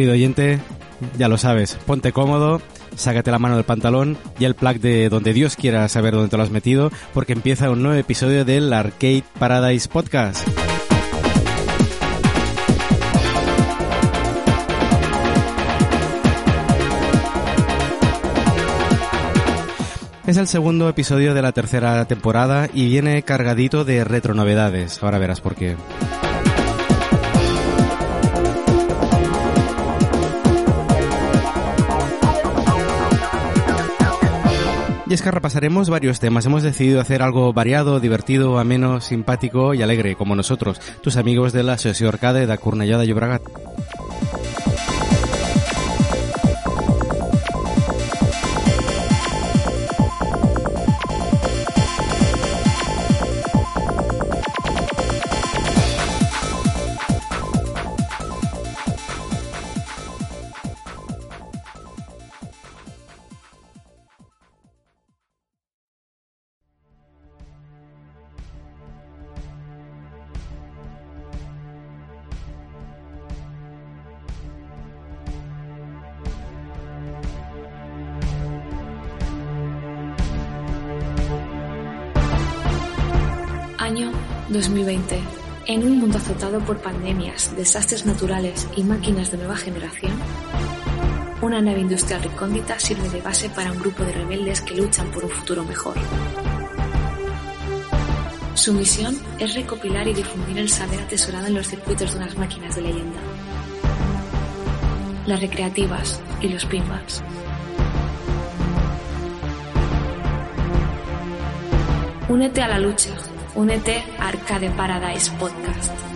Querido oyente, ya lo sabes, ponte cómodo, sácate la mano del pantalón y el plug de donde Dios quiera saber dónde te lo has metido, porque empieza un nuevo episodio del Arcade Paradise Podcast. Es el segundo episodio de la tercera temporada y viene cargadito de retronovedades. Ahora verás por qué. Y es que repasaremos varios temas. Hemos decidido hacer algo variado, divertido, ameno, simpático y alegre, como nosotros, tus amigos de la Asociación Arcade de Cornellà de Llobregat. Desastres naturales y máquinas de nueva generación, una nave industrial recóndita sirve de base para un grupo de rebeldes que luchan por un futuro mejor. Su misión es recopilar y difundir el saber atesorado en los circuitos de unas máquinas de leyenda. Las recreativas y los pinballs. Únete a la lucha. Únete a Arcade Paradise Podcast.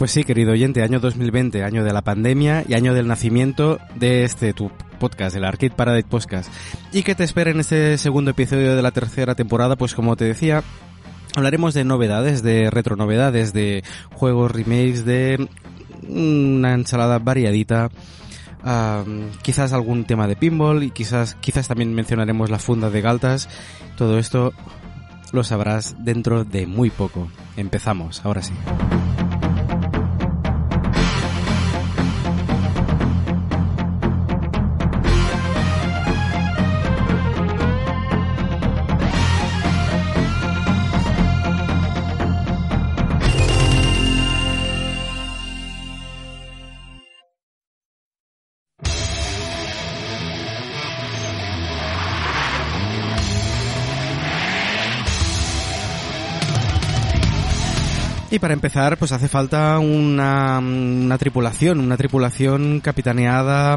Pues sí, querido oyente, año 2020, año de la pandemia y año del nacimiento de este tu podcast, el Arcade Paradise Podcast. ¿Y qué te espera en este segundo episodio de la tercera temporada? Pues como te decía, hablaremos de novedades, de retronovedades, de juegos, remakes, de una ensalada variadita. Quizás algún tema de pinball y quizás quizás también mencionaremos la funda de Galtas. Todo esto lo sabrás dentro de muy poco. Empezamos, ahora sí. Y para empezar, pues hace falta una, tripulación, una tripulación capitaneada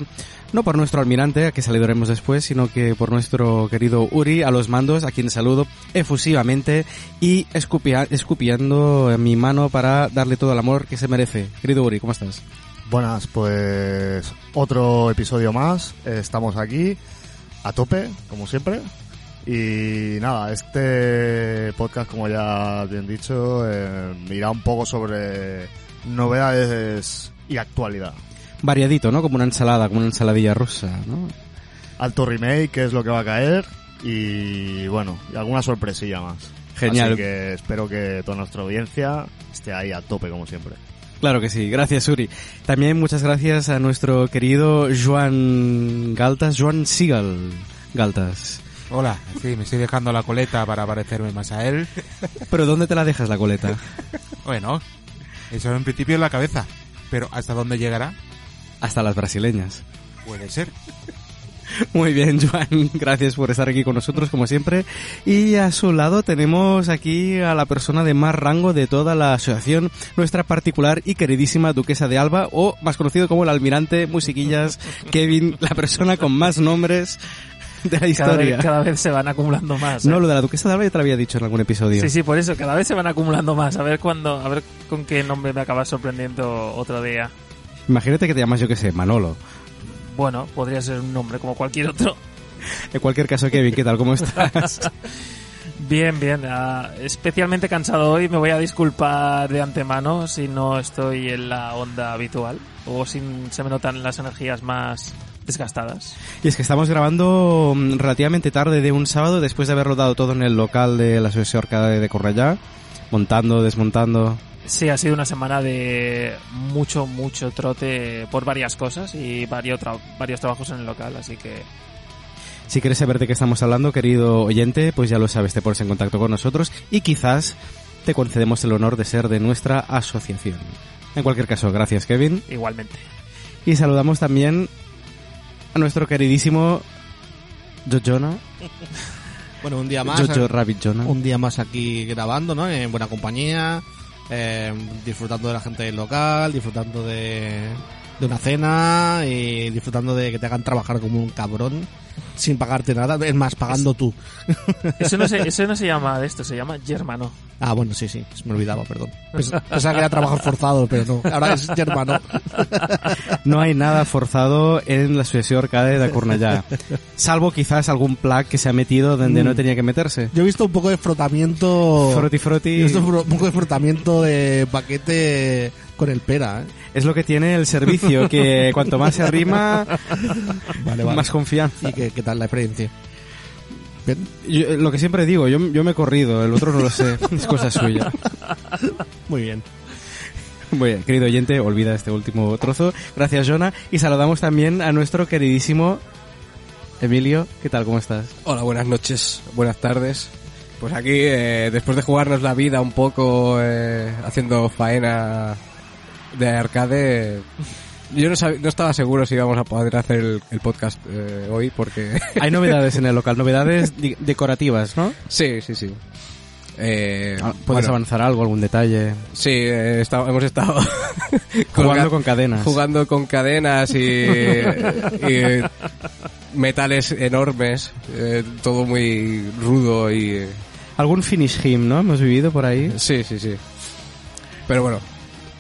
no por nuestro almirante, a que saludaremos después, sino que por nuestro querido Uri a los mandos, a quien saludo efusivamente y escupia, escupiendo en mi mano para darle todo el amor que se merece. Querido Uri, ¿cómo estás? Buenas, pues otro episodio más. Estamos aquí a tope, como siempre. Y nada, este podcast, como ya bien dicho, eh, irá un poco sobre novedades y actualidad. Variadito, ¿no? Como una ensalada, como una ensaladilla rusa, ¿no? Alto remake, que es lo que va a caer, y bueno, y alguna sorpresilla más. Genial. Así que espero que toda nuestra audiencia esté ahí a tope, como siempre. Claro que sí, gracias Uri. También muchas gracias a nuestro querido Joan Galtas, Joan Sigal Galtas. Hola, sí, me estoy dejando la coleta para parecerme más a él. ¿Pero dónde te la dejas la coleta? Bueno, eso en principio en la cabeza. Pero ¿hasta dónde llegará? Hasta las brasileñas. Puede ser. Muy bien, Joan, gracias por estar aquí con nosotros, como siempre. Y a su lado tenemos aquí a la persona de más rango de toda la asociación, nuestra particular y queridísima duquesa de Alba, o más conocido como el almirante, musiquillas, Kevin, la persona con más nombres de la Cada historia. vez, cada vez se van acumulando más. ¿eh? No, lo de la duquesa de Alba ya te lo había dicho en algún episodio. Sí, sí, por eso, cada vez se van acumulando más. A ver cuándo, a ver con qué nombre me acabas sorprendiendo otro día. Imagínate que te llamas, yo que sé, Manolo. Bueno, podría ser un nombre como cualquier otro. En cualquier caso, Kevin, ¿qué tal? ¿Cómo estás? Bien, bien. ah, especialmente cansado hoy. Me voy a disculpar de antemano si no estoy en la onda habitual o si se me notan las energías más desgastadas. Y es que estamos grabando mm, relativamente tarde de un sábado después de haber rodado todo en el local de la Asociación Arcade de Correllá, montando, desmontando. Sí, ha sido una semana de mucho, mucho trote por varias cosas y varios, tra- varios trabajos en el local, así que Si quieres saber de qué estamos hablando, querido oyente, pues ya lo sabes, te pones en contacto con nosotros y quizás te concedemos el honor de ser de nuestra asociación. En cualquier caso, gracias Kevin. igualmente. Y saludamos también a nuestro queridísimo Jojona, Bueno, un día más. Jojo Rabbit Jonah. Un día más aquí grabando, ¿no? En buena compañía, eh, disfrutando de la gente del local, disfrutando de, de una cena y disfrutando de que te hagan trabajar como un cabrón sin pagarte nada. Es más, pagando tú. Eso no, se, eso no se llama de esto, se llama germano. Ah, bueno, sí, sí, se me olvidaba, perdón. Pens- Pensaba que era trabajo forzado, pero no. Ahora es germano. No hay nada forzado en la Asociación Arcade de Cornellá, salvo quizás algún plug que se ha metido donde Mm. no tenía que meterse. Yo he visto un poco de frotamiento. Froti Yo froti he visto un poco de frotamiento de paquete con el pera, ¿eh? Es lo que tiene el servicio, que cuanto más se arrima, Vale, vale. más confianza. ¿Y qué, qué tal la experiencia? Bien. Yo- eh, lo que siempre digo, yo, yo me he corrido, el otro no lo sé, es cosa suya. Muy bien. Muy bien, querido oyente, olvida este último trozo. Gracias, Jonah. Y saludamos también a nuestro queridísimo Emilio. ¿Qué tal? ¿Cómo estás? Hola, buenas noches, buenas tardes. Pues aquí, eh, después de jugarnos la vida un poco eh, haciendo faena de arcade, yo no, sab- no estaba seguro si íbamos a poder hacer el, el podcast eh, hoy porque... Hay novedades en el local, novedades decorativas, ¿no? sí, sí, sí. Eh, Ah, ¿Puedes bueno, avanzar algo, algún detalle? Sí, eh, hemos estado Jugando con cadenas. jugando con cadenas y, y metales enormes, eh, todo muy rudo y... eh, Algún finish him, ¿no? Hemos vivido por ahí. Sí, sí, sí. Pero bueno,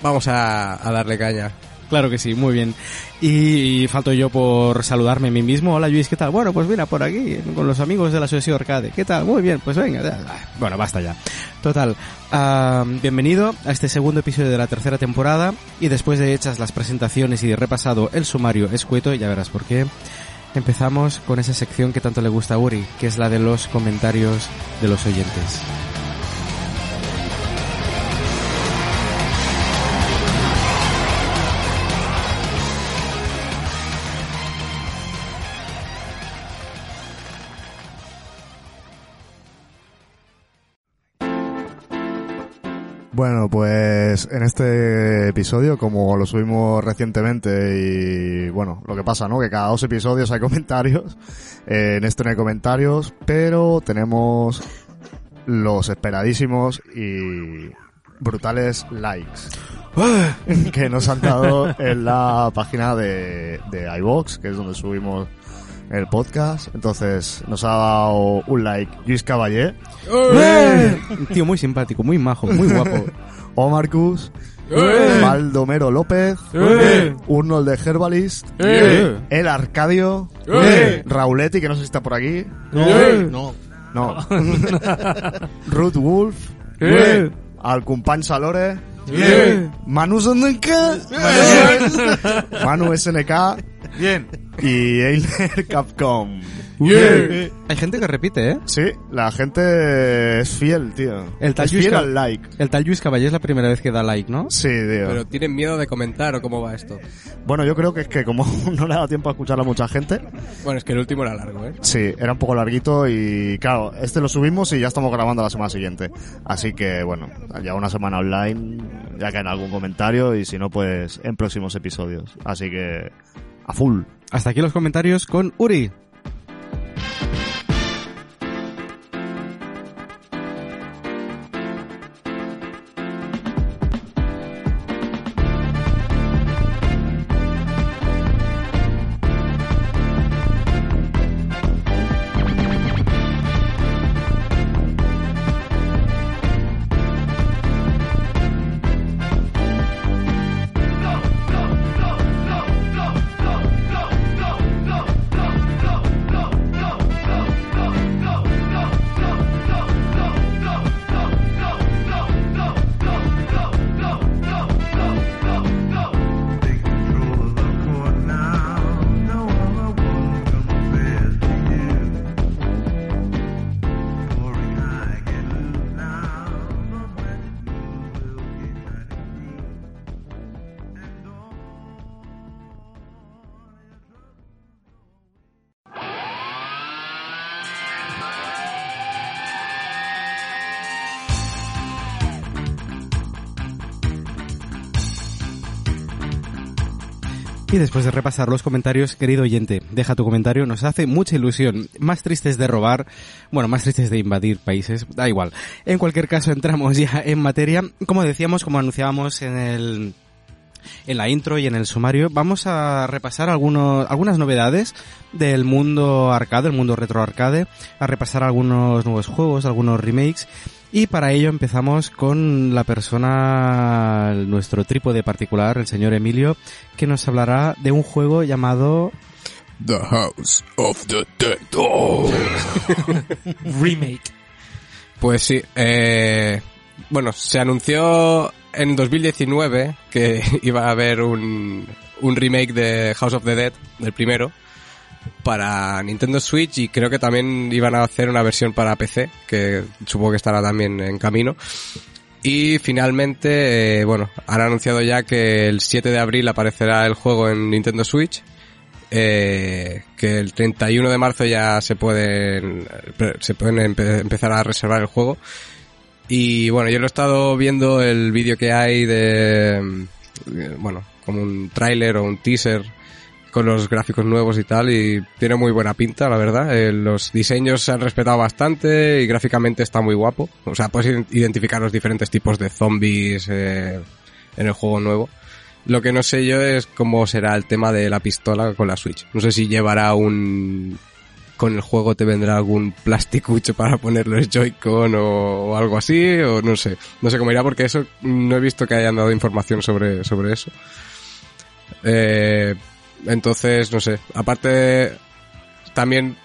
vamos a, a darle caña. Claro que sí, muy bien. Y, falto yo por saludarme a mí mismo. Hola Luis, ¿qué tal? Bueno, pues mira, por aquí, con los amigos de la Asociación Arcade. ¿Qué tal? Muy bien, pues venga. ya. Bueno, basta ya. Total. ah, bienvenido a este segundo episodio de la tercera temporada. Y después de hechas las presentaciones y de repasado el sumario escueto, ya verás por qué. Empezamos con esa sección que tanto le gusta a Uri, que es la de los comentarios de los oyentes. Bueno, pues en este episodio, como lo subimos recientemente y bueno, lo que pasa, ¿no? Que cada dos episodios hay comentarios. Eh, en este no hay comentarios, pero tenemos los esperadísimos y brutales likes que nos han dado en la página de, de iVox, que es donde subimos el podcast. Entonces nos ha dado un like Luis Caballé, Un tío muy simpático, muy majo, muy guapo. O Marcus, Baldomero López, Urnold de Herbalist, El Arcadio, Rauletti, que no sé si está por aquí, No. no, Ruth Wolf, Al Company Salore, Manu SNK, Manu SNK Bien. Y Eiler Capcom. Hay gente que repite, ¿eh? Sí, la gente es fiel, tío. El tal es fiel al like. El tal Luis Caballé es la primera vez que da like, ¿no? Sí, tío. Pero tienen miedo de comentar o cómo va esto. Bueno, yo creo que es que como no le ha dado tiempo a escuchar a mucha gente, Bueno, es que el último era largo, ¿eh? Sí, era un poco larguito y claro, este lo subimos y ya estamos grabando la semana siguiente. Así que bueno, ya una semana online, ya que en algún comentario y si no, pues en próximos episodios. Así que a full. Hasta aquí los comentarios con Uri. Después de repasar los comentarios, querido oyente, deja tu comentario, nos hace mucha ilusión. Más tristes de robar, bueno, más tristes de invadir países, da igual. En cualquier caso, entramos ya en materia. Como decíamos, como anunciábamos en el en la intro y en el sumario, vamos a repasar algunos, algunas novedades del mundo arcade, el mundo retro arcade, a repasar algunos nuevos juegos, algunos remakes, y para ello empezamos con la persona, nuestro trípode particular, el señor Emilio, que nos hablará de un juego llamado The House of the Dead. Oh. Remake. Pues sí, eh, bueno, se anunció en 2019 que iba a haber un, un remake de House of the Dead, del primero, para Nintendo Switch y creo que también iban a hacer una versión para PC, que supongo que estará también en camino. Y finalmente, eh, bueno, han anunciado ya que el 7 de abril aparecerá el juego en Nintendo Switch. eh, que el 31 de marzo ya se pueden, se pueden empe- empezar a reservar el juego. Y bueno, yo lo he estado viendo el vídeo que hay de, eh, bueno, como un tráiler o un teaser con los gráficos nuevos y tal y tiene muy buena pinta, la verdad. Eh, los diseños se han respetado bastante y gráficamente está muy guapo. O sea, puedes ident- identificar los diferentes tipos de zombies eh, en el juego nuevo. Lo que no sé yo es cómo será el tema de la pistola con la Switch. No sé si llevará un... Con el juego te vendrá algún plasticucho para poner los Joy-Con o, o algo así, o no sé. No sé cómo irá porque eso no he visto que hayan dado información sobre, sobre eso. Eh, entonces, no sé. Aparte, también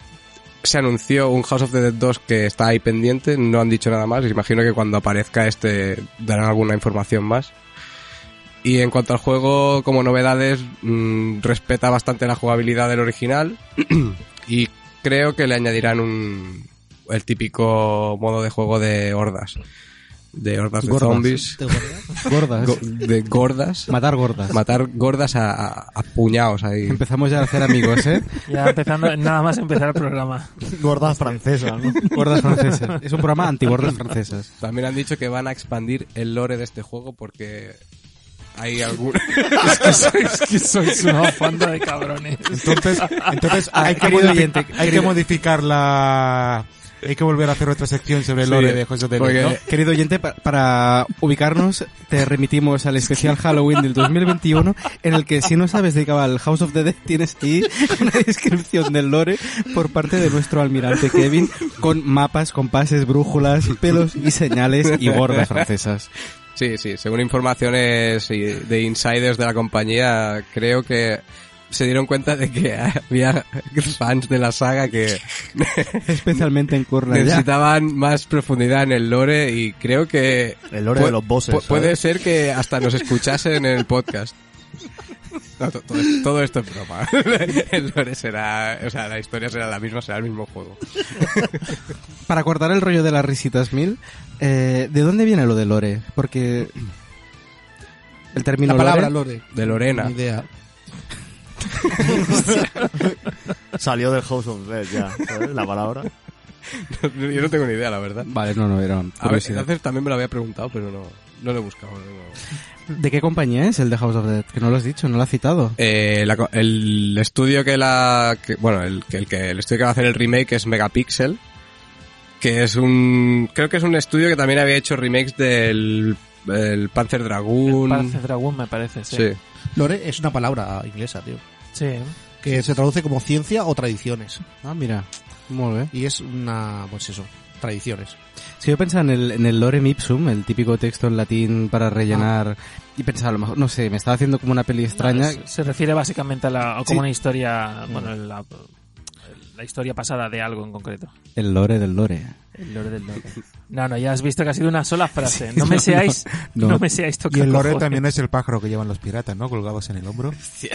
se anunció un House of the Dead 2 que está ahí pendiente, no han dicho nada más. Imagino que cuando aparezca este darán alguna información más. Y en cuanto al juego, como novedades, mm, respeta bastante la jugabilidad del original y creo que le añadirán un el típico modo de juego de hordas. De hordas de Gordas. zombies. gordas. Go- de gordas. Matar gordas. Matar gordas a, a- a puñados ahí. Empezamos ya a hacer amigos, ¿eh? Ya empezando, nada más empezar el programa. Gordas francesas, ¿no? Gordas francesas. Es un programa anti-gordas francesas. También han dicho que van a expandir el lore de este juego porque hay algún... es que sois una banda de cabrones. Entonces, entonces hay, que querido modifi- oyente, hay que modificar la... Hay que volver a hacer otra sección sobre el Sí, lore de José de porque- ¿no? Querido oyente, pa- para ubicarnos, te remitimos al especial Halloween del 2021, en el que si no sabes de qué va el House of the Dead, tienes ahí una descripción del lore por parte de nuestro almirante Kevin, con mapas, compases, brújulas, pelos y señales y gordas francesas. Sí, sí, según informaciones de insiders de la compañía, creo que se dieron cuenta de que había fans de la saga que Especialmente en Cornell. necesitaban más profundidad en el lore y creo que El lore de los bosses. pu- puede ¿sabes? ser que hasta nos escuchasen en el podcast. No, to- todo, todo esto es broma. El lore será, o sea, la historia será la misma, será el mismo juego. Para cortar el rollo de las risitas mil, eh, ¿de dónde viene lo de lore? Porque el término La palabra lore... Lore. De Lorena. Ni idea. Salió del House of Dead ya, ¿sabes? La palabra. Yo no tengo ni idea, la verdad. Vale, no, no, era A ver, curiosidad. entonces también me lo había preguntado, pero no, no lo he buscado. no. ¿De qué compañía es el de House of Dead? Que no lo has dicho, no lo has citado. Eh, la el estudio que la, que- bueno, el, que el que el estudio que va a hacer el remake es Megapixel, que es un, creo que es un estudio que también había hecho remakes del el Panzer Dragoon. Parece Dragon, me parece, sí. Sí. Lore es una palabra inglesa, tío. Sí. Que se traduce como ciencia o tradiciones. Ah, mira. Muy bien. Y es una, pues eso, tradiciones. Es que yo pensaba en el, en el lorem ipsum, el típico texto en latín para rellenar, y pensaba a lo mejor, no sé, me estaba haciendo como una peli extraña. Se, se refiere básicamente a, la, a como Sí. una historia, bueno, la, la historia pasada de algo en concreto. El lore del lore. El lore del lore. No, no, ya has visto que ha sido una sola frase. No me seáis, no, no, no. me seáis Y tocar el lore cojones. también es el pájaro que llevan los piratas, ¿no? Colgados en el hombro.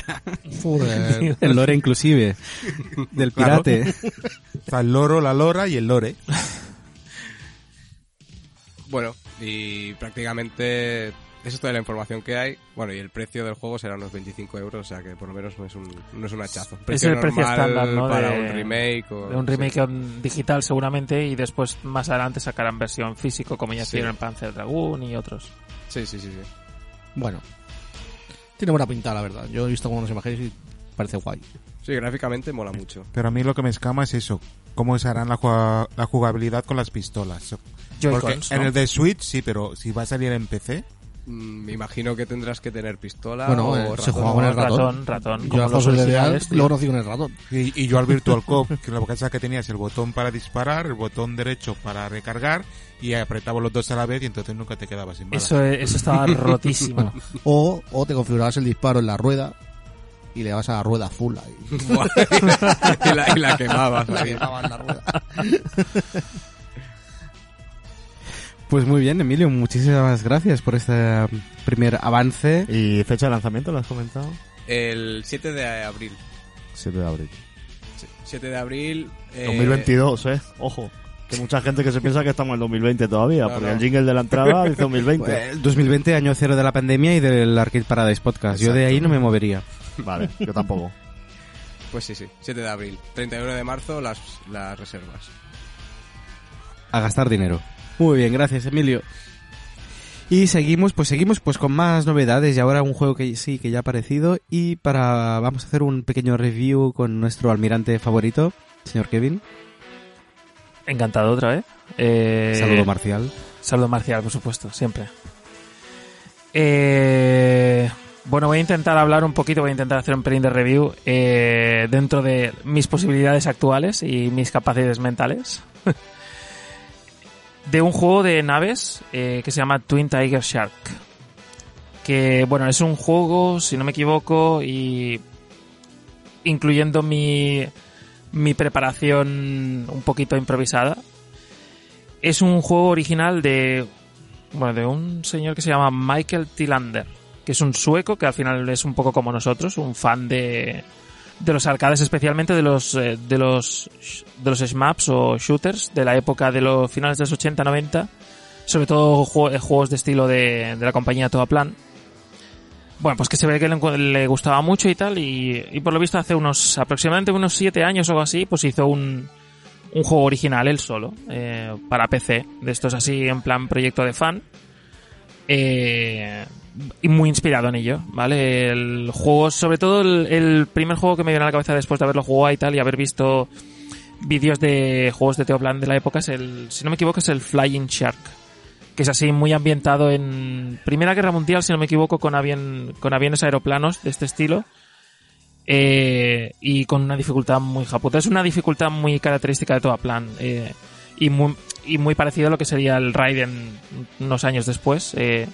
Joder. El lore inclusive. Del Claro. pirate. Está el loro, la lora y el lore. Bueno, y prácticamente esa es toda la información que hay. Bueno, y el precio del juego será unos 25 euros, o sea que por lo menos no es un, no es un hachazo. Es el precio normal estándar, ¿no? Para de, un remake o... de un sí. remake digital seguramente y después más adelante sacarán versión físico como ya Sí. hicieron en Panzer Dragoon y otros. Sí, sí, sí, sí. Bueno. Tiene buena pinta, la verdad. Yo he visto algunas imágenes y parece guay. Sí, gráficamente mola mucho. Pero a mí lo que me escama es eso. ¿Cómo se harán la, jugabilidad con las pistolas? Porque Joy-Cons, en ¿no? el de Switch sí, pero si va a salir en PC... Mm, Me imagino que tendrás que tener pistola Bueno, o eh, se ratón. juega con el ratón. ratón, ratón, Yo como a los Ideal conocí con el ratón. Y, y yo al Virtual Cop, que lo que pasa es que tenías el botón para disparar, el botón derecho para recargar y apretabas los dos a la vez y entonces nunca te quedabas sin balas. Eso, eso estaba rotísimo. O, o te configurabas el disparo en la rueda y le vas a la rueda full ahí. y, la, y la quemabas. La así. quemabas la rueda. Pues muy bien, Emilio, muchísimas gracias por este primer avance. ¿Y fecha de lanzamiento lo has comentado? El 7 de abril. 7 de abril. Sí, 7 de abril. eh, 2022, ¿eh? Ojo. Que mucha gente que se piensa que estamos en 2020 todavía, No, porque no. el jingle de la entrada dice 2020. Pues, 2020, año cero de la pandemia y del Arcade Paradise Podcast. Yo de ahí no me movería. Vale, yo tampoco. Pues sí, sí, 7 de abril. 31 de marzo las, las reservas. A gastar dinero. Muy bien, gracias, Emilio. Y seguimos, pues seguimos pues con más novedades y ahora un juego que sí que ya ha aparecido y para vamos a hacer un pequeño review con nuestro almirante favorito, señor Kevin. Encantado otra vez. Eh, Saludo marcial. Saludo marcial, por supuesto, siempre. Eh, bueno, voy a intentar hablar un poquito, voy a intentar hacer un pelín de review eh, dentro de mis posibilidades actuales y mis capacidades mentales. de un juego de naves eh, que se llama Twin Tiger Shark. Que, bueno, es un juego, si no me equivoco, y incluyendo mi, mi preparación un poquito improvisada, es un juego original de bueno de un señor que se llama Michael Tillander que es un sueco que al final es un poco como nosotros un fan de de los arcades especialmente de los eh, de los de los shmups o shooters de la época de los finales de los 80 90 sobre todo eh, juegos de estilo de, de la compañía Toa Plan. Bueno, pues que se ve que le, le gustaba mucho y tal, y, y por lo visto hace unos aproximadamente unos siete años o algo así, pues hizo un, un juego original él solo, eh, para PC, de estos así en plan proyecto de fan, eh, muy inspirado en ello, ¿vale? El juego, sobre todo el, primer juego que me viene a la cabeza después de haberlo jugado y tal, y haber visto vídeos de juegos de Teoplan de la época, es el, si no me equivoco, es el Flying Shark, que es así muy ambientado en Primera Guerra Mundial, si no me equivoco, con, avión, con aviones aeroplanos de este estilo. Eh, y con una dificultad muy japuta. Es una dificultad muy característica de toda plan. eh, y, muy, y muy parecido a lo que sería el Raiden unos años después. eh,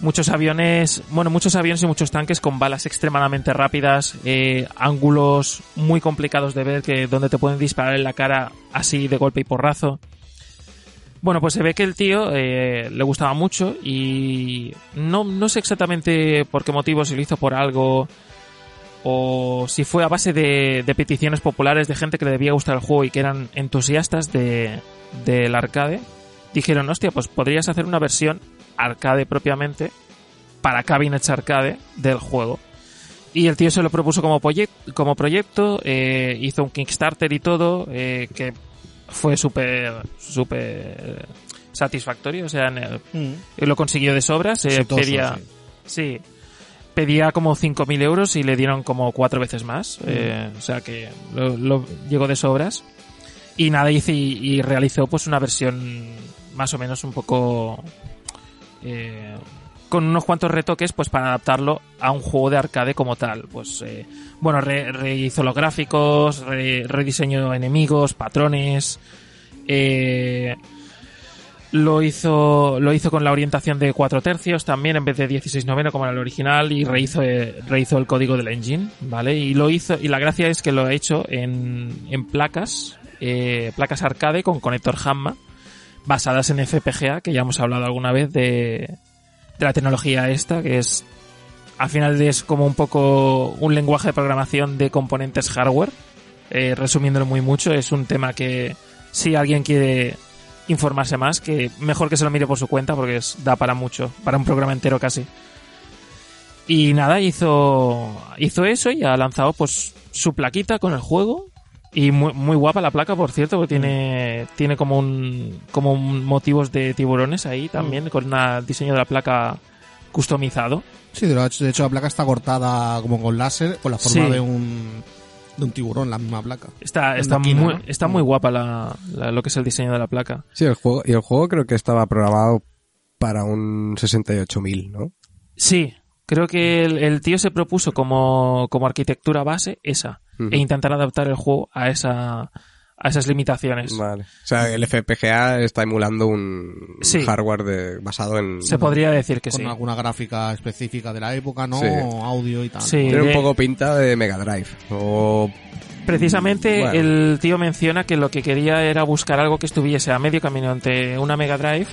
muchos aviones, bueno, muchos aviones y muchos tanques con balas extremadamente rápidas, eh, ángulos muy complicados de ver, que donde te pueden disparar en la cara así de golpe y porrazo. Bueno, pues se ve que el tío eh, le gustaba mucho y no, no sé exactamente por qué motivo, si lo hizo por algo o si fue a base de, de peticiones populares de gente que le debía gustar el juego y que eran entusiastas de, del arcade. Dijeron, hostia, pues podrías hacer una versión arcade propiamente para cabinets arcade del juego. Y el tío se lo propuso como, proyec- como proyecto, eh, hizo un Kickstarter y todo, eh, que fue súper, súper satisfactorio. O sea, en el- lo consiguió de sobras. eh, Exitoso, pedía, sí. sí. pedía como 5.000 euros y le dieron como cuatro veces más. eh, o sea que lo, lo llegó de sobras. Y nada, hice y, y realizó pues una versión más o menos un poco... eh, con unos cuantos retoques pues para adaptarlo a un juego de arcade como tal. Pues eh, bueno, re- rehizo los gráficos, re- rediseñó enemigos, patrones, eh, lo hizo, lo hizo con la orientación de 4 tercios también en vez de 16 noveno como era el original y rehizo, eh, rehizo el código del engine, ¿vale? Y lo hizo, y la gracia es que lo ha hecho en, en placas, placas arcade con conector Hamma, basadas en FPGA, que ya hemos hablado alguna vez de, de la tecnología esta, que es, al final es como un poco un lenguaje de programación de componentes hardware, eh, resumiéndolo muy mucho, es un tema que si alguien quiere informarse más, que mejor que se lo mire por su cuenta porque es, da para mucho, para un programa entero casi. Y nada, hizo, hizo eso y ha lanzado pues su plaquita con el juego. Y muy, muy guapa la placa, por cierto, porque tiene, tiene como un, como un motivos de tiburones ahí también, con una- el diseño de la placa customizado. Sí, de hecho, de hecho la placa está cortada como con láser, con la forma Sí. de un de un tiburón, la misma placa. Está, Es está, máquina, muy, ¿no? está muy guapa la, la- lo que es el diseño de la placa. Sí, el juego, y el juego creo que estaba programado para un 68.000, ¿no? Sí, creo que el, el tío se propuso como, como arquitectura base esa E intentar adaptar el juego a esa a esas limitaciones. Vale. O sea, el FPGA está emulando un Sí. hardware de, basado en... Se podría decir que con sí. alguna gráfica específica de la época, ¿no? Sí. Audio y tal. Sí. Tiene un poco pinta de Mega Drive. O... Precisamente Bueno. el tío menciona que lo que quería era buscar algo que estuviese a medio camino entre una Mega Drive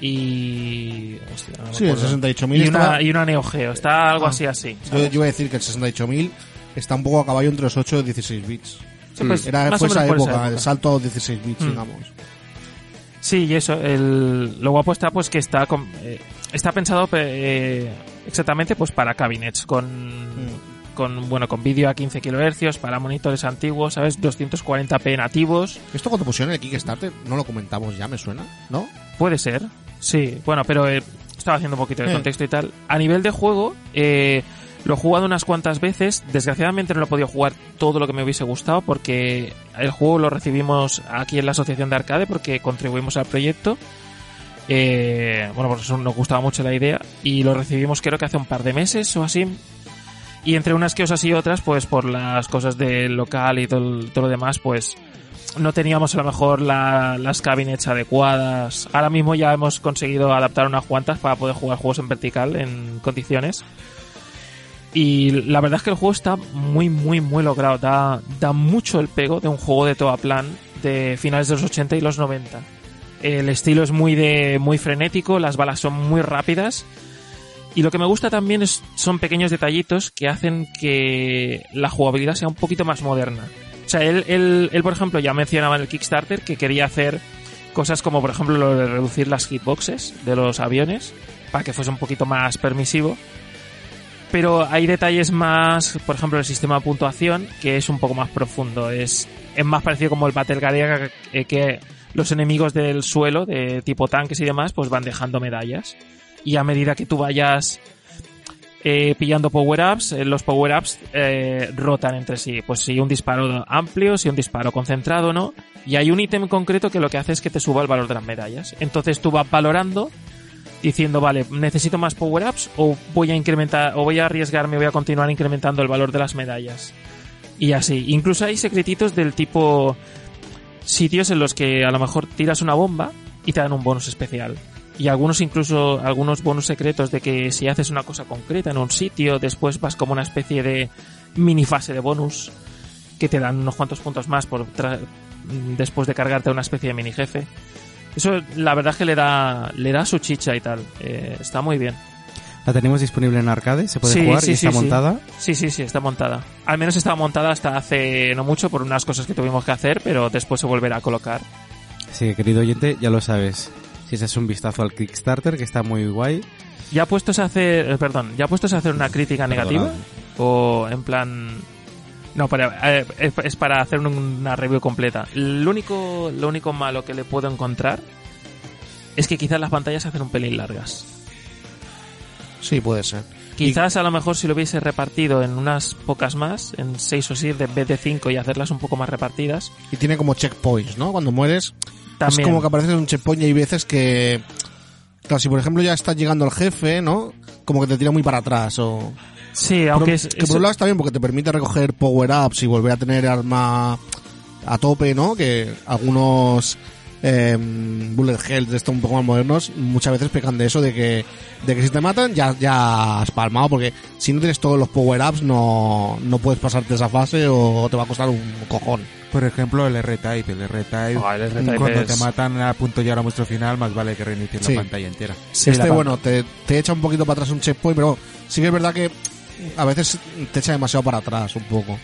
y... hostia, no Sí, el acuerdo. 68.000 y estaba- y una Neo Geo. Está algo Ah. así así. Yo, yo iba a decir que el 68.000 está un poco a caballo entre los 8 y 16 bits. Sí, pues, Era, fue o menos esa época, el salto a 16 bits, Mm. digamos. Sí, y eso, el, lo guapo está pues que está con- eh, está pensado eh, exactamente pues para cabinets con Mm. con bueno con vídeo a 15 kHz para monitores antiguos, ¿sabes? 240p nativos. Esto cuando pusieron el Kickstarter, no lo comentamos ya, me suena, ¿no? Puede ser, sí. Bueno, pero eh, estaba haciendo un poquito de contexto y tal. A nivel de juego, eh, lo he jugado unas cuantas veces. Desgraciadamente no lo he podido jugar todo lo que me hubiese gustado porque el juego lo recibimos aquí en la Asociación de Arcade porque contribuimos al proyecto. Eh, bueno, por eso nos gustaba mucho la idea y lo recibimos creo que hace un par de meses o así. Y entre unas cosas y otras, pues por las cosas del local y todo, todo lo demás, pues no teníamos a lo mejor la- las cabinets adecuadas. Ahora mismo ya hemos conseguido adaptar unas cuantas para poder jugar juegos en vertical en condiciones. Y la verdad es que el juego está muy, muy, muy logrado. Da, da mucho el pego de un juego de toda plan de finales de los 80 y los 90. El estilo es muy de muy frenético, las balas son muy rápidas. Y lo que me gusta también es, son pequeños detallitos que hacen que la jugabilidad sea un poquito más moderna. O sea, él, él, él, por ejemplo, ya mencionaba en el Kickstarter que quería hacer cosas como, por ejemplo, lo de reducir las hitboxes de los aviones para que fuese un poquito más permisivo. Pero hay detalles más, por ejemplo, el sistema de puntuación, que es un poco más profundo. Es, es más parecido como el Battle Garriga, que, que los enemigos del suelo, de tipo tanques y demás, pues van dejando medallas. Y a medida que tú vayas eh, pillando power-ups, eh, los power-ups eh, rotan entre sí. Pues si un disparo amplio, si un disparo concentrado, ¿no? Y hay un ítem concreto que lo que hace es que te suba el valor de las medallas. Entonces tú vas valorando diciendo, vale, necesito más power-ups o voy a incrementar, o voy a arriesgarme, voy a continuar incrementando el valor de las medallas. Y así. Incluso hay secretitos del tipo sitios en los que a lo mejor tiras una bomba y te dan un bonus especial. Y algunos incluso, algunos bonus secretos de que si haces una cosa concreta en un sitio, después vas como una especie de mini fase de bonus que te dan unos cuantos puntos más por después de cargarte a una especie de mini jefe. Eso la verdad es que le da, le da su chicha y tal. Eh, está muy bien. La tenemos disponible en arcade, se puede Sí, jugar sí, y está sí, sí. montada. Sí, sí, sí, está montada. Al menos estaba montada hasta hace no mucho por unas cosas que tuvimos que hacer, pero después se volverá a colocar. Que, querido oyente, ya lo sabes. Si echas un vistazo al Kickstarter, que está muy guay. ¿Ya puestos a hacer, eh, perdón, ya puestos a hacer una crítica negativa? ¿O en plan... No, para, eh, es, es para hacer un- una review completa. Lo único, lo único malo que le puedo encontrar es que quizás las pantallas se hacen un pelín largas. Sí, puede ser. Quizás a lo mejor si lo hubiese repartido en unas pocas más, en 6 o 7 en vez de 5 y hacerlas un poco más repartidas, Y tiene como checkpoints, ¿no? Cuando mueres, también... es como que apareces en un checkpoint y hay veces que... Claro, si por ejemplo ya estás llegando al jefe, ¿no? Como que te tira muy para atrás o... Sí, aunque Pero- es, que por un lado está bien porque te permite recoger power-ups y volver a tener arma a tope, ¿no? Que algunos eh, bullet hells de estos un poco más modernos muchas veces pecan de eso, de que, de que si te matan ya, ya has palmado, porque si no tienes todos los power-ups no, no puedes pasarte esa fase o te va a costar un cojón. Por ejemplo, el R-Type. El R-Type, Oh, el R-Type cuando es- te matan a punto de llegar a vuestro final, más vale que reinicies Sí. la pantalla entera. sí, este, la bueno, te, te echa un poquito para atrás un checkpoint, pero sí que es verdad que a veces te echa demasiado para atrás un poco.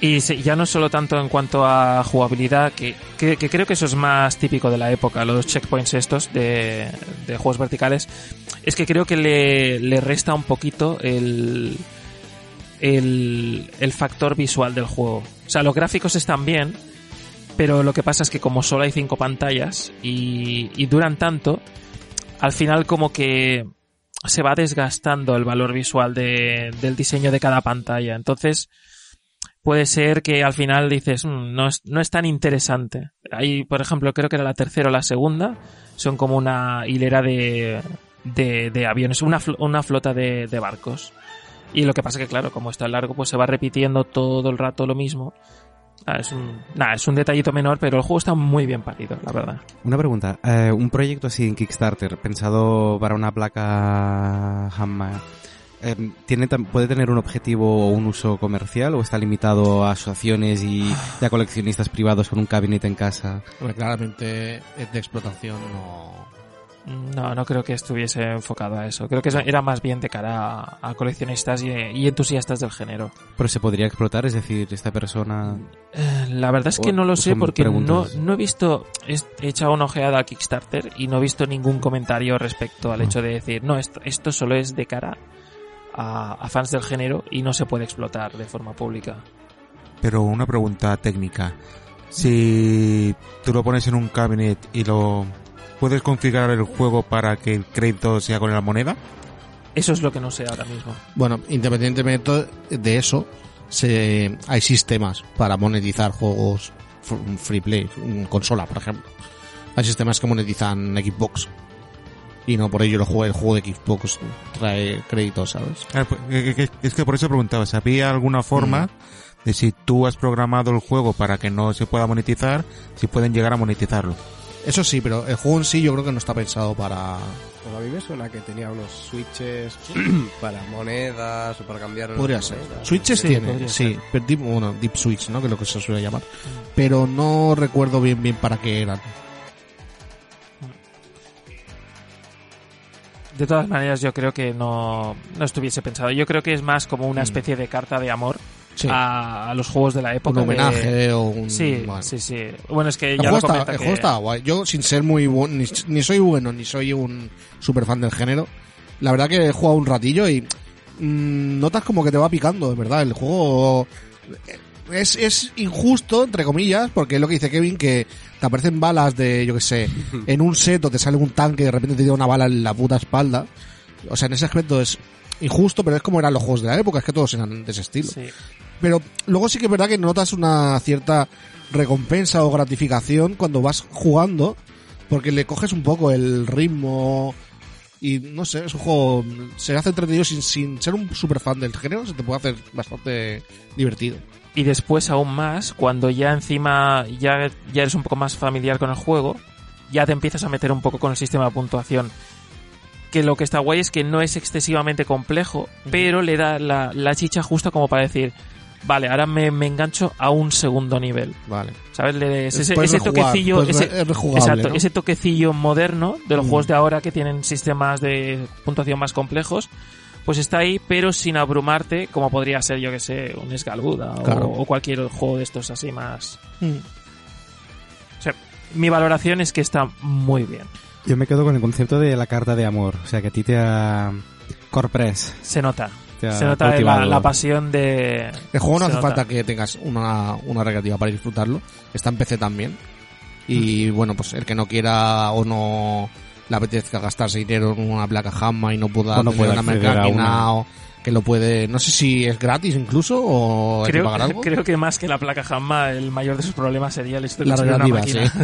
Y ya no solo tanto en cuanto a jugabilidad, que, que, que creo que eso es más típico de la época, los checkpoints estos de, de juegos verticales, es que creo que le, le resta un poquito el, el, el factor visual del juego. O sea, los gráficos están bien, pero lo que pasa es que como solo hay cinco pantallas y, y duran tanto, al final como que se va desgastando el valor visual de- del diseño de cada pantalla. Entonces, puede ser que al final dices, "Mm, no, es, no es tan interesante. Ahí, por ejemplo, creo que era la tercera o la segunda, son como una hilera de, de, de aviones, una, una flota de, de barcos. Y lo que pasa que, claro, como está largo, pues se va repitiendo todo el rato lo mismo. Ah, es un, nada, es un detallito menor, pero el juego está muy bien parido, la verdad. Una pregunta, eh, un proyecto así en Kickstarter, pensado para una placa Hamma, eh, ¿tiene, ¿puede tener un objetivo o un uso comercial o está limitado a asociaciones y, y a coleccionistas privados con un cabinet en casa? Hombre, claramente es de explotación no... No, no creo que estuviese enfocado a eso. Creo que era más bien de cara a, a coleccionistas y, y entusiastas del género. Pero se podría explotar, es decir, esta persona... Eh, La verdad es que O- no lo sé porque no, no he visto, he he echado una ojeada a Kickstarter y no he visto ningún comentario respecto al Ah. hecho de decir, no, esto, esto solo es de cara a, a fans del género y no se puede explotar de forma pública. Pero una pregunta técnica. Si tú lo pones en un cabinet y lo puedes configurar el juego para que el crédito sea con la moneda, Eso es lo que no sé ahora mismo. Bueno, independientemente de eso, se, hay sistemas para monetizar juegos free play, en consola, por ejemplo. Hay sistemas que monetizan Xbox. Y no por ello el juego, el juego de Xbox trae créditos, ¿sabes? Ah, pues, es que por eso preguntaba, si había alguna forma de si tú has programado el juego para que no se pueda monetizar, si pueden llegar a monetizarlo. Eso sí, pero el juego en sí yo creo que no está pensado para... Pues a mí me suena que tenía unos switches para monedas o para cambiar Podría ser. monedas. Switches Sí, tiene, sí. Pero deep, bueno, Deep Switch, ¿no? Que es lo que se suele llamar. Pero no recuerdo bien bien para qué eran. De todas maneras, yo creo que no, no estuviese pensado. Yo creo que es más como una Mm. especie de carta de amor Sí. a, a los juegos de la un época. de- homenaje o un... Sí, bueno. sí, sí. Bueno, es que El ya juego, lo está, el que- juego está guay. Yo, sin ser muy bueno, ni, ni soy bueno, ni soy un super fan del género, la verdad que he jugado un ratillo y mm, notas como que te va picando, de verdad. El juego es, es injusto, entre comillas, porque es lo que dice Kevin, que te aparecen balas de, yo que sé, en un set o te sale un tanque y de repente te tira una bala en la puta espalda. O sea, en ese aspecto es injusto, pero es como eran los juegos de la época, es que todos eran de ese estilo. Sí. Pero luego sí que es verdad que notas una cierta recompensa o gratificación cuando vas jugando, porque le coges un poco el ritmo y no sé, es un juego, se hace entretenido sin, sin ser un super fan del género, se te puede hacer bastante divertido. Y después aún más, cuando ya encima ya, ya eres un poco más familiar con el juego, ya te empiezas a meter un poco con el sistema de puntuación. Que lo que está guay es que no es excesivamente complejo, pero le da la, la chicha justa como para decir, vale, ahora me, me engancho a un segundo nivel. Vale. ¿Sabes? Le- es ese, Puedes ese rejugar, toquecillo, ese, exacto, ¿no? ese toquecillo moderno de los Mm. juegos de ahora que tienen sistemas de puntuación más complejos, pues está ahí, pero sin abrumarte, como podría ser, yo que sé, un Esgaluda Claro. o, o cualquier juego de estos así más. O sea, mi valoración es que está muy bien. Yo me quedo con el concepto de la carta de amor, o sea que a ti te ha... Corpres. Se nota. Se nota la, la pasión de. El juego no hace nota. falta que tengas una, una recreativa para disfrutarlo. Está en PC también. Y bueno, pues el que no quiera o no le apetezca gastarse dinero en una placa Hamma y no pueda no pueda una máquina o que lo puede, no sé si es gratis incluso o hay que Creo, pagar algo. creo que más que la placa Hamma, el mayor de sus problemas sería el hecho de una máquina. sí.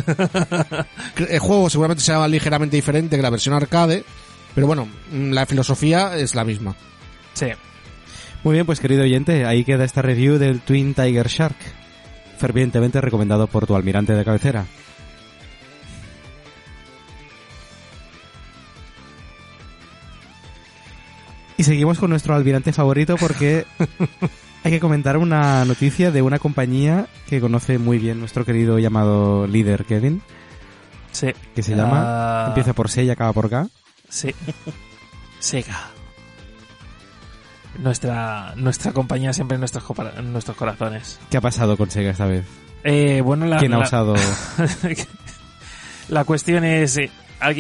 el juego seguramente sea ligeramente diferente que la versión arcade, pero bueno, mm, la filosofía es la misma. Sí. Muy bien, pues querido oyente, ahí queda esta review del Twin Tiger Shark. Fervientemente recomendado por tu almirante de cabecera. Y seguimos con nuestro almirante favorito porque hay que comentar una noticia de una compañía que conoce muy bien nuestro querido llamado líder Kevin, Sí. que se llama, Ah, empieza por C y acaba por K. Sí. Sega. Nuestra, nuestra compañía siempre en nuestros, en nuestros corazones. ¿Qué ha pasado con Sega esta vez? Eh, bueno, la, ¿Quién ha la- usado? la cuestión es, eh,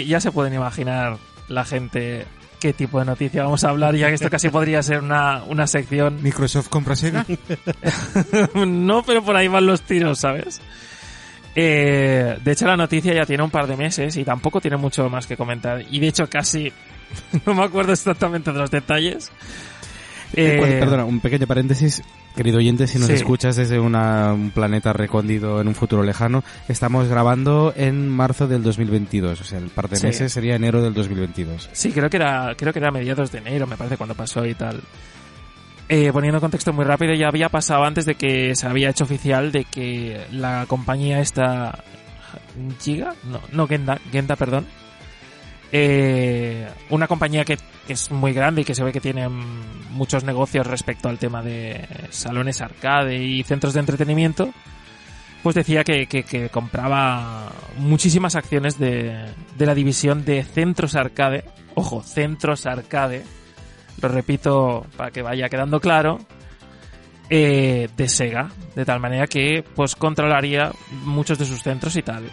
ya se pueden imaginar la gente qué tipo de noticia vamos a hablar, ya que esto casi podría ser una, una sección. Microsoft compra Sega. no, pero por ahí van los tiros, ¿sabes? Eh, de hecho, la noticia ya tiene un par de meses y tampoco tiene mucho más que comentar. Y de hecho, casi no me acuerdo exactamente de los detalles. Eh, perdona, un pequeño paréntesis. Querido oyente, si nos Sí. escuchas desde una- un planeta recóndito en un futuro lejano, estamos grabando en marzo del 2022. O sea, el par de Sí. meses sería enero del 2022. Sí, creo que era, creo que era mediados de enero, me parece, cuando pasó y tal. Eh, poniendo contexto muy rápido, ya había pasado antes de que se había hecho oficial de que la compañía esta Giga, no, no Genda, Genda, perdón. Eh, una compañía que, es muy grande y que se ve que tiene muchos negocios respecto al tema de salones arcade y centros de entretenimiento, pues decía que, compraba muchísimas acciones de, de la división de centros arcade. Ojo, centros arcade. Lo repito para que vaya quedando claro. eh, de Sega. De tal manera que pues controlaría muchos de sus centros y tal.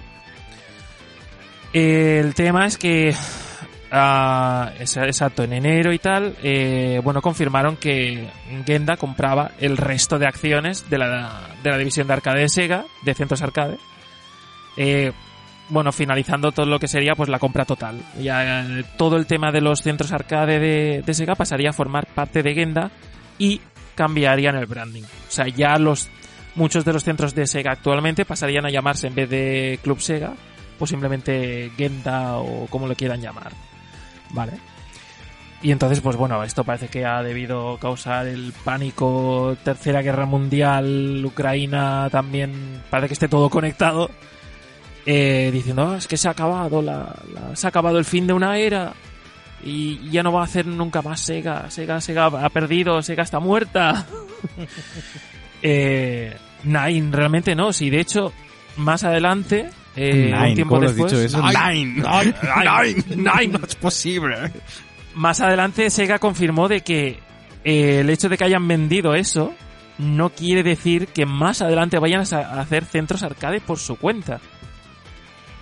El tema es que ah, exacto, en enero y tal, eh, bueno, confirmaron que Genda compraba el resto de acciones de la, de la división de arcade de Sega, de centros arcade. Eh, bueno, finalizando todo lo que sería pues la compra total. Ya eh, todo el tema de los centros arcade de, de Sega pasaría a formar parte de Genda y cambiarían el branding. O sea, ya los muchos de los centros de Sega actualmente pasarían a llamarse en vez de Club Sega, pues simplemente Genda o como lo quieran llamar. Vale. Y entonces, pues bueno, esto parece que ha debido causar el pánico, Tercera Guerra Mundial, Ucrania también, parece que esté todo conectado, eh, diciendo, "Ah, es que se ha acabado, la, se ha acabado el fin de una era y ya no va a hacer nunca más Sega, Sega, Sega ha perdido, Sega está muerta. eh, Nine, realmente no, sí, de hecho, más adelante, eh, un Nine, tiempo ¿cómo lo has después, dicho eso? Nine, Nine, Nine, no es posible. Más adelante Sega confirmó de que eh, el hecho de que hayan vendido eso no quiere decir que más adelante vayan a hacer centros arcade por su cuenta.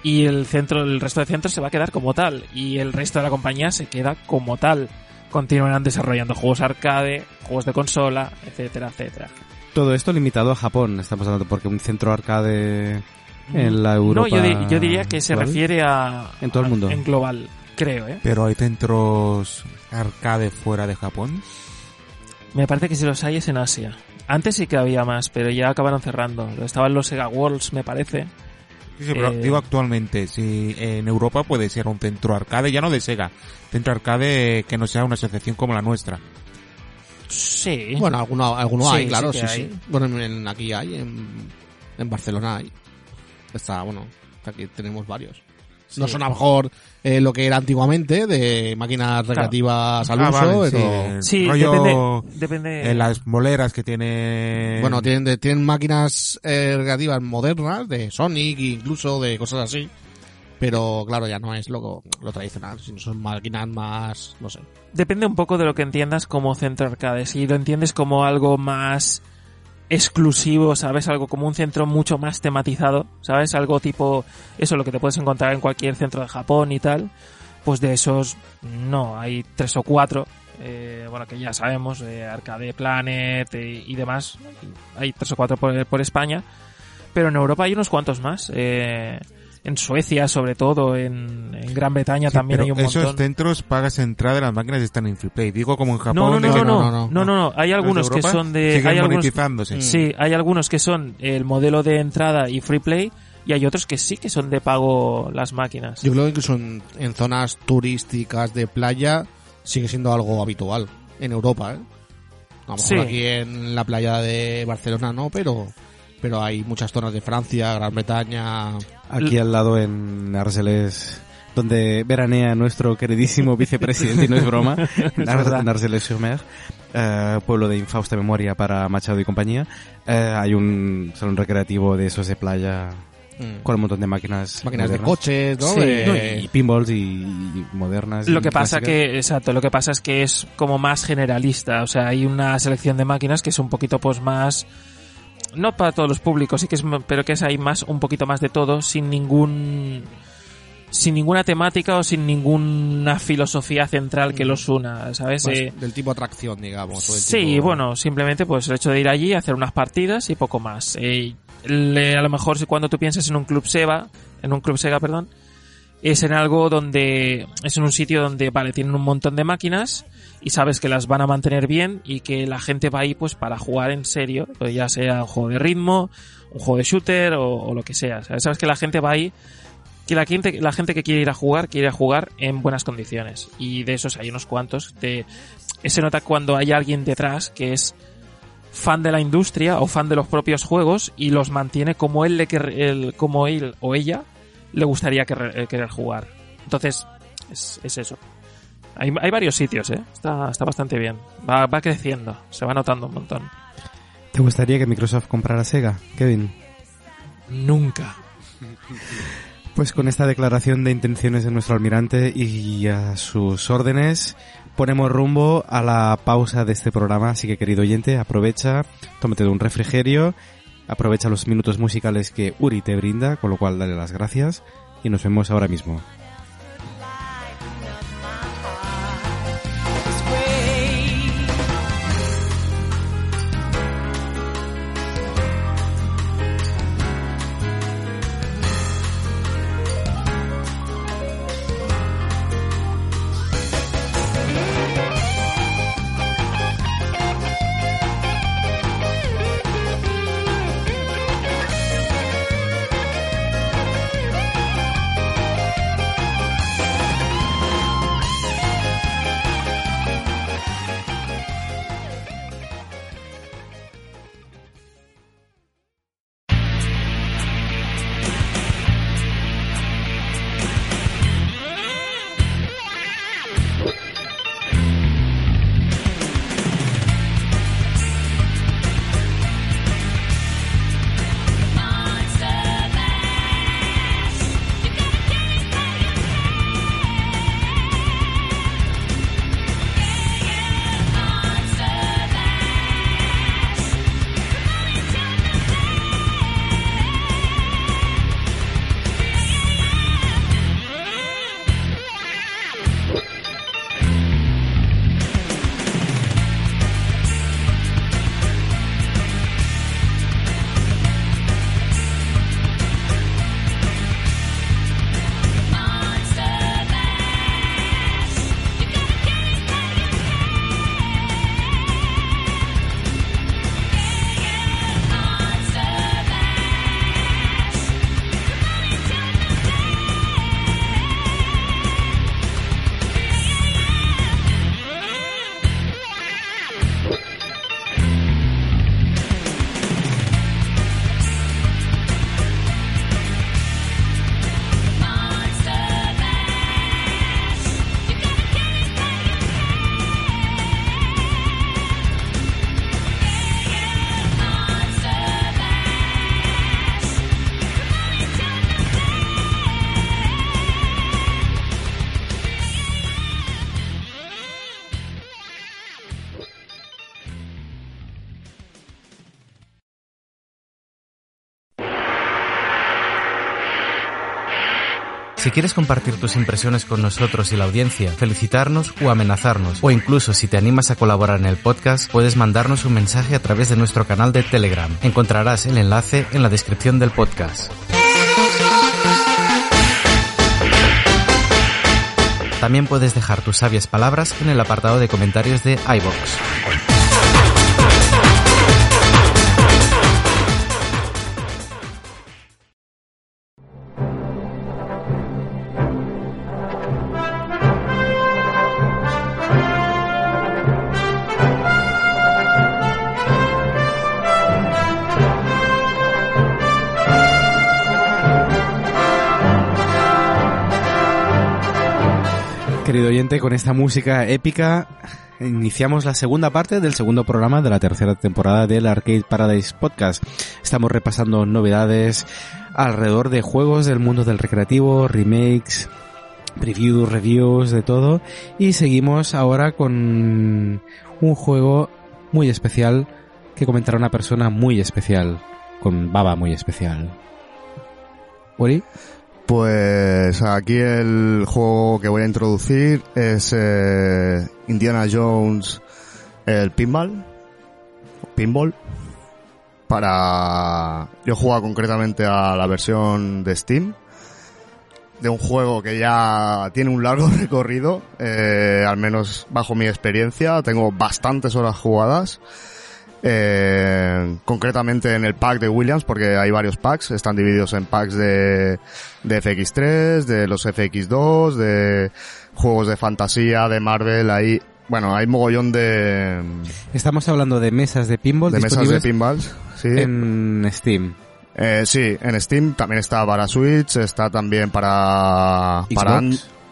Y el centro, el resto de centros se va a quedar como tal. Y el resto de la compañía se queda como tal. Continuarán desarrollando juegos arcade, juegos de consola, etcétera, etcétera. Todo esto limitado a Japón, estamos hablando, porque un centro arcade en la Europa. No, yo, di- yo diría que se refiere a... En todo el mundo. En global, creo, ¿eh? Pero hay centros arcade fuera de Japón. Me parece que si los hay es en Asia. Antes sí que había más, pero ya acabaron cerrando. Estaban los Sega Worlds, me parece. Sí, sí, pero Eh, digo actualmente, si en Europa puede ser un centro arcade, ya no de Sega, centro arcade que no sea una asociación como la nuestra. Sí. Bueno, alguno, alguno Sí, hay, claro, sí sí. Bueno, en, en- aquí hay, en, en Barcelona hay. Está, bueno, aquí tenemos varios. No son a lo mejor eh, lo que era antiguamente, de máquinas recreativas al Ah, uso, vale, sí, pero... Sí, rollo depende, depende. en las moleras que tiene... Bueno, tienen, de- tienen máquinas eh, recreativas modernas, de Sonic, incluso de cosas así. Pero claro, ya no es lo, lo tradicional, sino son máquinas más, no sé. Depende un poco de lo que entiendas como centro arcade. Si lo entiendes como algo más exclusivo, ¿sabes? Algo como un centro mucho más tematizado, ¿sabes? Algo tipo eso, lo que te puedes encontrar en cualquier centro de Japón y tal. Pues de esos, no, hay tres o cuatro. eh, bueno, que ya sabemos, eh, Arcade Planet eh, y demás. Hay tres o cuatro por, por España. Pero en Europa hay unos cuantos más. eh, en Suecia, sobre todo, en, en Gran Bretaña Sí, también pero hay un esos montón. centros pagas entrada, las máquinas están en free play. Digo como en Japón. No, no, no, no, no, no, no, no. no, no, Hay ¿Los de algunos que son de, hay algunos, sí, hay algunos que son el modelo de entrada y free play y hay otros que sí que son de pago las máquinas. Yo creo que incluso en, en zonas turísticas de playa sigue siendo algo habitual en Europa, ¿eh? A lo mejor Sí. aquí en la playa de Barcelona no, pero pero hay muchas zonas de Francia, Gran Bretaña. Aquí al lado en Argelés, donde veranea nuestro queridísimo vicepresidente, y no es broma, Argelés-sur-Mer, eh, pueblo de infausta memoria para Machado y compañía, eh, hay un salón recreativo de esos de playa con un montón de máquinas. Máquinas de coches, ¿no? Sí. Y pinballs y, y modernas. Lo y que pasa clásicas. que, exacto, lo que pasa es que es como más generalista, o sea, hay una selección de máquinas que es un poquito pues más no para todos los públicos, sí que es, pero que es ahí más un poquito más de todo sin ningún sin ninguna temática o sin ninguna filosofía central que los una, ¿sabes? Eh, del tipo atracción, digamos. o del Sí, tipo- bueno, simplemente pues el hecho de ir allí, hacer unas partidas y poco más. Eh, le- a lo mejor si cuando tú piensas en un club Sega, en un club Sega, perdón, es en algo donde es en un sitio donde vale tienen un montón de máquinas y sabes que las van a mantener bien y que la gente va ahí pues para jugar en serio pues ya sea un juego de ritmo un juego de shooter o, lo que sea sea, sabes que la gente va ahí que la gente la gente que quiere ir a jugar quiere ir a jugar en buenas condiciones y de esos hay unos cuantos se nota cuando hay alguien detrás que es fan de la industria o fan de los propios juegos y los mantiene como él le el- como él o ella le gustaría querer, eh, querer jugar. Entonces, es, es eso. Hay, hay varios sitios, ¿eh? Está, está bastante bien. Va, va creciendo, se va notando un montón. ¿Te gustaría que Microsoft comprara Sega, Kevin? Nunca. Pues con esta declaración de intenciones de nuestro almirante y a sus órdenes ponemos rumbo a la pausa de este programa, así que querido oyente, aprovecha, tómate de un refrigerio, aprovecha los minutos musicales que Uri te brinda, con lo cual dale las gracias y nos vemos ahora mismo. Quieres compartir tus impresiones con nosotros y la audiencia, felicitarnos o amenazarnos, o incluso si te animas a colaborar en el podcast, puedes mandarnos un mensaje a través de nuestro canal de Telegram. Encontrarás el enlace en la descripción del podcast. También puedes dejar tus sabias palabras en el apartado de comentarios de iVoox. Con esta música épica iniciamos la segunda parte del segundo programa de la tercera temporada del Arcade Paradise Podcast. Estamos repasando novedades alrededor de juegos del mundo del recreativo, remakes, previews, reviews, de todo. Y seguimos ahora con un juego muy especial que comentará una persona muy especial, con baba muy especial. ¿Uri? Pues aquí el juego que voy a introducir es eh, Indiana Jones, el pinball, pinball. Para yo he jugado concretamente a la versión de Steam de un juego que ya tiene un largo recorrido, eh, al menos bajo mi experiencia. Tengo bastantes horas jugadas. Eh, concretamente en el pack de Williams, porque hay varios packs, están divididos en packs de, de FX3, de los FX2, de juegos de fantasía, de Marvel, ahí, bueno, hay mogollón de, Estamos hablando de mesas de pinball de mesas de pinballs, sí. en Steam. Eh, sí, en Steam también está para Switch, está también para Xbox. para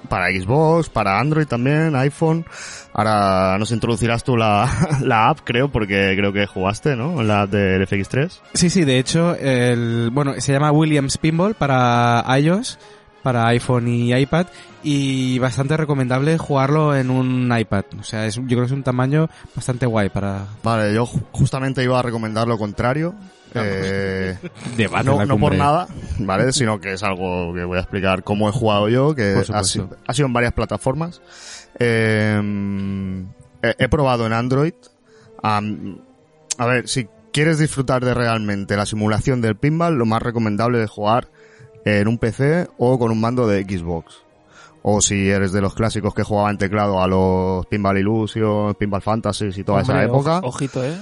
Xbox, para Android también, iPhone. Ahora nos introducirás tú la, la app, creo, porque creo que jugaste, ¿no? La app del FX3. Sí, sí, de hecho, el, bueno, se llama Williams Pinball para iOS, para iPhone y iPad, y bastante recomendable jugarlo en un iPad. O sea, es, yo creo que es un tamaño bastante guay para... Vale, yo ju- justamente iba a recomendar lo contrario. Eh, Debate no, no por nada, ¿vale? Sino que es algo que voy a explicar cómo he jugado yo, que ha, sido- ha sido en varias plataformas. Eh, he, he probado en Android. A ver, si quieres disfrutar de realmente la simulación del pinball, lo más recomendable es jugar en un PC o con un mando de Xbox. O si eres de los clásicos que jugaban teclado a los Pinball Illusion, Pinball Fantasies y toda Hombre, esa época. oj- Ojito, ¿eh?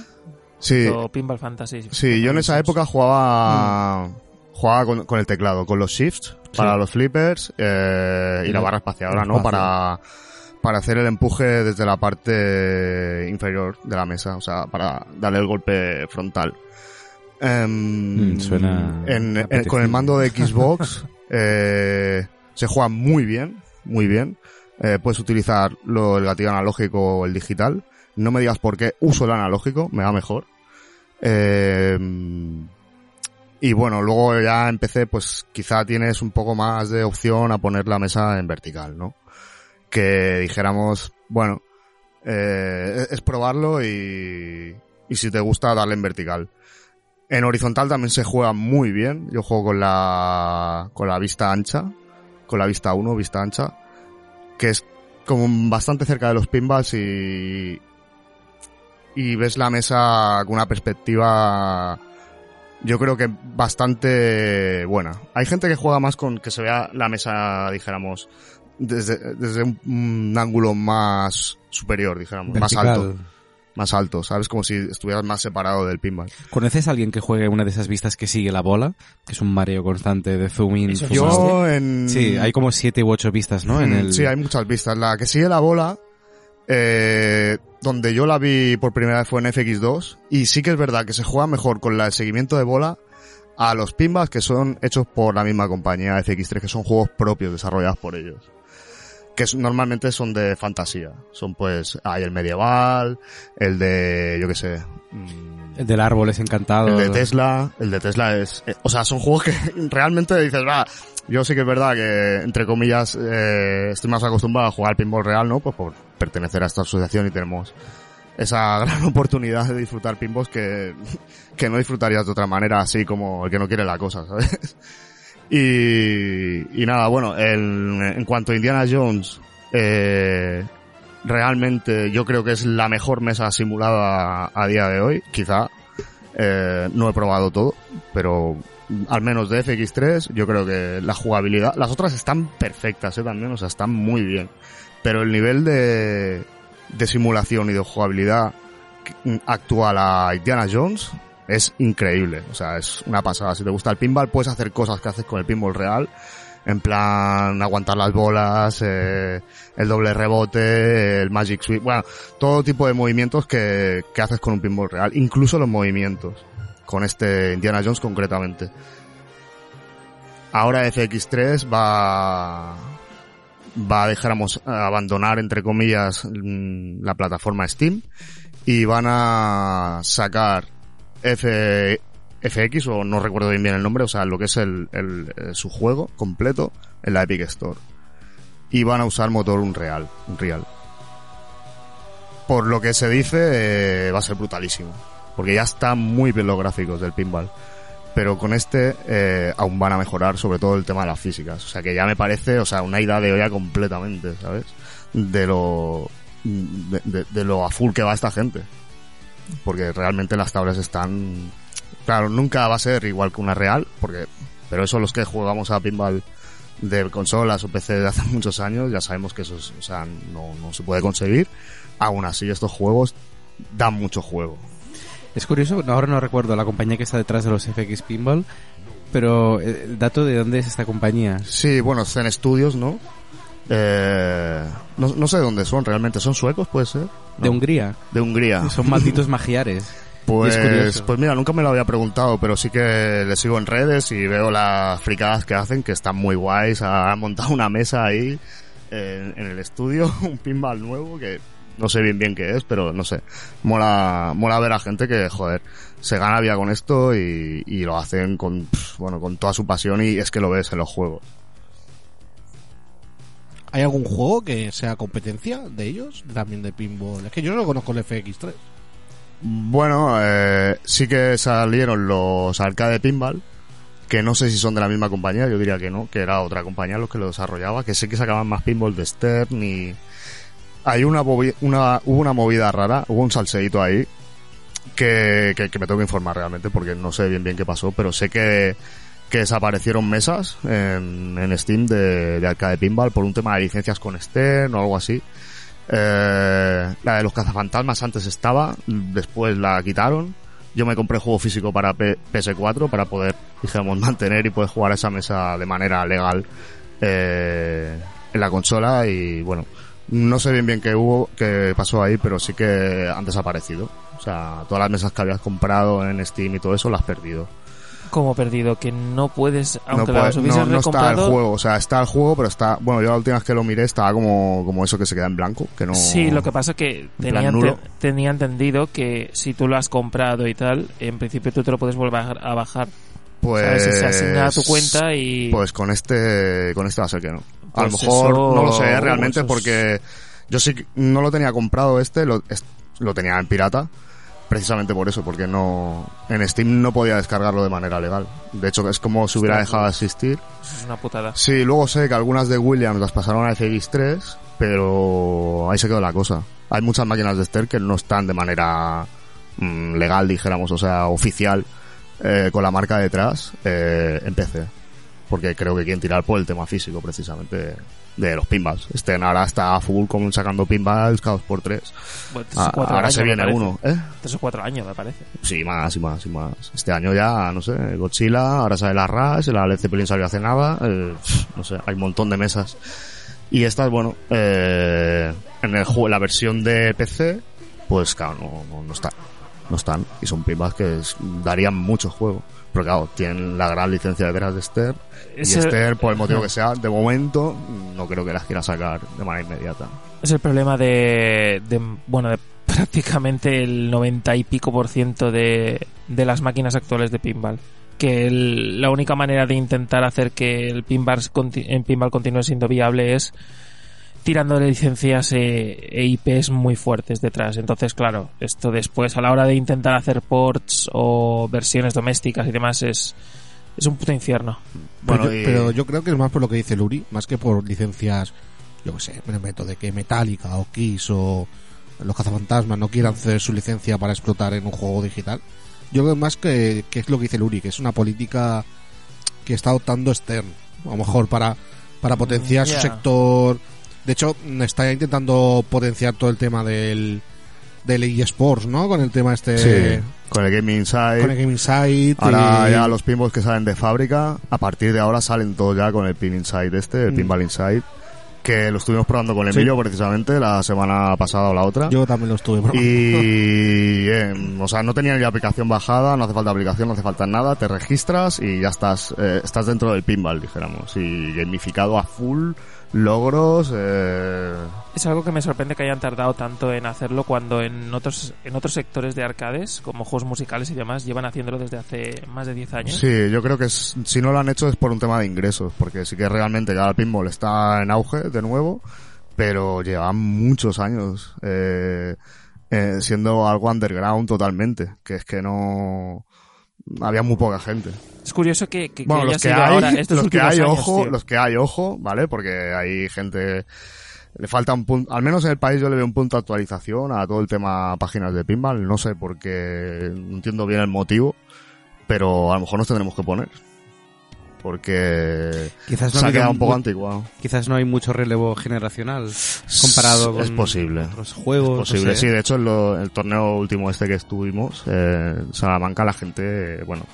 Sí, O Pinball Fantasy. Sí, yo en esa época jugaba jugaba con, con el teclado, con los shifts para los flippers eh, y la barra espaciadora, ¿no? Para para hacer el empuje desde la parte inferior de la mesa, o sea, para darle el golpe frontal. Em, Mm, suena en- en- apetecible. con el mando de Xbox eh, se juega muy bien, muy bien. Eh, puedes utilizar lo, el gatillo analógico o el digital. No me digas por qué uso el analógico, me va mejor. Eh, y bueno, luego ya empecé, pues quizá tienes un poco más de opción a poner la mesa en vertical, ¿no? Que dijéramos, bueno, eh, es probarlo y, y si te gusta darle en vertical. En horizontal también se juega muy bien. Yo juego con la, con la vista ancha, con la vista 1, vista ancha, que es como bastante cerca de los pinballs y, y ves la mesa con una perspectiva yo creo que bastante buena. Hay gente que juega más con que se vea la mesa, dijéramos, desde, desde un, un ángulo más superior, dijéramos, más alto, más alto, ¿sabes? Como si estuvieras más separado del pinball. ¿Conoces a alguien que juegue una de esas vistas que sigue la bola? Que es un mareo constante de zoom in, Eso zoom yo- out. Yo en... Sí, hay como siete u ocho vistas, ¿no? En el... Sí, hay muchas vistas. La que sigue la bola, eh, donde yo la vi por primera vez fue en FX2, y sí que es verdad que se juega mejor con el seguimiento de bola a los pinballs que son hechos por la misma compañía FX3, que son juegos propios desarrollados por ellos. Que normalmente son de fantasía. Son pues, hay el medieval, el de, yo qué sé, mm, El del árbol es encantado. el de Tesla, el de Tesla es, eh, o sea, son juegos que realmente dices, va, yo sí que es verdad que, entre comillas, eh, estoy más acostumbrado a jugar al pinball real, ¿no? Pues por pertenecer a esta asociación y tenemos esa gran oportunidad de disfrutar pinballs que, que no disfrutarías de otra manera, así como el que no quiere la cosa, ¿sabes? Y, y nada, bueno, el- en cuanto a Indiana Jones, eh, realmente yo creo que es la mejor mesa simulada a, día de hoy, quizá. Eh, no he probado todo, pero al menos de FX3 yo creo que la jugabilidad, las otras están perfectas, ¿eh? También, o sea, están muy bien. Pero el nivel de, de simulación y de jugabilidad actual a Indiana Jones es increíble. O sea, es una pasada. Si te gusta el pinball, puedes hacer cosas que haces con el pinball real. En plan, aguantar las bolas, eh, el doble rebote, el magic sweep, bueno, todo tipo de movimientos que, que haces con un pinball real, incluso los movimientos, con este Indiana Jones concretamente. Ahora FX3 va, va a dejáramos abandonar, entre comillas, mm, la plataforma Steam y van a sacar F, FX o no recuerdo bien bien el nombre, o sea, lo que es el, el- eh, su juego completo en la Epic Store. Y van a usar motor Unreal, Unreal. Por lo que se dice, eh, va a ser brutalísimo. Porque ya están muy bien los gráficos del pinball. Pero con este eh, aún van a mejorar sobre todo el tema de las físicas. O sea que ya me parece, o sea, una ida de olla completamente, ¿sabes? De lo, de lo a full que va esta gente. Porque realmente las tablas están, claro, nunca va a ser igual que una real, porque, pero eso los que jugamos a pinball de consolas o PC de hace muchos años, ya sabemos que eso es- o sea, no, no se puede conseguir. Aún así, estos juegos dan mucho juego. Es curioso, ahora no recuerdo la compañía que está detrás de los FX Pinball, pero eh, el dato de dónde es esta compañía. Sí, bueno, Zen Studios, ¿no? Eh, no, no sé de dónde son realmente. ¿Son suecos, puede ser? De. Hungría. De Hungría. Son malditos magiares. Pues, pues mira, nunca me lo había preguntado, pero sí que le sigo en redes y veo las fricadas que hacen, que están muy guays. Han montado una mesa ahí eh, en el estudio, un pinball nuevo que no sé bien bien qué es, pero no sé. Mola, mola ver a gente que, joder, se gana vida con esto y, y lo hacen con, bueno, con toda su pasión y es que lo ves en los juegos. ¿Hay algún juego que sea competencia de ellos? También de pinball. Es que yo no conozco el FX3. Bueno, eh, sí que salieron los arcade pinball, que no sé si son de la misma compañía, yo diría que no, que era otra compañía los que lo desarrollaba, que sé que sacaban más pinball de Stern y... Hay una, una hubo una movida rara, hubo un salseíto ahí que, que, que me tengo que informar realmente porque no sé bien bien qué pasó, pero sé que, que desaparecieron mesas en, en Steam de, de arcade pinball por un tema de licencias con Stern o algo así. Eh, la de los cazafantasmas antes estaba, después la quitaron. Yo me compré juego físico para P- PS4 para poder, dijéramos, mantener y poder jugar esa mesa de manera legal eh, en la consola y bueno, no sé bien bien qué hubo, qué pasó ahí, pero sí que han desaparecido. O sea, todas las mesas que habías comprado en Steam y todo eso las has perdido. Como perdido, que no puedes, aunque no, las hubieses no, no está el juego, o sea, está el juego, pero está, bueno, yo la última vez que lo miré estaba como, como eso que se queda en blanco, que no... Sí, lo que pasa es que tenía, tenía entendido que si tú lo has comprado y tal, en principio tú te lo puedes volver a bajar. A bajar Pues, ¿sabes? Se asigna a tu cuenta y... Pues con este, con este va a ser que no. A lo Pues mejor eso- no lo sé realmente es- porque yo sí no lo tenía comprado este, lo, es- lo tenía en pirata. Precisamente por eso, porque no, en Steam no podía descargarlo de manera legal. De hecho, es como si hubiera dejado de existir. es una putada. Sí, luego sé que algunas de Williams las pasaron a FX3, pero ahí se quedó la cosa. Hay muchas máquinas de Ster que no están de manera mm, legal, dijéramos, o sea, oficial, eh, con la marca detrás, eh, en PC. Porque creo que quieren tirar por el tema físico, precisamente, de los pinballs. Este ahora está a full con sacando pinballs cada dos por tres. Bueno, tres Ah, cuatro ahora años, se viene uno, ¿eh? Tres o cuatro años, me parece. Sí, más y más y más. Este año ya, no sé, Godzilla, ahora sale la Rush, la Led Zeppelin salió hace nada, eh, no sé, hay un montón de mesas. Y estas, bueno, eh, en el juego, la versión de PC, pues claro, no, no, no están. No están. Y son pinballs que es- darían mucho juego. Pero claro, tienen la gran licencia detrás de Ster. Y Ster, por el motivo que sea, de momento, no creo que las quiera sacar de manera inmediata. Es el problema de, de, bueno, de prácticamente el 90 y pico por ciento de, de las máquinas actuales de pinball. Que el- la única manera de intentar hacer que el pinball, en pinball continúe siendo viable es tirando de licencias e, e IPs muy fuertes detrás. Entonces, claro, esto después a la hora de intentar hacer ports o versiones domésticas y demás es, es un puto infierno. Bueno, pero, yo, y- pero yo creo que es más por lo que dice Luri, más que por licencias, yo que sé, me meto de que Metallica o Kiss o los cazafantasmas no quieran ceder su licencia para explotar en un juego digital. Yo creo más que, que es lo que dice Luri, que es una política que está adoptando Stern, a lo mejor para, para potenciar su sector. De hecho, está intentando potenciar todo el tema del, del eSports, ¿no? Con el tema este, Sí, con el Gaming Inside. con el Game Insight. Ahora y- ya los pinballs que salen de fábrica, a partir de ahora salen todos ya con el Pin Inside este, el Mm. Pinball Inside, que lo estuvimos probando con Sí. Emilio precisamente la semana pasada o la otra. Yo también lo estuve probando. Y, eh, o sea, no tenía ni aplicación bajada, no hace falta aplicación, no hace falta nada, te registras y ya estás, eh, estás dentro del pinball, dijéramos, y gamificado a full, logros, eh, Es algo que me sorprende que hayan tardado tanto en hacerlo cuando en otros en otros sectores de arcades, como juegos musicales y demás, llevan haciéndolo desde hace más de 10 años. Sí, yo creo que es- si no lo han hecho es por un tema de ingresos, porque sí que realmente ya el pinball está en auge de nuevo, pero lleva muchos años eh, eh, siendo algo underground totalmente, que es que no había muy poca gente. Es curioso que, que, que Bueno, haya los que hay, ahora, los que hay años, ojo, tío. los que hay ojo, ¿vale? Porque hay gente le falta un punto, al menos en el país yo le veo un punto de actualización a todo el tema páginas de pinball, no sé porque no entiendo bien el motivo, pero a lo mejor nos tendremos que poner. Porque Quizás no se ha quedado un poco anticuado. Quizás no hay mucho relevo generacional comparado con Es posible. otros juegos. Posible, no sé. sí. De hecho, en lo- el torneo último este que estuvimos, eh, en Salamanca, la gente, eh, bueno,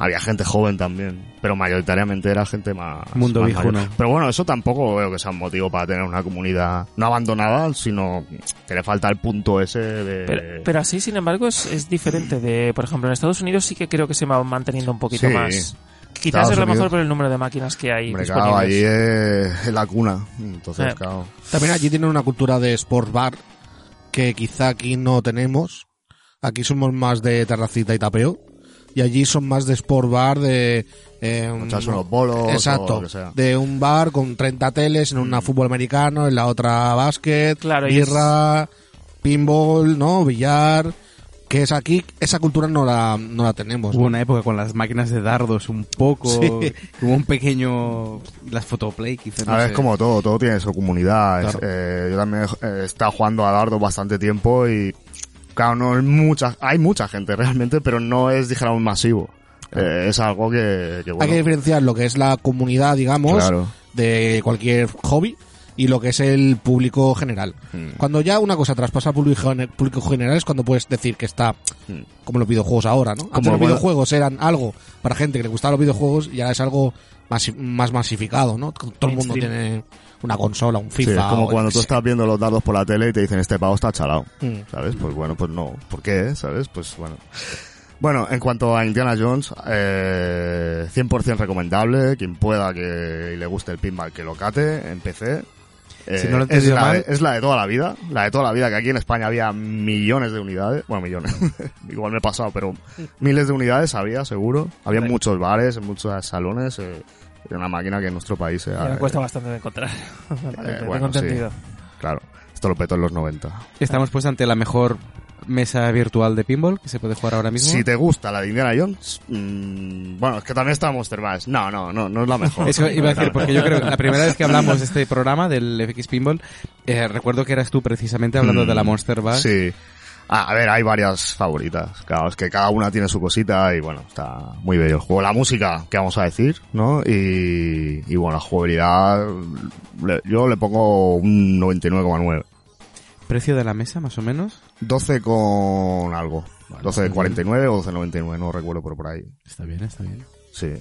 había gente joven también, pero mayoritariamente era gente más... Mundo más viejuno. mayor. Pero bueno, eso tampoco veo que sea un motivo para tener una comunidad no abandonada, sino que le falta el punto ese de... Pero, pero así, sin embargo, es, es diferente de, por ejemplo, en Estados Unidos sí que creo que se va manteniendo un poquito Sí. más. Quizás Estados es lo mejor por el número de máquinas que hay Hombre, claro, ahí disponibles. es, es la cuna. Entonces, Eh. claro. También allí tienen una cultura de sport bar que quizá aquí no tenemos. Aquí somos más de terracita y tapeo. Y allí son más de sport bar, de... eh, Echarse unos bolos o Exacto. lo que sea. De un bar con 30 teles, en una fútbol americano, en la otra básquet, Claro, birra, pinball, ¿no? Billar. Que es aquí, esa cultura no la, no la tenemos. Hubo ¿no? una época con las máquinas de dardos un poco, Sí. hubo un pequeño, las fotoplay quizás. no A ver, sé. es como todo, todo tiene su comunidad. Es- eh, yo también he estado jugando a dardo bastante tiempo y, claro, no es mucha, hay mucha gente realmente, pero no es, dijéramos, masivo. Eh, es algo que, que Hay que diferenciar lo que es la comunidad, digamos, claro. de cualquier hobby y lo que es el público general. Mm. Cuando ya una cosa traspasa al público, gener- público general es cuando puedes decir que está Mm. como los videojuegos ahora, ¿no? Antes Como los bueno- videojuegos eran algo para gente que le gustaba los videojuegos y ahora es algo masi- más masificado, ¿no? Todo el mundo Mainstream. tiene una consola, un Sí, FIFA. es como o cuando tú estás viendo los dardos por la tele y te dicen este pavo está chalado. sé. Mm. ¿Sabes? Pues bueno, pues no. ¿Por qué? ¿Sabes? Pues bueno. Bueno, en cuanto a Indiana Jones, eh, 100% recomendable. Quien pueda que le guste el pinball, que lo cate en PC. Eh, Si no lo he es, la, mal- es la de toda la vida. La de toda la vida, que aquí en España había millones de unidades. Bueno, millones. Igual me he pasado, pero miles de unidades había, seguro. Había Vale. muchos bares, en muchos salones. Eh, era una máquina que en nuestro país se Ya me cuesta bastante de encontrar. Vale, eh, tengo bueno, sí. entendido. Claro. Esto lo petó en los 90. Estamos pues ante la mejor mesa virtual de pinball que se puede jugar ahora mismo. Si te gusta la de Indiana Jones, mm, bueno, es que también está Monster Bash. No, no, no, no es la mejor. Eso iba a decir, porque yo creo que la primera vez que hablamos de este programa, del FX Pinball, eh, recuerdo que eras tú precisamente hablando de la Monster Bash. Sí. Ah, a ver, hay varias favoritas. Claro, es que cada una tiene su cosita y bueno, está muy bello el juego. La música, ¿qué vamos a decir? ¿No? Y, y bueno, la jugabilidad, le- yo le pongo un 99,9. ¿Precio de la mesa, más o menos? 12 con algo. Vale, 12,49 o 12,99, no recuerdo, pero por ahí. Está bien, está bien. Sí.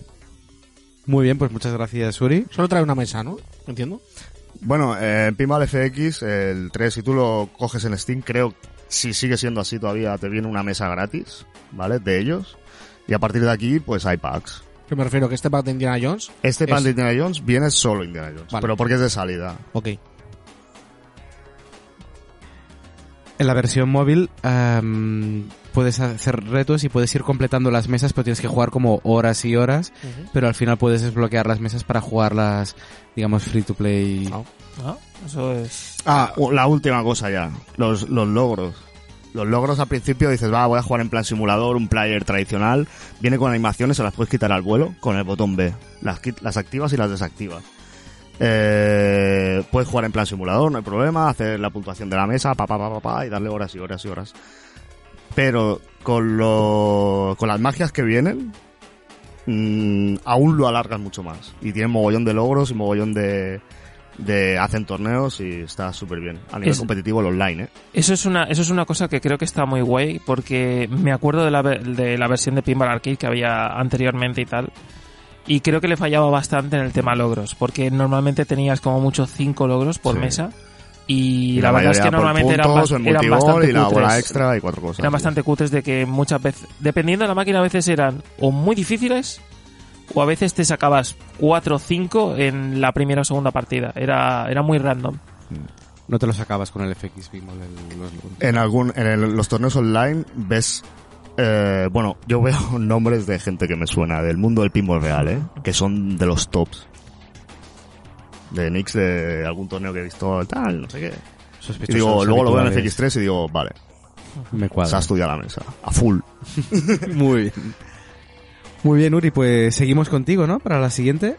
Muy bien, pues muchas gracias, Suri. Solo trae una mesa, ¿no? ¿Entiendo? Bueno, eh, en Pinball FX, el 3, si tú lo coges en Steam, creo, si sigue siendo así todavía, te viene una mesa gratis, ¿vale? De ellos. Y a partir de aquí, pues hay packs. Que me refiero que este pack de Indiana Jones, Este Es- pack de Indiana Jones viene solo Indiana Jones, Vale. pero porque es de salida. ok. En la versión móvil am, puedes hacer retos y puedes ir completando las mesas, pero tienes que jugar como horas y horas, pero al final puedes desbloquear las mesas para jugarlas, digamos, free to play. Ah. ¿No? Eso es... Ah, la última cosa ya, los, los logros. Los logros al principio dices, va, voy a jugar en plan simulador, un player tradicional. Viene con animaciones, se las puedes quitar al vuelo con el botón B. Las, quit- las activas y las desactivas. Eh, puedes jugar en plan simulador, no hay problema, hacer la puntuación de la mesa, pa, pa, pa, pa, pa, y darle horas y horas y horas. Pero con, lo, con las magias que vienen, mm, aún lo alargan mucho más. Y tienen mogollón de logros y mogollón de, de hacen torneos y está súper bien. A nivel Es- competitivo, el online, ¿eh? Eso es una eso es una cosa que creo que está muy guay porque me acuerdo de la, de la versión de Pinball Arcade que había anteriormente y tal. Y creo que le fallaba bastante en el tema logros, porque normalmente tenías como mucho cinco logros por Sí. mesa y, la, verdad es que normalmente eran, puntos, eran bastante y la bola cutres. extra y cuatro cosas. Eran bastante cutres de que muchas veces, dependiendo de la máquina, a veces eran o muy difíciles o a veces te sacabas cuatro o cinco en la primera o segunda partida. Era, era muy random. No te lo sacabas con el FX los- En algún, en el- los torneos online ves, eh, bueno, yo veo nombres de gente que me suena del mundo del pinball real, ¿eh? Que son de los tops. De Nix de algún torneo que he visto, tal, no sé qué. Y digo, luego lo veo en habituales. FX3 y digo, vale, Me se ha cuadra. estudiado la mesa, a full. Muy bien. Muy bien, Uri, pues seguimos contigo, ¿no? Para la siguiente.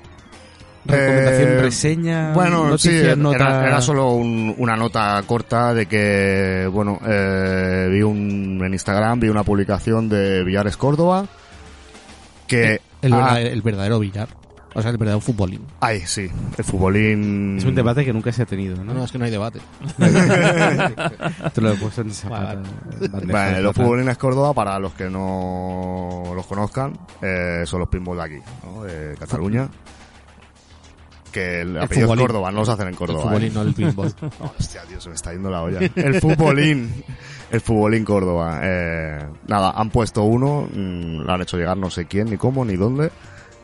Recomendación, Eh, reseña, Bueno, noticia, sí, era, nota... era solo un- una nota corta de que, bueno, eh, vi un, en Instagram, vi una publicación de Villares Córdoba, que... El, ah, verdadero, el verdadero billar. O sea, el verdadero futbolín. Ay, sí, el futbolín... Es un debate que nunca se ha tenido, No, ¿no? es que no hay debate. Te lo he puesto en esa Vale. los futbolines Córdoba, para los que no los conozcan, eh, son los pinball de aquí, ¿no? de Cataluña. Que el, apellido es. Córdoba, no los hacen en Córdoba. el futbolín, ¿eh? no el pinball. Hostia, tío, se me está yendo la olla. El futbolín. El futbolín Córdoba. Eh, nada, han puesto uno, mm, lo han hecho llegar no sé quién, ni cómo, ni dónde,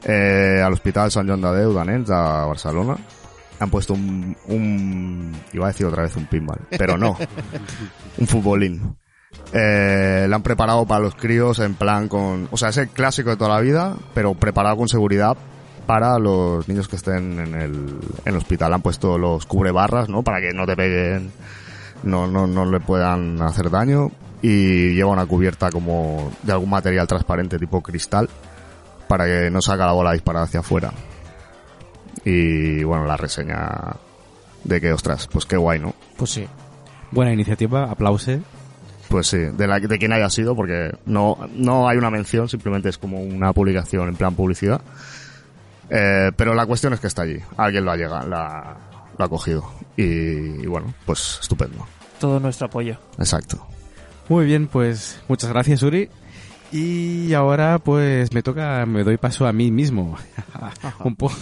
eh, al Hospital Sant Joan de Déu d'Anens, a Barcelona. Han puesto un, un, iba a decir otra vez un pinball, pero no. un futbolín. Eh, lo han preparado para los críos en plan con, o sea, es el clásico de toda la vida, pero preparado con seguridad para los niños que estén en el, en el hospital. Han puesto los cubrebarras, ¿no? Para que no te peguen, no, no, no le puedan hacer daño. Y lleva una cubierta como de algún material transparente tipo cristal para que no saca la bola disparada hacia afuera. Y bueno, la reseña de que, ostras, pues qué guay, ¿no? Pues sí. Buena iniciativa, aplause. Pues sí, de, la, de quien haya sido, porque no, no hay una mención, simplemente es como una publicación en plan publicidad. Eh, pero la cuestión es que está allí. Alguien lo ha llegado, la, lo ha cogido. Y, y bueno, pues estupendo. Todo nuestro apoyo. Exacto. Muy bien, pues muchas gracias, Uri. Y ahora pues me toca, me doy paso a mí mismo. Un poco.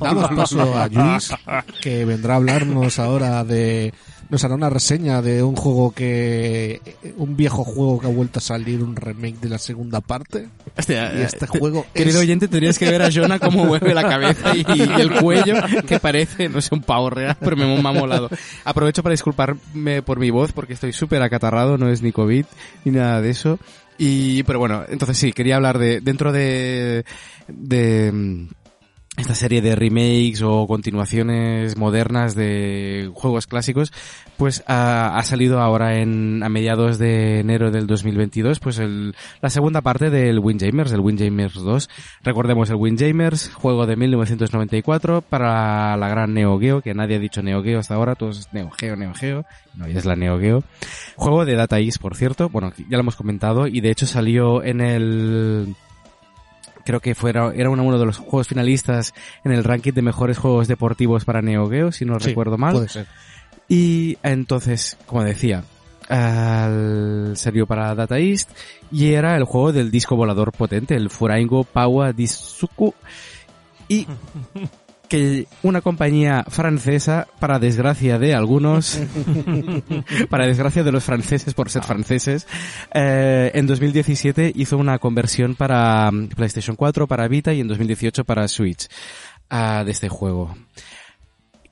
Damos paso a Luis, que vendrá a hablarnos ahora de... Nos hará una reseña de un juego que... Un viejo juego que ha vuelto a salir, un remake de la segunda parte. Hostia, Y este juego Querido es... oyente, tendrías que ver a Jonah cómo mueve la cabeza y, y el cuello, que parece, no sé, un pavo real, pero me, me ha molado. Aprovecho para disculparme por mi voz, porque estoy súper acatarrado, no es ni COVID, ni nada de eso. Y, pero bueno, entonces sí, quería hablar de, dentro de, de, mm, esta serie de remakes o continuaciones modernas de juegos clásicos, pues ha, salido ahora en, a mediados de enero del 2022, pues el, la segunda parte del Windjamers, el Windjamers 2. Recordemos el Windjamers, juego de 1994 para la gran Neo Geo, que nadie ha dicho Neo Geo hasta ahora, todos es Neo Geo, Neo Geo, no, es la Neo Geo. Juego de Data East, por cierto, bueno, ya lo hemos comentado, y de hecho salió en el creo que fuera, era uno de los juegos finalistas en el ranking de mejores juegos deportivos para Neo Geo, si no Sí, recuerdo mal. Puede ser. Y entonces, como decía, al- salió para Data East y era el juego del disco volador potente, el Furaingo Power Disuku. Y que una compañía francesa, para desgracia de algunos, para desgracia de los franceses por ser franceses, eh, en 2017 hizo una conversión para mm, PlayStation 4, para Vita y en 2018 para Switch ah, de este juego.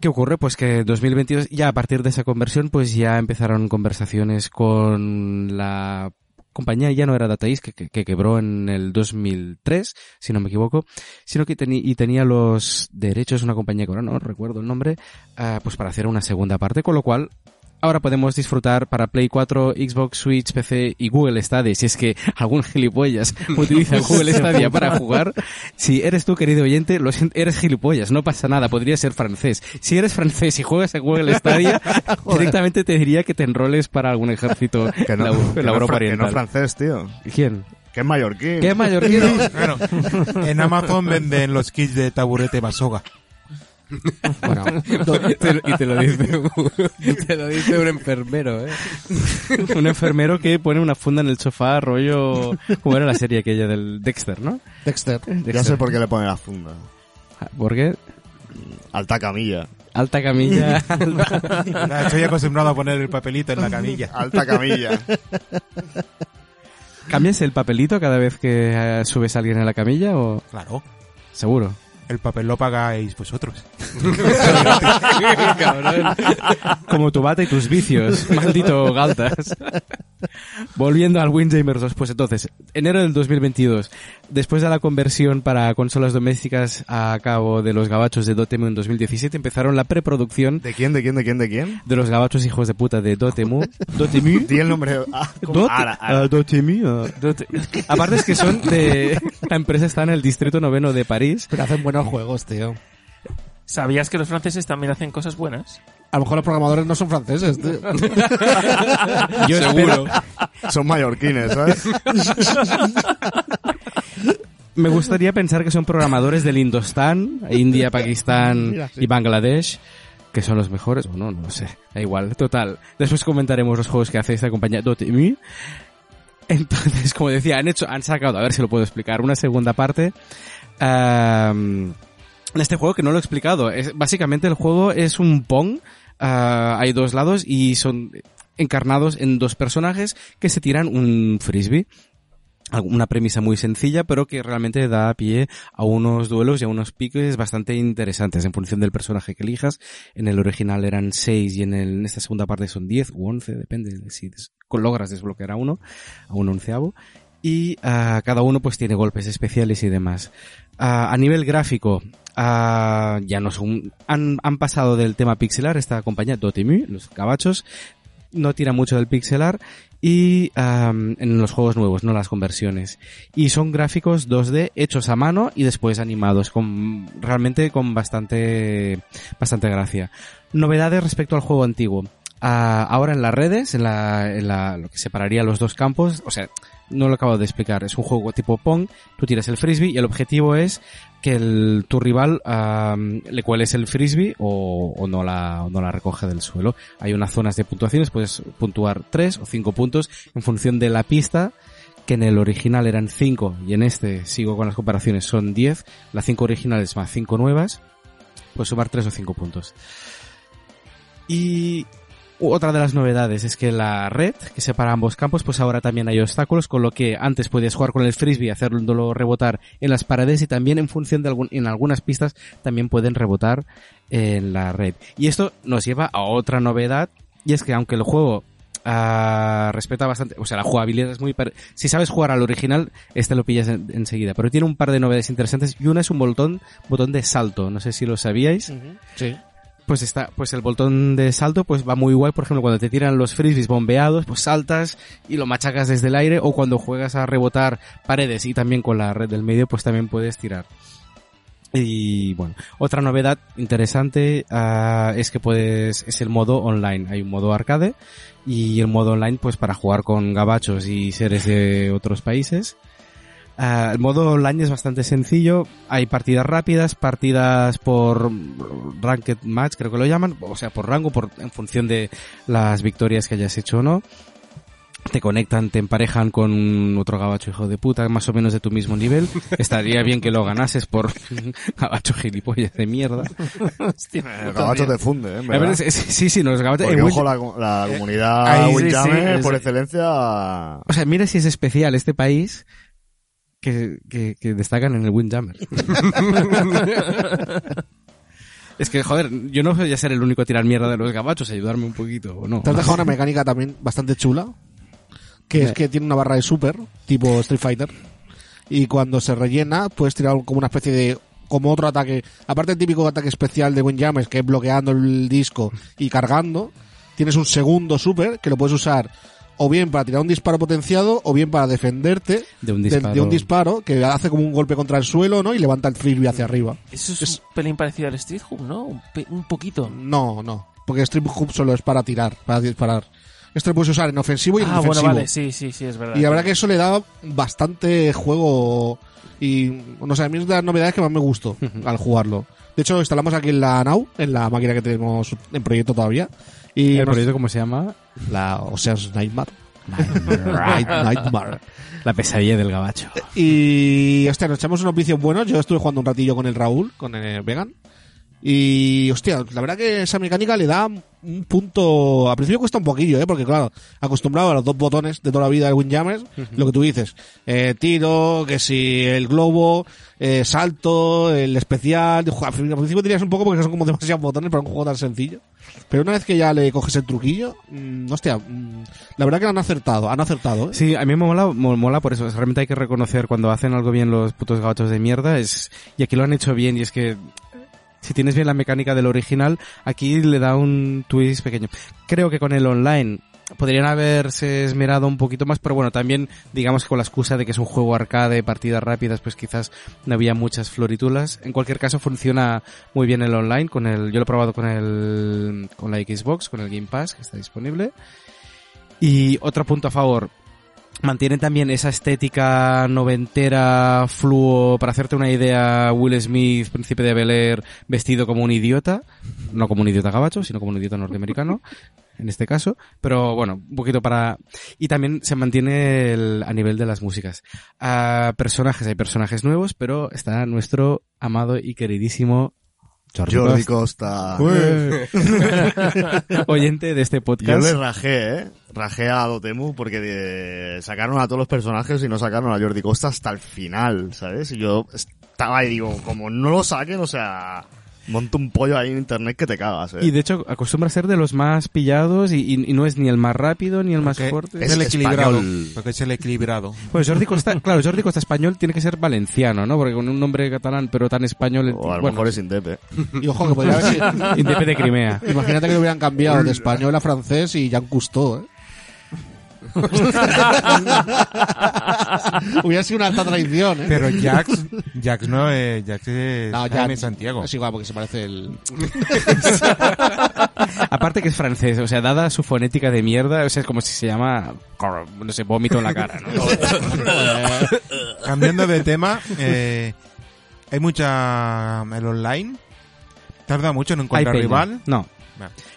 ¿Qué ocurre? Pues que 2022, ya a partir de esa conversión, pues ya empezaron conversaciones con la compañía, ya no era Data East, que, que- que quebró en el 2003, si no me equivoco, sino que tenía, y tenía los derechos, una compañía que ahora no recuerdo el nombre, ah, pues para hacer una segunda parte, con lo cual ahora podemos disfrutar para Play 4, Xbox, Switch, PC y Google Stadia. Si es que algún gilipollas utiliza Google Stadia para jugar, si eres tú, querido oyente, lo siento, eres gilipollas, no pasa nada, podría ser francés. Si eres francés y juegas en Google Stadia, directamente te diría que te enroles para algún ejército Que en no, la, en que la no Europa fra- que no Oriental. francés, tío. ¿Quién? Que es mallorquín. ¿Qué mallorquino? Claro. En Amazon venden los kits de taburete Masoga. Bueno, Te- y te lo dice un, te lo dice un enfermero, ¿eh? un enfermero que pone una funda en el sofá, rollo... ¿Cómo era la serie aquella del Dexter, no? Dexter. Ya sé por qué le pone la funda. ¿Por qué? Alta camilla. Alta camilla. Estoy acostumbrado a poner el papelito en la camilla. Alta camilla. ¿Cambias el papelito cada vez que eh, subes a alguien en la camilla o...? Claro. Seguro. El papel lo pagáis vosotros. Como tu bata y tus vicios, maldito Galtas. Volviendo al Windjamers 2, pues entonces, enero del 2022, después de la conversión para consolas domésticas a cabo de los gabachos de Dotemu en 2017, empezaron la preproducción ¿De quién, de quién, de quién, de quién? de los gabachos hijos de puta de Dotemu. Dotemu. Di el nombre. Ah. Dot, Ara, ara. ah, Dotemu, Dote- Aparte es que son de... La empresa está en el distrito noveno de París. Pero hacen buenos juegos, tío. ¿Sabías que los franceses también hacen cosas buenas? A lo mejor los programadores no son franceses, tío. Yo espero, Son mallorquines, ¿sabes? Me gustaría pensar que son programadores del Indostán, India, Pakistán Mira, sí. y Bangladesh, que son los mejores, o no, no lo sé, da igual, total. Después comentaremos los juegos que hace esta compañía Dotemu. Entonces, como decía, han hecho, han sacado, a ver si lo puedo explicar, una segunda parte. Am, en este juego que no lo he explicado. Es, básicamente el juego es un Pong. ah, hay dos lados y son encarnados en dos personajes que se tiran un frisbee. Una premisa muy sencilla, pero que realmente da pie a unos duelos y a unos piques bastante interesantes en función del personaje que elijas. En el original eran 6 y en, el- en esta segunda parte son 10 u 11, depende de si logras desbloquear a uno, a un onceavo. Y ah, cada uno pues tiene golpes especiales y demás. Ah, a nivel gráfico, ah, ya no son, han, han pasado del tema pixelar, esta compañía Dotemu, los cabachos, no tira mucho del pixelar y en los juegos nuevos, no las conversiones. Y son gráficos 2D hechos a mano y después animados, con realmente con bastante bastante gracia. Novedades respecto al juego antiguo. Ah, ahora en las redes, en la, en la lo que separaría los dos campos, o sea, no lo acabo de explicar, es un juego tipo Pong, tú tiras el frisbee y el objetivo es que tu rival le cueles el frisbee o, o no la, o no la recoge del suelo. Hay unas zonas de puntuaciones, puedes puntuar 3 o 5 puntos en función de la pista, que en el original eran 5 y en este, sigo con las comparaciones, son 10, las 5 originales más 5 nuevas, puedes sumar 3 o 5 puntos. Y otra de las novedades es que la red que separa ambos campos, pues ahora también hay obstáculos, con lo que antes podías jugar con el frisbee, hacerlo rebotar en las paredes y también en función de algún, en algunas pistas también pueden rebotar en la red. Y esto nos lleva a otra novedad, y es que aunque el juego ah, respeta bastante, o sea, la jugabilidad es muy... Si sabes jugar al original, este lo pillas en- enseguida, pero tiene un par de novedades interesantes y una es un botón, botón de salto, no sé si lo sabíais. Sí. Pues está, pues el botón de salto pues va muy guay, por ejemplo, cuando te tiran los frisbees bombeados, pues saltas y lo machacas desde el aire, o cuando juegas a rebotar paredes y también con la red del medio, pues también puedes tirar. Y bueno, otra novedad interesante ah, es que puedes, es el modo online. Hay un modo arcade y el modo online pues para jugar con gabachos y seres de otros países. Ah, el modo online es bastante sencillo. Hay partidas rápidas, partidas por ranked match, creo que lo llaman, o sea, por rango, por en función de las victorias que hayas hecho o no. Te conectan, te emparejan con otro gabacho hijo de puta, más o menos de tu mismo nivel. Estaría bien que lo ganases por gabacho gilipollas de mierda. El gabacho te funde, ¿eh? verdad. es- es- sí, sí, los gabachos... Porque, en ojo, la, la comunidad ahí sí, Windjammer, sí, por es- excelencia... O sea, mira si es especial este país que, que, que destacan en el Windjammer. es que, joder, yo no voy a ser el único a tirar mierda de los gabachos, ayudarme un poquito, ¿o no? Te has dejado una mecánica también bastante chula, que es que tiene una barra de super, tipo Street Fighter, y cuando se rellena puedes tirar como una especie de como otro ataque, aparte del típico ataque especial de Windjammers, que es bloqueando el disco y cargando, tienes un segundo super que lo puedes usar o bien para tirar un disparo potenciado o bien para defenderte de un disparo. de un disparo que hace como un golpe contra el suelo, ¿no? Y levanta el frisbee hacia arriba. Eso es, Es- un pelín parecido al Street Hoop, ¿no? Un, pe- un poquito. No, no, porque Strip Hoop solo es para tirar, para disparar. Esto lo puedes usar en ofensivo y en Ah, bueno, vale, sí, sí, sí, es verdad. Y la verdad que eso le da bastante juego y no sé, a mí es de las novedades que más me gustó al jugarlo. De hecho, lo instalamos aquí en la Now, en la máquina que tenemos en proyecto todavía. Y ¿El nos- proyecto cómo se llama? la Ocean's Nightmare. Night- Nightmare. La pesadilla del gabacho. Y hostia, nos echamos unos vicios buenos. Yo estuve jugando un ratillo con el Raúl, con el Vegan. Y hostia, la verdad que esa mecánica le da un punto. Al principio cuesta un poquillo, ¿eh? Porque claro, acostumbrado a los dos botones de toda la vida del Windjammers, lo que tú dices, eh, tiro, que si el globo, eh, salto, el especial. Al principio dirías un poco porque son como demasiados botones para un juego tan sencillo. Pero una vez que ya le coges el truquillo, mm, hostia, mm, la verdad que han acertado, han acertado, ¿eh? Sí, a mí me mola, mo- mola por eso. Realmente hay que reconocer cuando hacen algo bien los putos gabachos de mierda. Es, y aquí lo han hecho bien y es que si tienes bien la mecánica del original, aquí le da un twist pequeño. Creo que con el online podrían haberse esmerado un poquito más, pero bueno, también digamos que con la excusa de que es un juego arcade, partidas rápidas, pues quizás no había muchas floritulas. En cualquier caso funciona muy bien el online con el yo lo he probado con el con la Xbox, con el Game Pass que está disponible. Y otro punto a favor, mantienen también esa estética noventera, fluo, para hacerte una idea, Will Smith, príncipe de Bel Air, vestido como un idiota, no como un idiota gabacho, sino como un idiota norteamericano, en este caso, pero bueno, un poquito para... Y también se mantiene el- a nivel de las músicas. Ah, personajes, hay personajes nuevos, pero está nuestro amado y queridísimo Jordi, Jordi Costa, Costa. oyente de este Yo podcast. le rajé, ¿eh? Rajé a Dotemu porque eh, sacaron a todos los personajes y no sacaron a Jordi Costa hasta el final, ¿sabes? Y yo estaba ahí, digo, como no lo saquen, o sea, monto un pollo ahí en internet que te cagas, ¿eh? Y de hecho acostumbra a ser de los más pillados y, y- y no es ni el más rápido ni el más fuerte. Es, Es el equilibrado. español. Porque es el equilibrado. Pues Jordi Costa, claro, Jordi Costa español tiene que ser valenciano, ¿no? Porque con un nombre catalán pero tan español... o a lo bueno, mejor es Indepe. Y ojo, que podría haber sido- Indepe de Crimea. Imagínate que lo hubieran cambiado de español a francés y Jean Cousteau, ¿eh? Hubiera sido una alta traición, ¿eh? Pero Jax, Jax no es, Jax es No, Jaime Jack- Santiago. Es igual, porque se parece el... Aparte que es francés, o sea, dada su fonética de mierda, o sea, es como si se llama, no sé, vómito en la cara, ¿no? Cambiando de tema, eh, hay mucha el online. Tarda mucho en encontrar rival. No.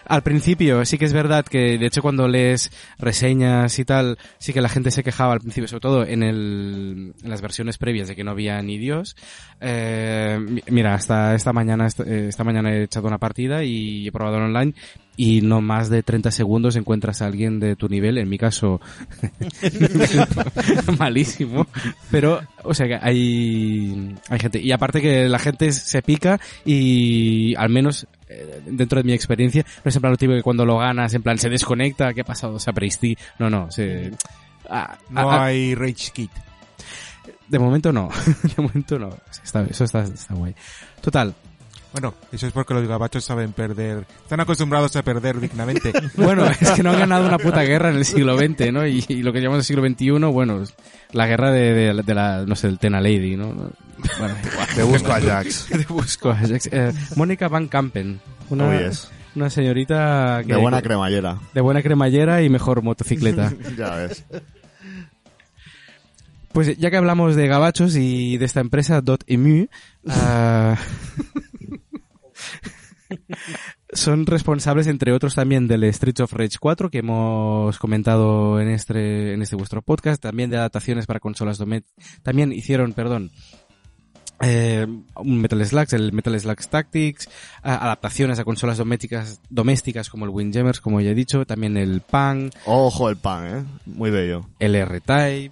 Al principio sí que es verdad que, de hecho, cuando lees reseñas y tal, sí que la gente se quejaba al principio, sobre todo en, el, en las versiones previas de que no había ni Dios. Eh, mi- mira, hasta esta mañana, esta, eh, esta mañana he echado una partida y he probado online y no más de 30 segundos encuentras a alguien de tu nivel, en mi caso malísimo, pero o sea que hay hay gente. Y aparte que la gente se pica y al menos eh, dentro de mi experiencia no es en plan lo típico que cuando lo ganas en plan se desconecta, ¿qué ha pasado? Se ha no, no, se ah, No ah, hay Rage Kit. de momento no, de momento no, está, eso está, está guay. Total, Bueno, eso es porque los gabachos saben perder. Están acostumbrados a perder dignamente. Bueno, es que no han ganado una puta guerra en el siglo XX, ¿no? Y, y lo que llamamos el siglo XXI, bueno, es la guerra de, de- de la, no sé, del Tena Lady, ¿no? Bueno. Te busco a Jax. Te busco. Eh, Mónica Van Campen. Una, Oh, yes. una señorita que, De buena cremallera. de buena cremallera y mejor motocicleta. ya ves. Pues ya que hablamos de gabachos y de esta empresa Dotemu, ah, son responsables entre otros también del Streets of Rage 4 que hemos comentado en este en este vuestro podcast, también de adaptaciones para consolas domésticas. También hicieron, perdón, eh, un Metal Slug, el Metal Slug Tactics, adaptaciones a consolas domésticas domésticas como el Windjammers, como ya he dicho, también el Pang, Ojo el pan, ¿eh? Muy bello. el R-Type.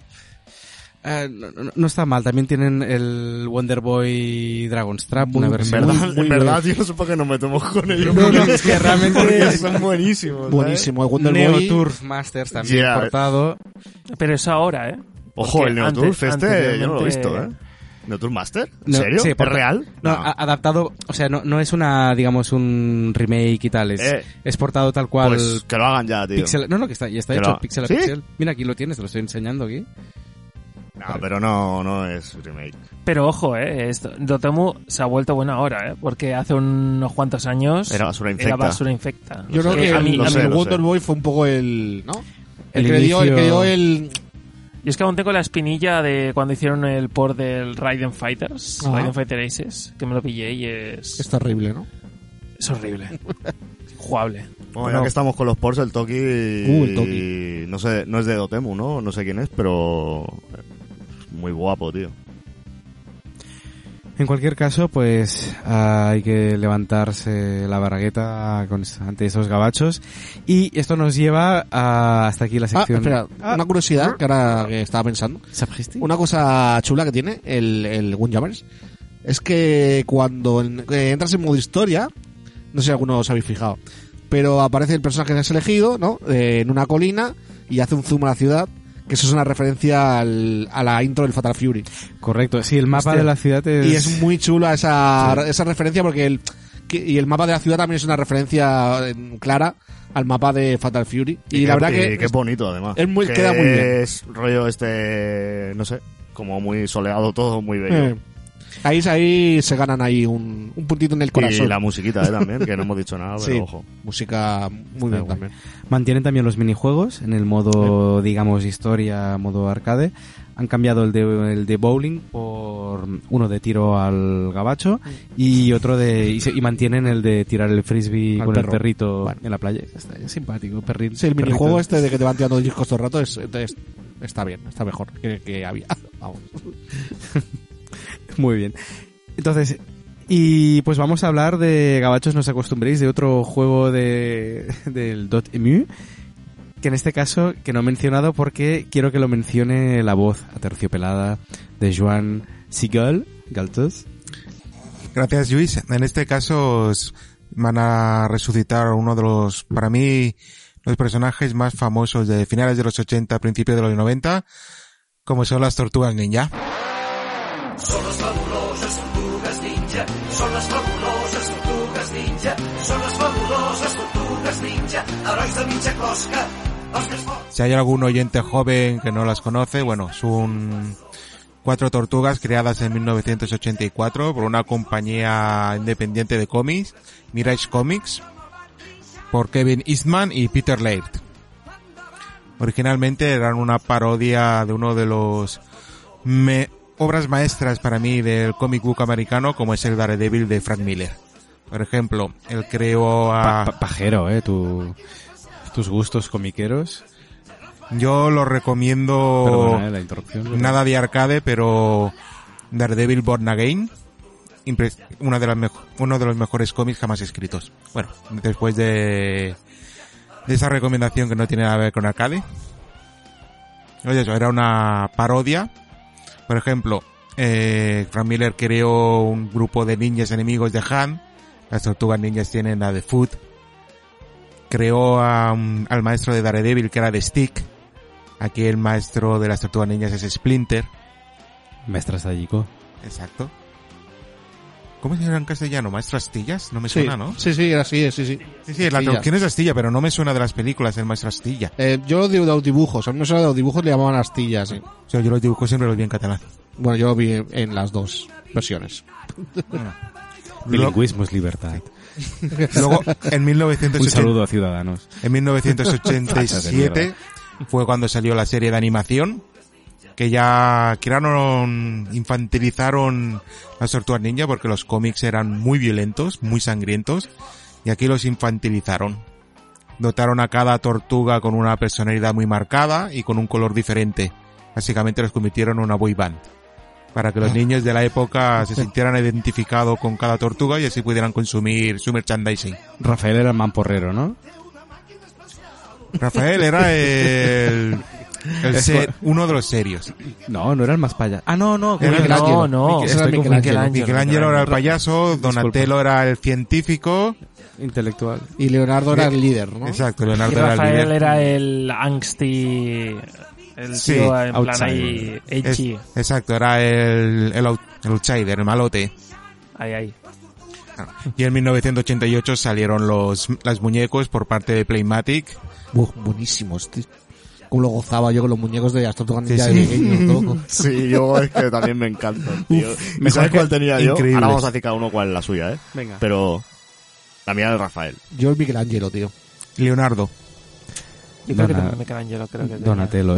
Eh, no, no- no está mal, también tienen el Wonder Boy Dragon's Trap, una En versión. verdad, muy en verdad, tío, no sé por qué no me tomo con ellos. No, no, es que realmente son buenísimos. ¿sabes? Buenísimo, el Wonder Neo Boy. Turf Masters también Yeah. portado. Pero es ahora, ¿eh? Ojo, Porque el Neoturf ante- este, yo no lo he visto, ¿eh? anteriormente- ¿Neoturf Master? ¿En No, serio? sí, ¿Es real? No, adaptado, o sea, no, no es una, digamos, un remake y tal, es, Eh. es portado tal cual. Pues que lo hagan ya, tío. pixel, no, no, que está, ya está Que hecho, lo- pixel a ¿Sí? pixel. Mira, aquí lo tienes, te lo estoy enseñando aquí. No, pero no, no es remake. Pero ojo, ¿eh? Esto, Dotemu se ha vuelto buena ahora, ¿eh? Porque hace unos cuantos años Era basura infecta. era basura infecta. Yo creo que a mí, a mí- sé, el lo Wonder sé. Boy fue un poco el... ¿no? El, El que le dio, el que inicio- dio el... Yo es que aún tengo la espinilla de cuando hicieron el port del Raiden Fighters, Ajá. Raiden Fighter Aces, que me lo pillé y es, Es terrible, ¿no? es horrible. Jugable. Bueno, ya que estamos con los ports, el Toki... Uh, el Toki. No sé, no es de Dotemu, ¿no? No sé quién es, pero... Muy guapo, tío. En cualquier caso, pues hay que levantarse la baragueta con, ante esos gabachos. Y esto nos lleva a, hasta aquí la Ah, sección. espera, Ah. una curiosidad que ahora que estaba pensando. Una cosa chula que tiene el, el Windjammers es que cuando en- eh, entras en modo historia, no sé si alguno os habéis fijado, pero aparece el personaje que has elegido, ¿no? Eh, en una colina y hace un zoom a la ciudad, que eso es una referencia al- a la intro del Fatal Fury. Correcto, sí, el mapa Hostia. de la ciudad es... Y es muy chula esa, esa referencia porque el, que- y el mapa de la ciudad también es una referencia clara al mapa de Fatal Fury. Y, la verdad y que qué es- bonito, además. es muy- Que queda muy bien. Es rollo este... No sé, como muy soleado todo, muy bello. Eh, Ahí, ahí se ganan ahí un, un puntito en el corazón. Y la musiquita eh, también, que no hemos dicho nada, pero Sí. ojo. Música muy bien también. Mantienen también los minijuegos en el modo, digamos, historia, modo arcade. Han cambiado el de, el de bowling por uno de tiro al gabacho y otro de... Y, se- y mantienen el de tirar el frisbee Al con perro. el perrito Bueno. en la playa. Está es simpático, perrito. Sí, el perrito. minijuego este de que te van tirando discos todo el rato es, es- está bien, está mejor que que había. Vamos. Muy bien. Entonces, y pues vamos a hablar de, gabachos, no os acostumbréis, de otro juego de, del Dotemu, que en este caso, que no he mencionado porque quiero que lo mencione la voz aterciopelada de Joan Seagal, Galtos. Gracias, Luis. En este caso van a resucitar uno de los, para mí, los personajes más famosos de finales de los 80, principios de los 90, como son las tortugas ninja. Si hay algún oyente joven que no las conoce, bueno, son cuatro tortugas creadas en 1984 por una compañía independiente de cómics, Mirage Comics, por Kevin Eastman y Peter Laird. Originalmente eran una parodia de uno de los me- obras maestras para mí del comic book americano como es el Daredevil de Frank Miller. Por ejemplo, él creó a... Pa- pajero, eh, tu, tus gustos comiqueros. Yo lo recomiendo... Perdona, eh, la interrupción. nada de arcade, pero Daredevil Born Again, una de las mejo- uno de los mejores cómics jamás escritos. Bueno, después de, de esa recomendación que no tiene nada que ver con arcade, oye, eso era una parodia. Por ejemplo, eh, Frank Miller creó un grupo de ninjas enemigos de Han, las tortugas ninjas tienen la de Food, creó a al maestro de Daredevil que era de Stick, Aquí el maestro de las tortugas ninjas es Splinter. Maestra Sayiko. Exacto. ¿Cómo se llama en castellano? ¿Maestro Astillas? No me Sí, suena, ¿no? sí, sí, así es, sí, sí. Sí, sí, la Astilla. traducción es Astilla, pero no me suena de las películas el maestro Astilla. Eh, yo lo digo de los dibujos, a mí me suena de los dibujos le llamaban astillas, sí. O sea, yo los dibujos siempre los vi en catalán. Bueno, yo lo vi en las dos versiones. Bilingüismo es libertad. Luego, en Un 1980, saludo a Ciudadanos. en 1987 fue cuando salió la serie de animación que ya crearon, infantilizaron las tortugas ninja porque los cómics eran muy violentos, muy sangrientos y aquí los infantilizaron. Dotaron a cada tortuga con una personalidad muy marcada y con un color diferente. Básicamente los convirtieron en una boy band. Para que los niños de la época se sintieran identificados con cada tortuga y así pudieran consumir su merchandising. Rafael era el mamporrero, ¿no? Rafael era el, el Es se- por- uno de los serios. No, no era el más payaso. Ah, no, no. Era coño, no, no. Estoy Michelangelo. Michelangelo era el payaso, Donatello era el científico, Intelectual. Y Leonardo era el líder, ¿no? exacto, Y Leonardo era el Rafael líder. era el angsty, el Sí, tío en plan ahí, Es- exacto, era el, el, out- el outsider, el malote. Ahí, ahí. Y en 1988 salieron los, las muñecos por parte de Playmatic. Uf, buenísimos, tío. Cómo lo gozaba yo con los muñecos de las tortugas Sí, ninja sí. de pequeño, loco. Sí, yo es que también me encantan, tío. ¿Me sabes cuál tenía yo? increíbles. Ahora vamos a decir cada uno cuál es la suya, ¿eh? Venga. Pero la mía es Rafael. Yo el Michelangelo, tío. Leonardo. Yo creo que Dona- también Michelangelo, creo que tenía. Donatello.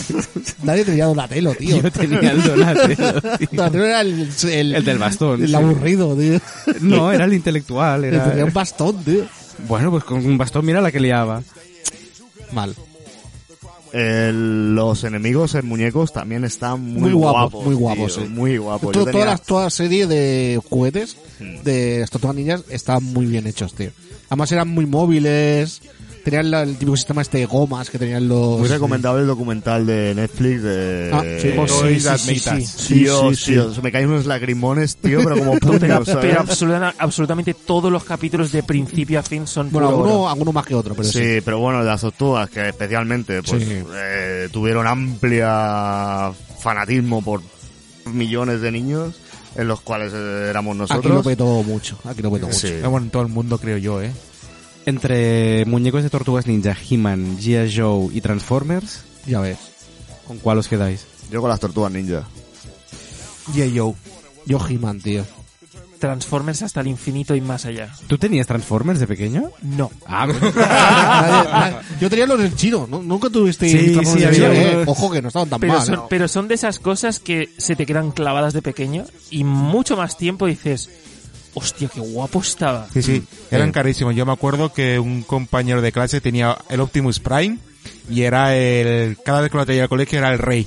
Nadie tenía Donatello, tío. Yo tenía el Donatello. tío. Donatello era el, el, El del bastón. el sí. aburrido, tío. No, era el intelectual. Le tenía Era... un bastón, tío. Bueno, pues con un bastón mira la que liaba. Mal. El- los enemigos en muñecos también están muy, Muy guapo, guapos. muy guapos, tío, sí. Muy guapos. Toda, tenía- la, toda la serie de juguetes Hmm. de las tortugas ninjas estaban muy bien hechos, tío. Además eran muy móviles, tenían la- el típico sistema este de gomas que tenían los... Muy recomendable el documental de Netflix de... Ah, sí, Toys sí, sí, sí, sí. Us. Tío, sí, sí. tío, se me caen unos lagrimones, tío, pero como Pero, puños, pero absoluta- absolutamente todos los capítulos de principio a fin son Bueno, oro. alguno, alguno más que otro, pero sí. sí, pero bueno, de las tortugas, que especialmente pues Sí. eh, tuvieron amplia fanatismo por millones de niños, en los cuales eh, éramos Aquí lo nosotros. petó mucho, aquí lo petó mucho. Sí. Eh, Bueno, en todo el mundo creo yo, eh. Entre muñecos de tortugas ninja, He-Man, G.I. Joe y Transformers, Ya ves. ¿con cuál os quedáis? Yo con las tortugas ninja. G.I. Joe. Yo He-Man, tío. Transformers hasta el infinito y más allá. ¿Tú tenías Transformers de pequeño? No. Ah, Nadie- nadie- yo tenía los del chino, ¿no? Nunca tuviste Sí, Transformers sí, había chino, eh. Ojo que no estaban tan Pero mal. son, ¿no? pero son de esas cosas que se te quedan clavadas de pequeño y mucho más tiempo dices, hostia, qué guapo estaba. Sí, sí, eran carísimos. Yo me acuerdo que un compañero de clase tenía el Optimus Prime y era el... Cada vez que lo traía al colegio era el rey.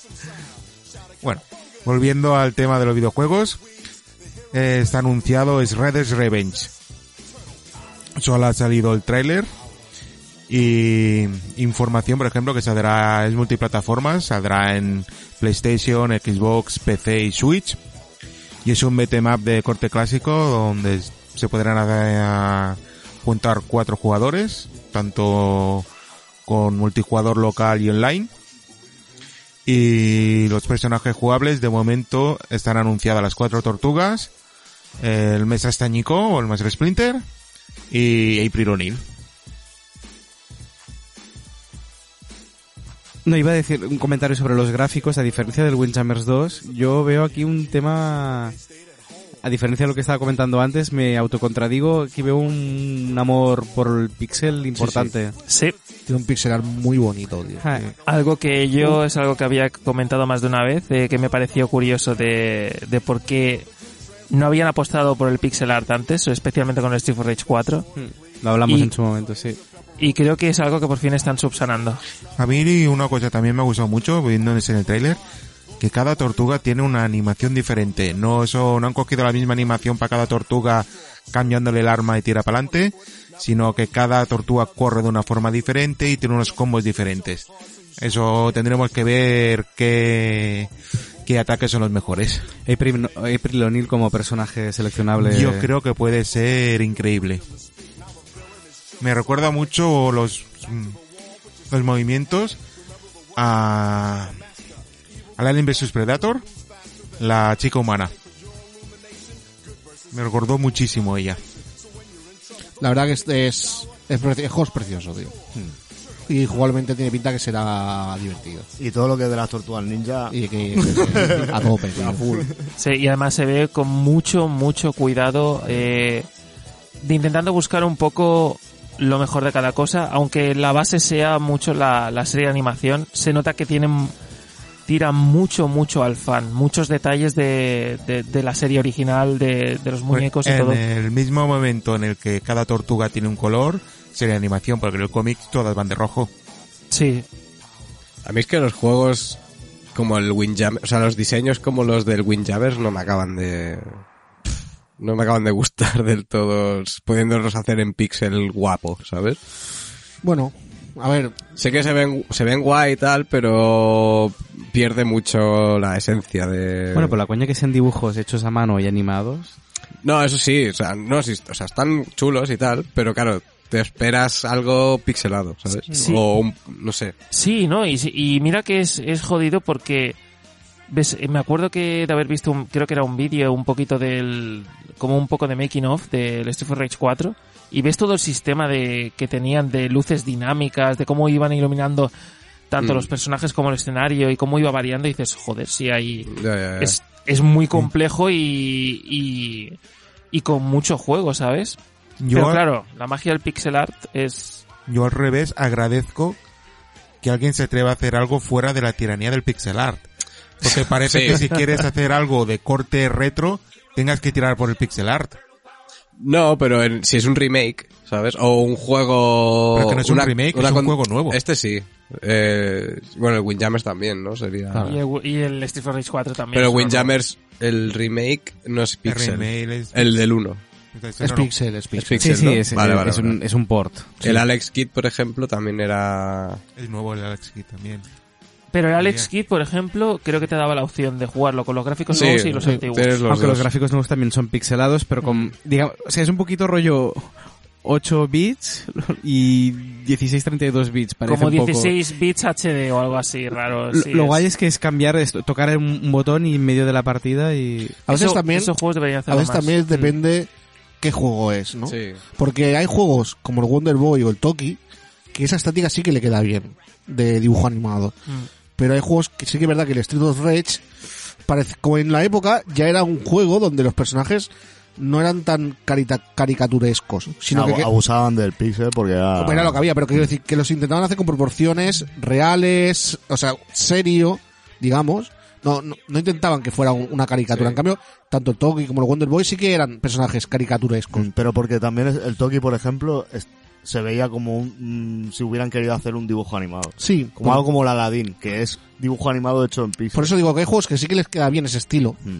bueno, volviendo al tema de los videojuegos, eh, está anunciado es Red Dead Revenge. Solo ha salido el tráiler y información, por ejemplo, que saldrá es multiplataformas, saldrá en PlayStation, Xbox, PC y Switch. Y es un beat'em up de corte clásico donde se podrán eh, juntar cuatro jugadores, tanto con multijugador local y online. Y los personajes jugables de momento están anunciadas las cuatro tortugas, el Mesa Estañico o el Master Splinter y April O'Neil. No, iba a decir un comentario sobre los gráficos. A diferencia del Windjammers 2, yo veo aquí un tema... A diferencia de lo que estaba comentando antes, me autocontradigo. Aquí veo un amor por el pixel importante. Sí, Tiene un pixel art muy bonito, tío. Ja, algo que yo es algo que había comentado más de una vez, eh, que me pareció curioso de, de por qué no habían apostado por el pixel art antes, especialmente con el Street for Rage 4. Lo hablamos Y- en su momento, sí. Y creo que es algo que por fin están subsanando. A mí una cosa también me ha gustado mucho, viendo en el tráiler, que cada tortuga tiene una animación diferente. No eso, no han cogido la misma animación para cada tortuga cambiándole el arma y tira para adelante, sino que cada tortuga corre de una forma diferente y tiene unos combos diferentes. Eso tendremos que ver qué, qué ataques son los mejores. April, April O'Neil como personaje seleccionable. Yo creo que puede ser increíble. Me recuerda mucho los, los movimientos a, al Alien vs Predator, la chica humana. Me recordó muchísimo ella. La verdad que es, es, es es precioso, tío. Y jugablemente tiene pinta que será divertido. Y todo lo que es de las tortugas ninja. Y que, que- a tope. A full. Sí, y además se ve con mucho, mucho cuidado, eh, de intentando buscar un poco lo mejor de cada cosa, aunque la base sea mucho la, la serie de animación, se nota que tienen tira mucho, mucho al fan, muchos detalles de, de, de la serie original, de, de los muñecos y en todo. el mismo momento en el que cada tortuga tiene un color, sería animación, porque en el cómic todas van de rojo. Sí, A mí es que los juegos como el Windjammer, o sea, los diseños como los del Windjammers no me acaban de... No me acaban de gustar del todo, pudiéndolos hacer en pixel guapo, ¿sabes? Bueno, a ver, Sé que se ven, se ven guay y tal, pero pierde mucho la esencia de... Bueno, por la coña que sean dibujos hechos a mano y animados. No, eso sí, o sea, no, sí, o sea, están chulos y tal, pero claro, te esperas algo pixelado, ¿sabes? Sí. O un, no sé. Sí, ¿no? Y, si- y mira que es, es jodido porque ves, eh, me acuerdo que de haber visto, un, creo que era un vídeo un poquito del, como un poco de making of del Street for Rage 4 y ves todo el sistema de que tenían de luces dinámicas, de cómo iban iluminando tanto Mm. los personajes como el escenario y cómo iba variando y dices, joder, sí hay, Ya, ya, ya. es, es muy complejo y, y, y con mucho juego, ¿sabes? Yo, Pero claro, la magia del pixel art es, yo al revés agradezco que alguien se atreva a hacer algo fuera de la tiranía del pixel art. Porque parece Sí. que si quieres hacer algo de corte retro, tengas que tirar por el pixel art. No, pero en- si es un remake, ¿sabes? O un juego... Pero que no es un remake, es un con- juego nuevo. Este sí. Eh, bueno, el Windjammers también, ¿no? Sería... y, el, y el Street for Rage 4 también. Pero es Windjammers, el remake no es El pixel. remake es- El del 1. Entonces, es no, no. pixel, es Es pixel. pixel, sí, es, Vale, vale, es vale. Un, es un port. El Alex Kidd, por ejemplo, también era... Es nuevo el Alex Kidd también. Pero el Alex Yeah. Kidd, por ejemplo, creo que te daba la opción de jugarlo con los gráficos Sí, nuevos y los sí, antiguos. los Aunque los gráficos nuevos también son pixelados, pero con, digamos, o sea, es un poquito rollo 8 bits y 16 32 bits, parece Como un poco. 16 bits HD o algo así raro. Lo- sí, lo es- guay es que es cambiar, esto, tocar un, botón y en medio de la partida y... A veces Eso- también, Esos juegos deberían a hacerlo veces más. también depende qué juego es, ¿no? Sí. Porque hay juegos como el Wonder Boy o el Toki que esa estática sí que le queda bien de dibujo animado. Mm. Pero hay juegos que sí que es verdad que el Street of Rage parece, como en la época ya era un juego donde los personajes no eran tan carita- caricaturescos, sino que- abusaban del pixel porque era... era lo que había, pero quiero decir que los intentaban hacer con proporciones reales, o sea, serio, digamos. No, no, no intentaban que fuera un- una caricatura. En cambio, tanto el Toki como el Wonder Boy sí que eran personajes caricaturescos. Mm, Pero porque también el Toki, por ejemplo, se veía como un, mm, si hubieran querido hacer un dibujo animado. Sí, Como por, algo como el Aladdin, que es dibujo animado hecho en pixel. por eso digo que hay juegos que sí que les queda bien ese estilo. Mm.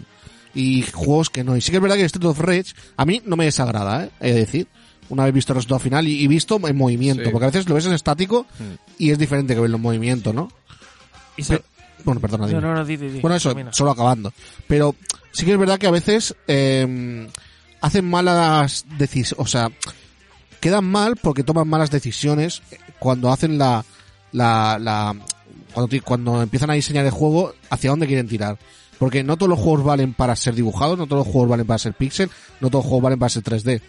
Y juegos que no. Y sí que es verdad que Street of Rage a mí no me desagrada, ¿eh? He de decir. Una vez visto el resultado final y, y visto en movimiento. Sí. Porque a veces lo ves en estático Mm. y es diferente que verlo en movimiento, ¿no? Y Pe- Bueno, perdona, no, no, no, di, di, di. Bueno, eso, Termina. solo acabando. Pero sí que es verdad que a veces eh, hacen malas decisiones, o sea, quedan mal porque toman malas decisiones cuando hacen la, la, la cuando, cuando empiezan a diseñar el juego hacia dónde quieren tirar. Porque no todos los juegos valen para ser dibujados, no todos los juegos valen para ser pixel, no todos los juegos valen para ser 3D.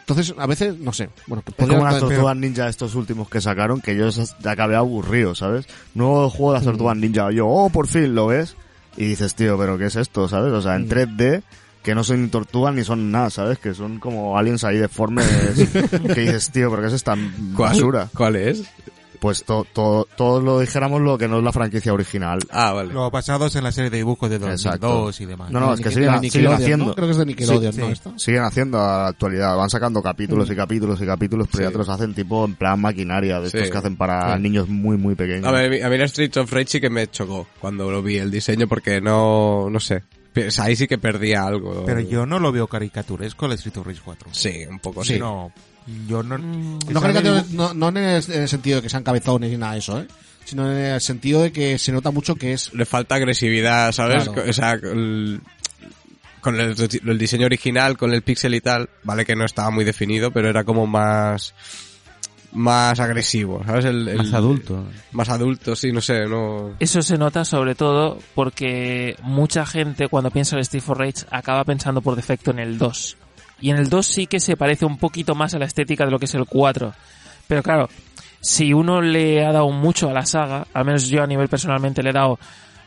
Entonces, a veces, no sé, bueno, Es como las tortugas ninja estos últimos que sacaron, que yo ya acabé aburrido, ¿sabes? Nuevo juego de las tortugas ninja, yo, oh, por fin, lo ves, y dices, tío, pero ¿qué es esto, sabes? O sea, en 3D, que no son ni tortugas ni son nada, ¿sabes? Que son como aliens ahí deformes, que dices, tío, pero ¿qué es esta basura? ¿Cuál es? Pues to, to- todos lo dijéramos lo que no es la franquicia original. Ah, vale. Los basados en la serie de dibujos de 2002 Exacto. y demás. No, no, es que siguen, siguen ¿no? haciendo. Creo que es de Nickelodeon, Sí, ¿no? sí. Esto? Siguen haciendo a la actualidad, van sacando capítulos y capítulos y capítulos, pero Sí. ya te los hacen tipo en plan maquinaria, de estos que hacen para Sí. niños muy, muy pequeños. A ver, a mí la Street of Rage sí que me chocó cuando lo vi el diseño porque no, no sé. Pues ahí sí que perdía algo. Pero yo no lo veo caricaturesco el Street of Rage 4. Sí, un poco Sí. sí. No, yo no... Mm, No, caricaturas- no, no en, el, en el sentido de que sean cabezones ni nada de eso, ¿eh? Sino en el sentido de que se nota mucho que es... Le falta agresividad, ¿sabes? Claro. O sea, el- con el, el diseño original, con el pixel y tal, vale que no estaba muy definido, pero era como más más agresivo, ¿sabes? El, el- Más adulto. Más adulto, sí, no sé, no... Eso se nota sobre todo porque mucha gente cuando piensa en Street for Rage acaba pensando por defecto en el 2. Y en el 2 sí que se parece un poquito más a la estética de lo que es el 4. Pero claro, si uno le ha dado mucho a la saga, al menos yo a nivel personalmente le he dado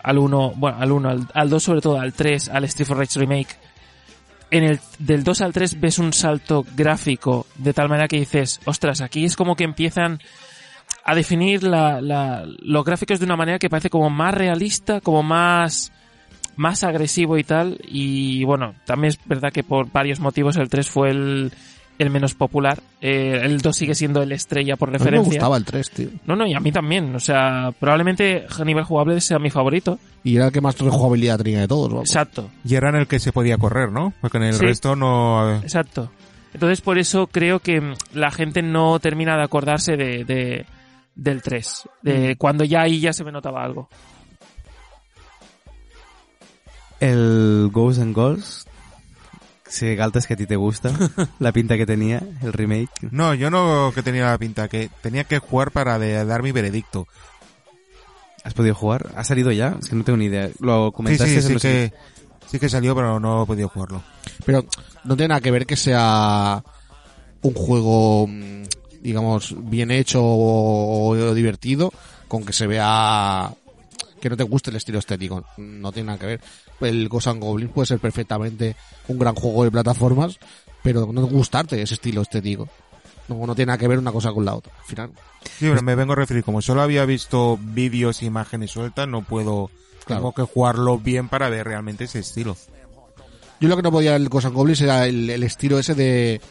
al 1, bueno, al 1, al, al 2 sobre todo, al 3, al Street for Rage Remake, en el del 2 al 3 ves un salto gráfico de tal manera que dices, ostras, aquí es como que empiezan a definir la, la- los gráficos de una manera que parece como más realista, como más más agresivo y tal. Y bueno, también es verdad que por varios motivos el 3 fue el, el menos popular. Eh, el 2 sigue siendo el estrella por A mí me referencia. gustaba el 3, tío. No, no, y a mí también. O sea, probablemente a nivel jugable sea mi favorito. Y era el que más rejugabilidad tenía de todos, vamos. Exacto. Y era en el que se podía correr, ¿no? Porque en el Sí. resto no... Exacto. Entonces por eso creo que mm, la gente no termina de acordarse de, de- del 3. De cuando ya ahí ya se me notaba algo. El Ghosts and Goals. Si Galtas que a ti te gusta. la pinta que tenía, el remake. No, yo no que tenía la pinta, que tenía que jugar para de- dar mi veredicto. ¿Has podido jugar? ¿Ha salido ya? Es que no tengo ni idea. Lo Sí, comentaste sí, sí los- que, sí que salió, pero no he podido jugarlo. Pero no tiene nada que ver que sea un juego, mm, digamos, bien hecho o, o divertido con que se vea que no te guste el estilo estético. No tiene nada que ver. El Ghost and Goblins puede ser perfectamente un gran juego de plataformas, pero no gustarte ese estilo estético. No, no tiene nada que ver una cosa con la otra. Al final, Sí, pero me vengo a referir, como solo había visto vídeos e imágenes sueltas, no puedo... Claro. Tengo que jugarlo bien para ver realmente ese estilo. Yo lo que no podía el Ghost and Goblins era el, el estilo ese de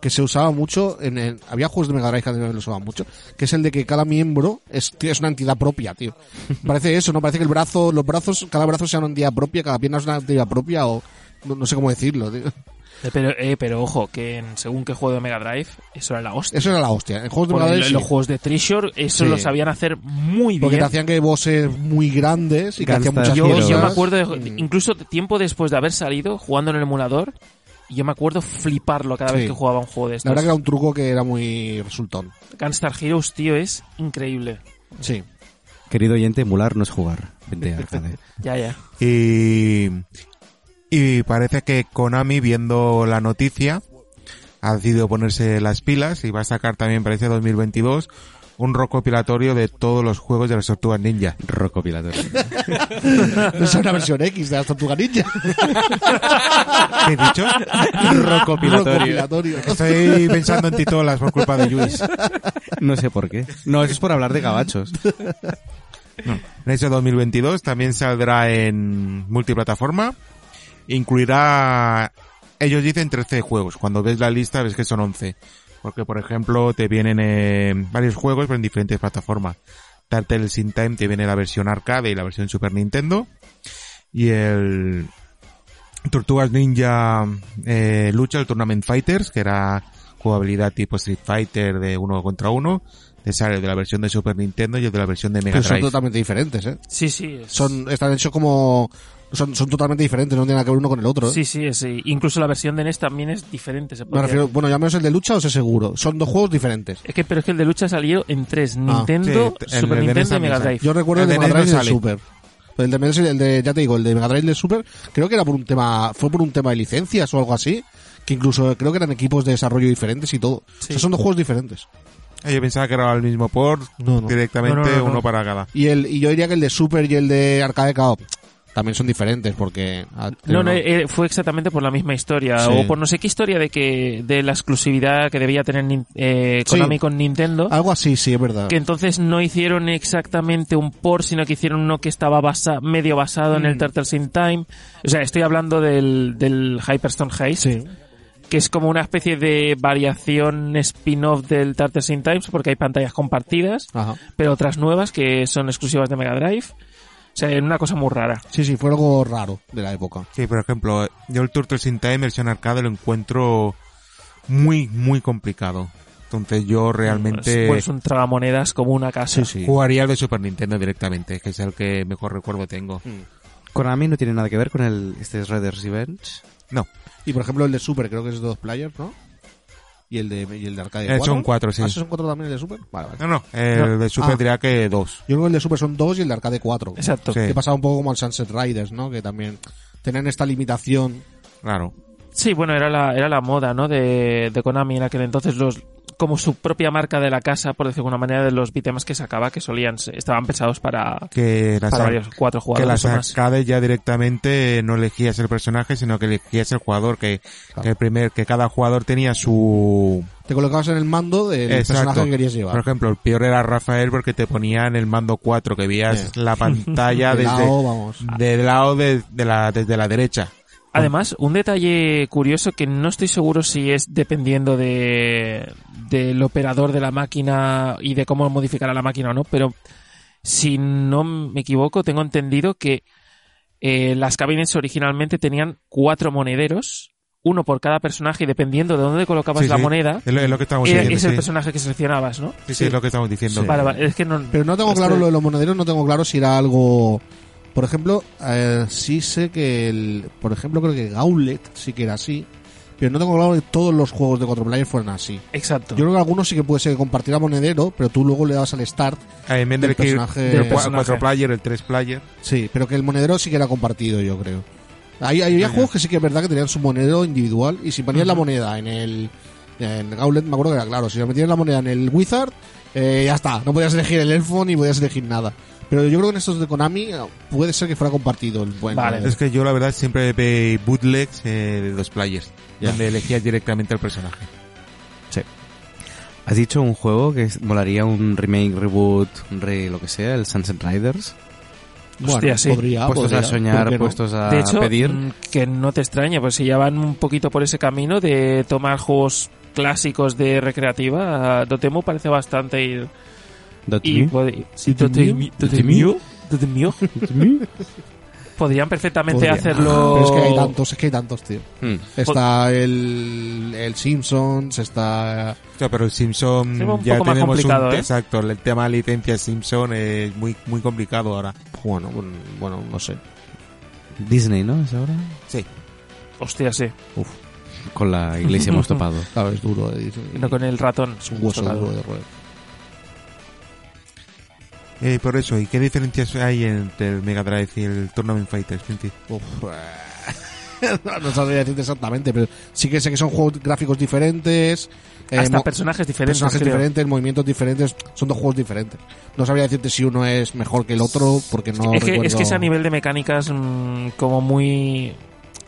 que se usaba mucho en, el- había juegos de Mega Drive que también lo usaban mucho, que es el de que cada miembro es, tío, es una entidad propia, tío. Parece eso, ¿no? Parece que el brazo, los brazos, cada brazo sea una entidad propia, cada pierna es una entidad propia o no, no sé cómo decirlo, tío. Eh, Pero, eh, pero ojo, que en según qué juego de Mega Drive, eso era la hostia. Eso era la hostia. En juegos de Porque Mega en Drive los sí, juegos de Treasure, eso Sí. lo sabían hacer muy porque bien. te hacían que bosses muy grandes y que hacían muchas Yo, yo me acuerdo, de- Mm. incluso tiempo después de haber salido jugando en el emulador, yo me acuerdo fliparlo cada vez Sí. que jugaba un juego de La estos. verdad que era un truco que era muy resultón. Gunstar Heroes, tío, es increíble. Sí. Querido oyente, emular no es jugar. Vente a arcade. Ya, ya. Y, y parece que Konami, viendo la noticia, ha decidido ponerse las pilas y va a sacar también, parece 2022, un recopilatorio de todos los juegos de las tortugas ninja. Rocopilatorio. Es una versión X de las Tortugas Ninja. ¿Qué he dicho? Recopilatorio. Recopilatorio. Estoy pensando en titolas por culpa de Luis. No sé por qué. No, eso es por hablar de gabachos. En ese 2022 también saldrá en multiplataforma. Incluirá, ellos dicen 13 juegos. Cuando ves la lista ves que son 11. Porque, por ejemplo, te vienen eh, varios juegos pero en diferentes plataformas. Turtles in Time te viene la versión arcade y la versión Super Nintendo. Y el Tortugas Ninja eh, Lucha, el Tournament Fighters, que era jugabilidad tipo Street Fighter de uno contra uno. Te sale de la versión de Super Nintendo y el de la versión de Mega Pero son Drive. totalmente diferentes, ¿eh? Sí, sí. es- Son, están hechos como... Son, son totalmente diferentes, no tienen nada que ver uno con el otro. ¿eh? Sí, sí, es, eh, incluso la versión de NES también es diferente. se Me refiero, bueno, ya menos el de lucha os sé seguro. Son dos juegos diferentes. Es que, pero es que el de lucha salió en tres. Nintendo, sí, el Super NES Nintendo y Mega. Drive. Yo recuerdo el El de Mega Drive y el. Super. El de, el de, ya te digo, el de Mega Drive y el de Super, creo que era por un tema, fue por un tema de licencias o algo así, que incluso creo que eran equipos de desarrollo diferentes y todo. O sea, son dos juegos diferentes. Ah, Yo pensaba que era el mismo port, No, no. directamente No, no, no, no. uno para cada. Y el, y yo diría que el de Super y el de Arcade KO también son diferentes porque... No, no, eh, fue exactamente por la misma historia. Sí. O por no sé qué historia de que de la exclusividad que debía tener eh, Konami Sí. con Nintendo. Algo así, sí, es verdad. Que entonces no hicieron exactamente un port, sino que hicieron uno que estaba basa- medio basado en el Mm. Turtles in Time. O sea, estoy hablando del, del Hyperstone Heist, Sí. que es como una especie de variación spin-off del Turtles in Time, porque hay pantallas compartidas, Ajá. pero otras nuevas que son exclusivas de Mega Drive. O sea, una cosa muy rara. Sí, sí, fue algo raro de la época. Sí, por ejemplo, yo el Turtles in Time versión arcade lo encuentro muy, muy complicado. Entonces yo realmente Es, pues un tragamonedas como una casa. Sí, sí. jugaría el de Super Nintendo directamente, que es el que mejor recuerdo tengo. Konami no tiene nada que ver con el este es Raiders Revenge. No, Y por ejemplo el de Super creo que es de dos players, ¿no? Y el de, y el de Arcade Eh, 4. son cuatro, sí. ¿Ah, esos son cuatro también el de Super? Vale, vale. no, no, el de Super Ah. diría que dos. Yo creo que el de Super son dos y el de Arcade 4. Exacto. Sí. Que pasaba un poco como el Sunset Riders, ¿no? Que también tenían esta limitación. Claro. Sí, bueno, era la, era la moda, ¿no? De, de Konami en aquel entonces, los, como su propia marca de la casa, por decirlo de alguna manera, de los beat'ems que sacaba, que solían, ser- estaban pensados para, Que las, para varios, cuatro que jugadores las o más. arcades ya directamente no elegías el personaje, sino que elegías el jugador, que, que el primer, que cada jugador tenía su, Te colocabas en el mando del Exacto. personaje que querías Por llevar. ejemplo, el peor era Rafael porque te ponían el mando 4, que veías la pantalla De desde, lado, vamos. del lado de, de la, desde la derecha. Además, un detalle curioso que no estoy seguro si es dependiendo de del operador de la máquina y de cómo modificará la máquina o no, pero si no me equivoco, tengo entendido que eh, las cabines originalmente tenían cuatro monederos, uno por cada personaje y dependiendo de dónde colocabas Sí, la sí. moneda, Es lo, es lo que estamos era- diciendo. es el sí. personaje que seleccionabas, ¿no? Sí, sí, es lo que estamos diciendo. Vale, vale, es que no... Pero no tengo Este- claro lo de los monederos, no tengo claro si era algo... Por ejemplo, eh, sí sé que el... Por ejemplo, creo que Gauntlet sí que era así. Pero no tengo claro que todos los juegos de cuatro players fueran así. Exacto. Yo creo que algunos sí que puede ser que compartiera monedero, pero tú luego le dabas al start. Ah, en vez del personaje- el del cua- personaje. cuatro player, el tres player. Sí, pero que el monedero sí que era compartido, yo creo. Hay, hay- había juegos que sí que es verdad que tenían su monedero individual y si ponías la moneda en el en Gauntlet me acuerdo que era claro, si metías la moneda en el Wizard, eh, ya está, no podías elegir el elfo ni podías elegir nada. Pero yo creo que en estos de Konami eh, puede ser que fuera compartido el buen Vale. Es que yo la verdad siempre ve bootlegs eh, de dos players, Ya. donde elegías directamente al personaje. Has dicho un juego que molaría un remake, reboot, un re lo que sea, el Sunset Riders. Bueno, Hostia, sí. podría, puestos podría, a ¿por soñar, no? puestos a de hecho, pedir. mm, que no te extraña, pues si ya van un poquito por ese camino de tomar juegos clásicos de recreativa, Dotemu parece bastante ir y puede- sí, podrían perfectamente Podría. hacerlo Pero es que hay tantos, es que hay tantos, tío. Hmm. Está el, el Simpsons, está... O sea, pero el Simpson Sí, un ya poco más tenemos complicado, un ¿eh? exacto, el tema de licencia Simpson es muy muy complicado ahora. Bueno, bueno, no sé. Disney, ¿no? ¿Es ahora? Sí. hostia sí Con la iglesia hemos topado. Claro, es duro. Es, no con el ratón es un hueso duro de roer. Eh, por eso, ¿y qué diferencias hay entre el Mega Drive y el Tournament? Uf, no, no sabría decirte exactamente, pero sí que sé que son juegos gráficos diferentes. eh, Hasta personajes diferentes. personajes creo. diferentes, movimientos diferentes, son dos juegos diferentes. No sabría decirte si uno es mejor que el otro, porque no es, que, recuerdo... es que es a nivel de mecánicas mm, como muy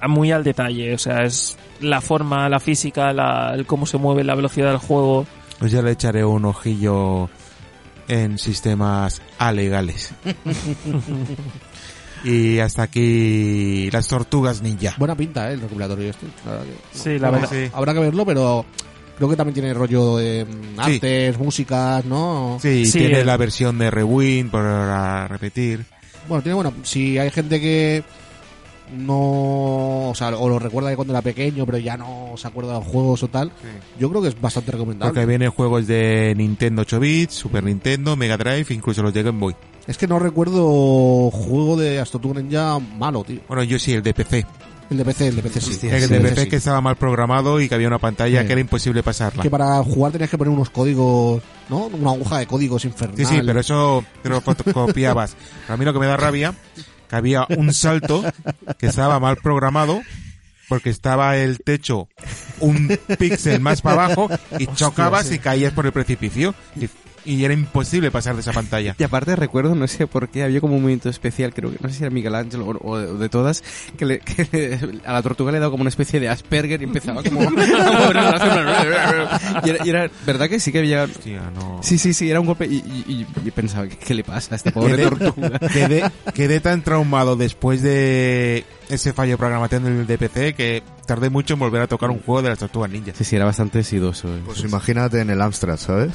muy al detalle. O sea, es la forma, la física, la, el cómo se mueve, la velocidad del juego. Pues ya le echaré un ojillo en sistemas alegales. y hasta aquí las tortugas ninja. Buena pinta, ¿eh? El recopilatorio este. la verdad que- Sí, la Bueno, verdad. sí. Habrá que verlo, pero creo que también tiene rollo de mm, Sí. artes, músicas, ¿no? Sí, Sí, tiene el- la versión de Rewind para repetir. Bueno, tiene bueno, si hay gente que no, o sea, o lo recuerda de cuando era pequeño, pero ya no se acuerda de los juegos o tal, yo creo que es bastante recomendable. Porque vienen juegos de Nintendo 8 bits, Super Nintendo, Mega Drive, incluso los de Game Boy. Es que no recuerdo juego de Astro Ninja malo, tío. Bueno, yo sí, el de PC. El de PC, el de PC sí. el Sí, de el PC sí. que estaba mal programado y que había una pantalla Sí. que era imposible pasarla. Que para jugar tenías que poner unos códigos, ¿no? Una aguja de códigos infernal. Sí, sí, pero eso te lo fotocopiabas. Pero a mí lo que me da rabia, que había un salto que estaba mal programado porque estaba el techo un píxel más para abajo y chocabas y caías por el precipicio y, era imposible pasar de esa pantalla. Y aparte recuerdo, no sé por qué, había como un momento especial, creo que no sé si era Miguel Ángel o, o de, todas, que, le- que le- a la tortuga le daba como una especie de Asperger y empezaba como a y, era, y era, ¿verdad que sí que había... Hostia, no. Sí, sí, sí, era un golpe y, y, y- y pensaba, ¿qué, qué le pasa a esta pobre Quedé- tortuga? Quedé, quedé tan traumado después de ese fallo de programación del DPC que tardé mucho en volver a tocar un juego de las tortugas ninjas. Sí, sí, era bastante sidoso. eh. Pues imagínate en el Amstrad, ¿sabes?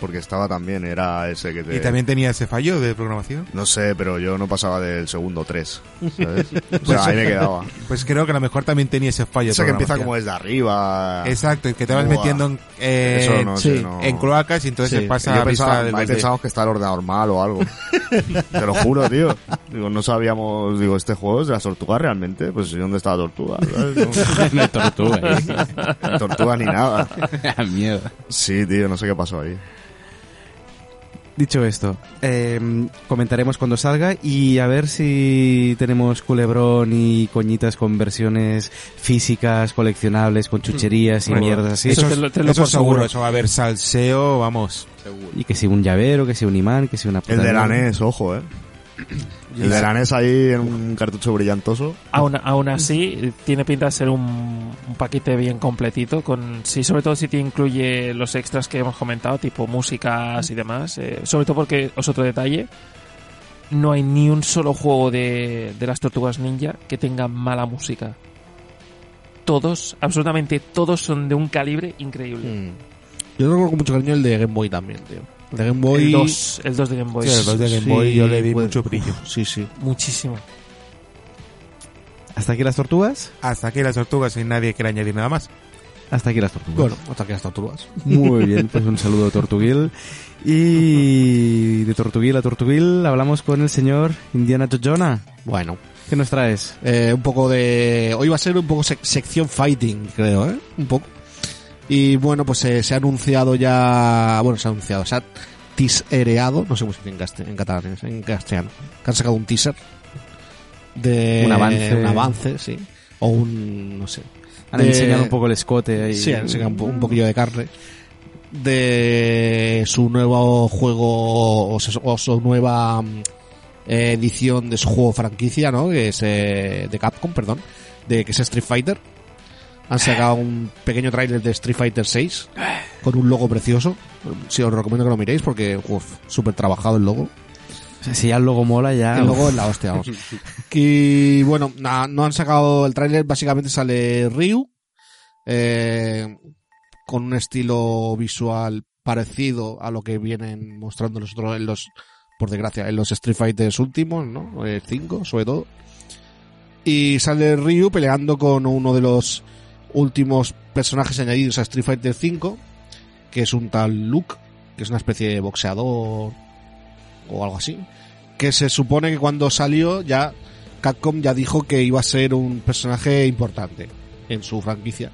Porque estaba también, era ese que te... Y también tenía ese fallo de programación. No sé, pero yo no pasaba del segundo 3, ¿sabes? O sea, ahí me quedaba. Pues creo que a lo mejor también tenía ese fallo de Ese que empieza como desde arriba. Exacto, que te vas Buah. metiendo en, eh, Eso no sí, sé, no... en cloacas y entonces Sí. se pasa Yo a vista pensaba, del ahí desde- pensábamos que estaba el ordenador mal o algo. Te lo juro, tío. Digo, no sabíamos, digo, este juego es de las tortugas realmente. Pues ¿y dónde está la tortuga? ¿sabes? no hay tortuga, eh. Tortuga ni nada. Da miedo. Sí, tío, no sé qué pasó ahí. Dicho esto, eh, comentaremos cuando salga y a ver si tenemos culebrón y coñitas con versiones físicas, coleccionables, con chucherías y Bueno, mierdas así. Eso, Eso es- te lo- te lo eso por seguro, seguro. eso va a haber salseo, vamos. Y que si un llavero, que si un imán, que si una... El de la puta- NES, ojo, eh. El de la NES ahí en un cartucho brillantoso. Aún, aún así, tiene pinta de ser un, un paquete bien completito, con sí, sobre todo si te incluye los extras que hemos comentado, tipo músicas y demás. eh, sobre todo porque, es otro detalle, no hay ni un solo juego de, de las tortugas ninja que tenga mala música. Todos, absolutamente todos son de un calibre increíble. Mm. Yo recuerdo con mucho cariño el de Game Boy también, tío. El de Game Boy... El 2, el 2 de Game Boy. Sí, el 2 de Game Boy yo le di puede- mucho brillo. Sí, sí. Muchísimo. ¿Hasta aquí las tortugas? Hasta aquí las tortugas sin nadie quiere añadir nada más. Hasta aquí las tortugas. Bueno, hasta que las tortugas. Muy bien, pues un saludo a Tortuguil. Y de Tortuguil a Tortuguil hablamos con el señor Indiana Jojonas. Bueno, ¿Qué nos traes? eh, un poco de... Hoy va a ser un poco sec- sección fighting, creo, ¿eh? Un poco. Y bueno, pues eh, se ha anunciado ya... Bueno, se ha anunciado, se ha tisereado, no sé cómo se dice en, en catalán, es en castellano. Que han sacado un teaser de... Un avance. Un avance, sí. O un... no sé. Han de- enseñado un poco el escote ahí. Sí, han enseñado un, po- un poquillo de carne de su nuevo juego o su, o su nueva mm, eh, edición de su juego franquicia, ¿no? Que es eh, de Capcom, perdón, de que es Street Fighter. Han sacado un pequeño tráiler de Street Fighter 6 con un logo precioso. Sí, os recomiendo que lo miréis porque súper trabajado el logo. O sea, si ya el logo mola, ya... El logo es la hostia, vamos. Y bueno, no han sacado el tráiler, básicamente sale Ryu, eh, con un estilo visual parecido a lo que vienen mostrando los otros, en los, por desgracia, en los Street Fighters últimos, ¿no? El 5, sobre todo. Y sale Ryu peleando con uno de los últimos personajes añadidos a Street Fighter 5, que es un tal Luke, que es una especie de boxeador o algo así que se supone que cuando salió ya Capcom ya dijo que iba a ser un personaje importante en su franquicia.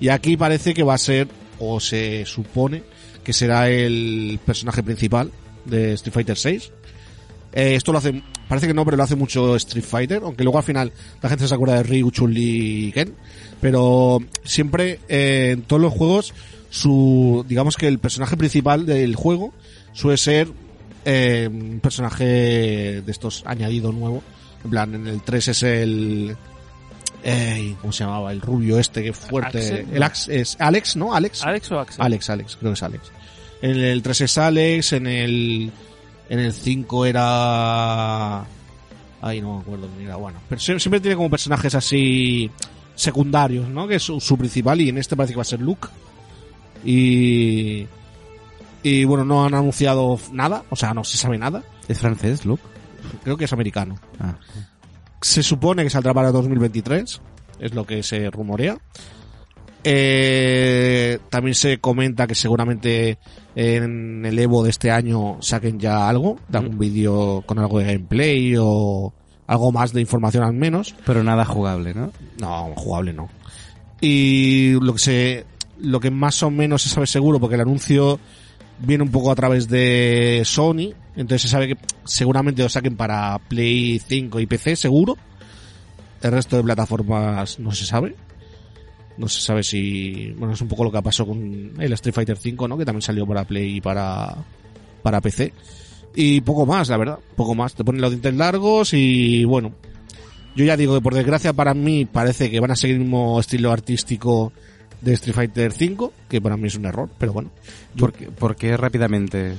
Y aquí parece que va a ser, o se supone que será el personaje principal de Street Fighter 6. Eh, esto lo hace, parece que no, pero lo hace mucho Street Fighter, aunque luego al final la gente se acuerda de Ryu, Chun-Li y Ken. Pero siempre eh, en todos los juegos, su, digamos que el personaje principal del juego suele ser eh, un personaje de estos añadido nuevo. En plan, en el 3 es el, eh, ¿cómo se llamaba? El rubio este que fuerte. Axel, el Ax, es Alex, ¿no? Alex. ¿Alex o Axel? Alex, Alex, creo que es Alex. En el 3 es Alex, en el en el 5 era ay, no me acuerdo quién era, bueno, pero sie- siempre tiene como personajes así secundarios, ¿no? Que es su, su principal y en este parece que va a ser Luke. Y y bueno, no han anunciado nada, o sea, no se sabe nada. ¿Es francés, Luke? Creo que es americano. Ah. Se supone que saldrá para 2023, es lo que se rumorea. Eh, también se comenta que seguramente en el Evo de este año saquen ya algo, de algún vídeo con algo de gameplay o algo más de información al menos. Pero nada jugable, ¿no? No, jugable no. Y lo que se, lo que más o menos se sabe seguro, porque el anuncio viene un poco a través de Sony, entonces se sabe que seguramente lo saquen para Play 5 y PC seguro. El resto de plataformas no se sabe. No se sabe si, bueno, es un poco lo que pasó con el Street Fighter 5, ¿no? Que también salió para Play y para, para PC. Y poco más, la verdad. Poco más. Te ponen los dientes largos y bueno, yo ya digo que por desgracia para mí parece que van a seguir el mismo estilo artístico de Street Fighter 5, que para mí es un error, pero bueno. Yo- ¿Por qué, por qué rápidamente?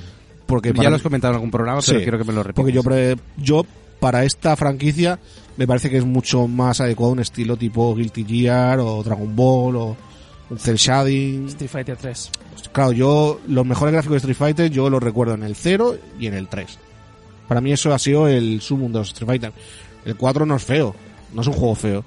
porque ya lo has comentado en algún programa, pero quiero que me lo repitas. Porque yo, yo, para esta franquicia, me parece que es mucho más adecuado un estilo tipo Guilty Gear o Dragon Ball o un Cell Shading. Street Fighter 3. Claro, yo, los mejores gráficos de Street Fighter, yo los recuerdo en el 0 y en el 3. Para mí eso ha sido el sumum de los Street Fighter. El 4 no es feo, no es un juego feo.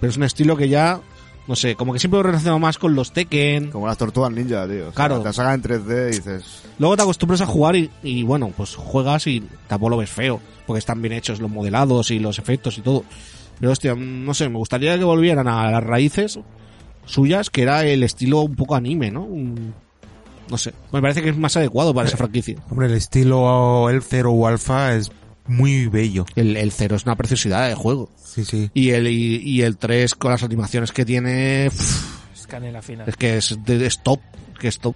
Pero es un estilo que ya, no sé, como que siempre lo relaciono más con los Tekken. Como las tortugas ninja, tío. O sea, Claro. Te sacan en 3D y dices... Luego te acostumbras a jugar y, y, bueno, pues juegas y tampoco lo ves feo, porque están bien hechos los modelados y los efectos y todo. Pero hostia, no sé, me gustaría que volvieran a las raíces suyas, que era el estilo un poco anime, ¿no? Un- no sé, me parece que es más adecuado para esa franquicia. Hombre, el estilo el cero o alfa es muy bello. El, el cero es una preciosidad de juego. Sí, sí. Y el, y, y el 3 con las animaciones que tiene, pff, Es canela fina. es que es, de- es top, que es top.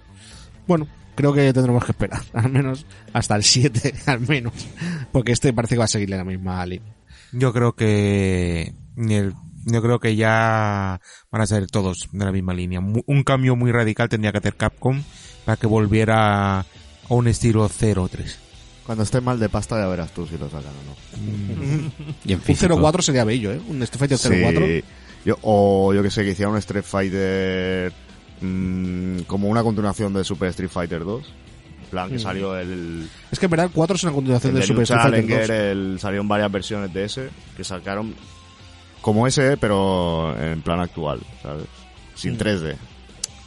Bueno, creo que tendremos que esperar, al menos hasta el 7, al menos. Porque este parece que va a seguirle la misma línea. Yo creo que ni el- yo creo que ya van a ser todos de la misma línea. Mu- Un cambio muy radical tendría que hacer Capcom para que volviera a un estilo 0-3. Cuando estés mal de pasta ya verás tú si lo sacan o no. Y en Un físico. 04 sería bello, ¿eh? Un Street Fighter 04. Sí. Yo, o yo que sé, que hiciera un Street Fighter mm, como una continuación de Super Street Fighter 2. En plan, que Mm. salió el, Es que en verdad el 4 es una continuación del de Super Lucha Street Fighter Challenger, 2. el, salieron varias versiones de ese, que sacaron como ese, pero en plan actual, ¿sabes? Sin Mm. 3D.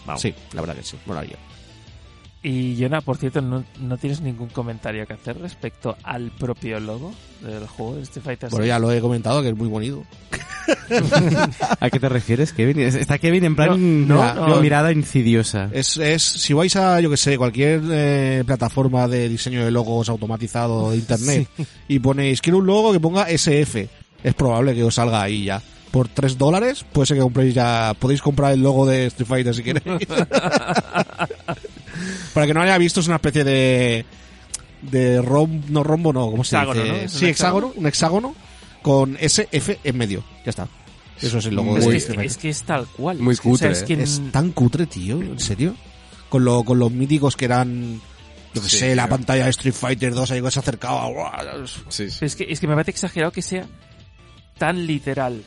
Vamos. Sí, la verdad que sí. Molaría. Y Jonah, por cierto, ¿no, no tienes ningún comentario que hacer respecto al propio logo del juego de Street Fighter Bueno, 6? ya lo he comentado, que es muy bonito. ¿A qué te refieres, Kevin? Es- Está Kevin en plan No, no, no, no, no. mirada insidiosa. Es, es, si vais a, yo que sé, cualquier eh, plataforma de diseño de logos automatizado de internet y ponéis, quiero un logo que ponga SF, es probable que os salga ahí ya. Por 3 dólares, puede ser que compréis ya, podéis comprar el logo de Street Fighter si queréis. Para que no haya visto, es una especie de, de rom, no rombo, no, ¿cómo se Hexágono, dice? ¿no? ¿Es un Sí, hexágono, un hexágono con SF en medio. Ya está. Eso es el logo es, de que, Street Fighter. es que es tal cual. Muy Es que, o sea, cutre, es que Es tan cutre, tío, ¿en serio? Con, lo, con los míticos que eran, yo que Sí, sé, la pantalla de Street Fighter 2 ahí que se acercaba. ¡guau! Sí, sí. es que, es que me parece exagerado que sea tan literal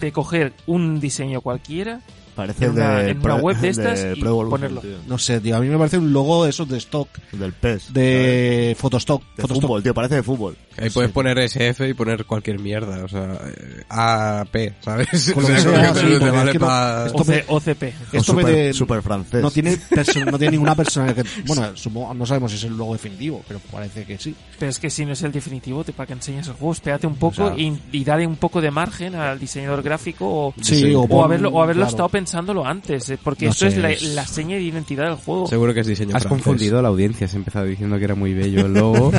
de coger un diseño cualquiera Parece en una, de en una web de estas de y ponerlo. tío. No sé, tío, a mí me parece un logo de esos de stock, Del PES. de Photostock. ¿sabes? De Photostock. fútbol, tío, parece de fútbol. Ahí puedes poner SF y poner cualquier mierda, o sea, eh, AP, ¿sabes? Con lo que sea, sí, te vale es que no- pa- esto me- OC- OCP. Esto me super, de- super francés. no tiene perso- no tiene ninguna personalidad que, bueno, supongo, no sabemos si es el logo definitivo, pero parece que sí. Pero es que si no es el definitivo, te para que enseñes el juego, espérate un poco O sea- y, y dale un poco de margen al diseñador gráfico o, Sí, o, o haberlo, o haberlo claro. estado pensando pensándolo antes, eh, porque No esto es sé, la, es- la seña de identidad del juego. Seguro que es diseño Has francés. confundido a la audiencia, has empezado diciendo que era muy bello el logo.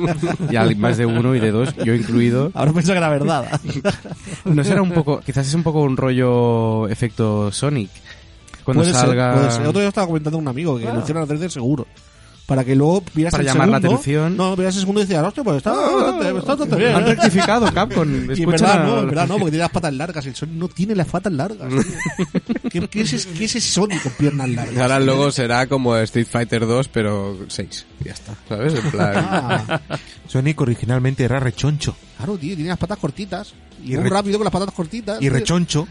y hay más de uno y de dos, yo incluido. Ahora pienso que era verdad. ¿No será un poco, quizás es un poco un rollo efecto Sonic? Cuando puede salga... ser, puede ser. Otro día estaba comentando a un amigo que lo hicieron a 3D seguro. Para que luego vieras Para el llamar la segundo. atención. No, vieras el segundo y decías, hostia, pues está, bastante, está bastante bien. Han ¿eh?". rectificado Capcom. Y en verdad no, la- en verdad no, porque tiene las patas largas. El Sonic no tiene las patas largas. ¿Qué, qué es, ese- qué es ese Sonic con piernas largas? Ahora el logo será como Street Fighter 2, pero 6. Ya está, ¿sabes? En plan... Ah, Sonic originalmente era rechoncho. claro, tío, tiene las patas cortitas. Y muy rápido con las patas cortitas. Y tío. rechoncho.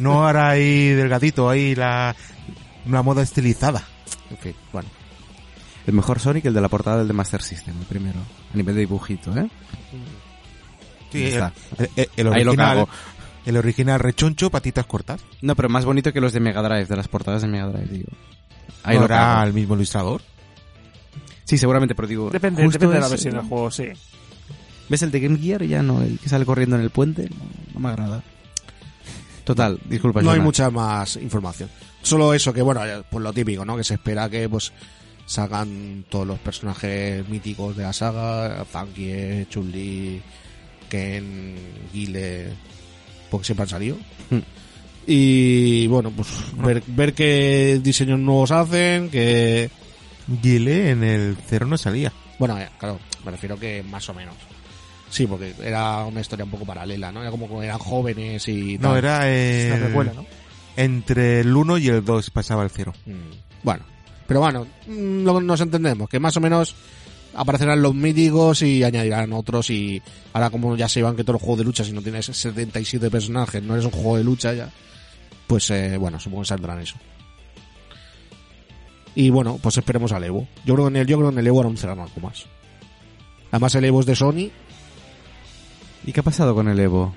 No ahora ahí delgadito, ahí la, una moda estilizada. En fin, bueno. El mejor Sonic, el de la portada del de Master System, el primero. A nivel de dibujito, ¿eh? Sí, Ya el, está. el- el- el Ahí lo original, cago. el original rechoncho, patitas cortas. No, pero más bonito que los de Mega Drive, de las portadas de Mega Drive, digo. Ahí ¿No lo era cago. el mismo ilustrador? Sí, seguramente, pero digo... Depende, de la versión ¿no? del juego, sí. ¿Ves el de Game Gear? Ya no, el que sale corriendo en el puente. No, no me agrada. Total, disculpa. no hay mucha más información. Solo eso, que bueno, eh, pues lo típico, ¿no? Que se espera que pues salgan todos los personajes míticos de la saga, Zangief, Chun-Li, Ken, Guile, porque siempre han salido. Hmm. Y bueno, pues ver, ver qué diseños nuevos hacen, que... Gile en el cero no salía. Bueno, eh, claro, me refiero que más o menos. Sí, porque era una historia un poco paralela, ¿no? Era como que eran jóvenes y... No, tal. era Es una el- ¿no? entre el 1 y el 2 pasaba el 0. Mm, Bueno, pero bueno, mm, nos entendemos, que más o menos aparecerán los míticos y añadirán otros y ahora como ya se iban que todo el juego de lucha, si no tienes 77 personajes, no eres un juego de lucha ya, pues eh, bueno, supongo que saldrán eso. Y bueno, pues esperemos al Evo. Yo creo que en el, yo creo que en el Evo anunciarán algo más. Además el Evo es de Sony. ¿Y qué ha pasado con el Evo?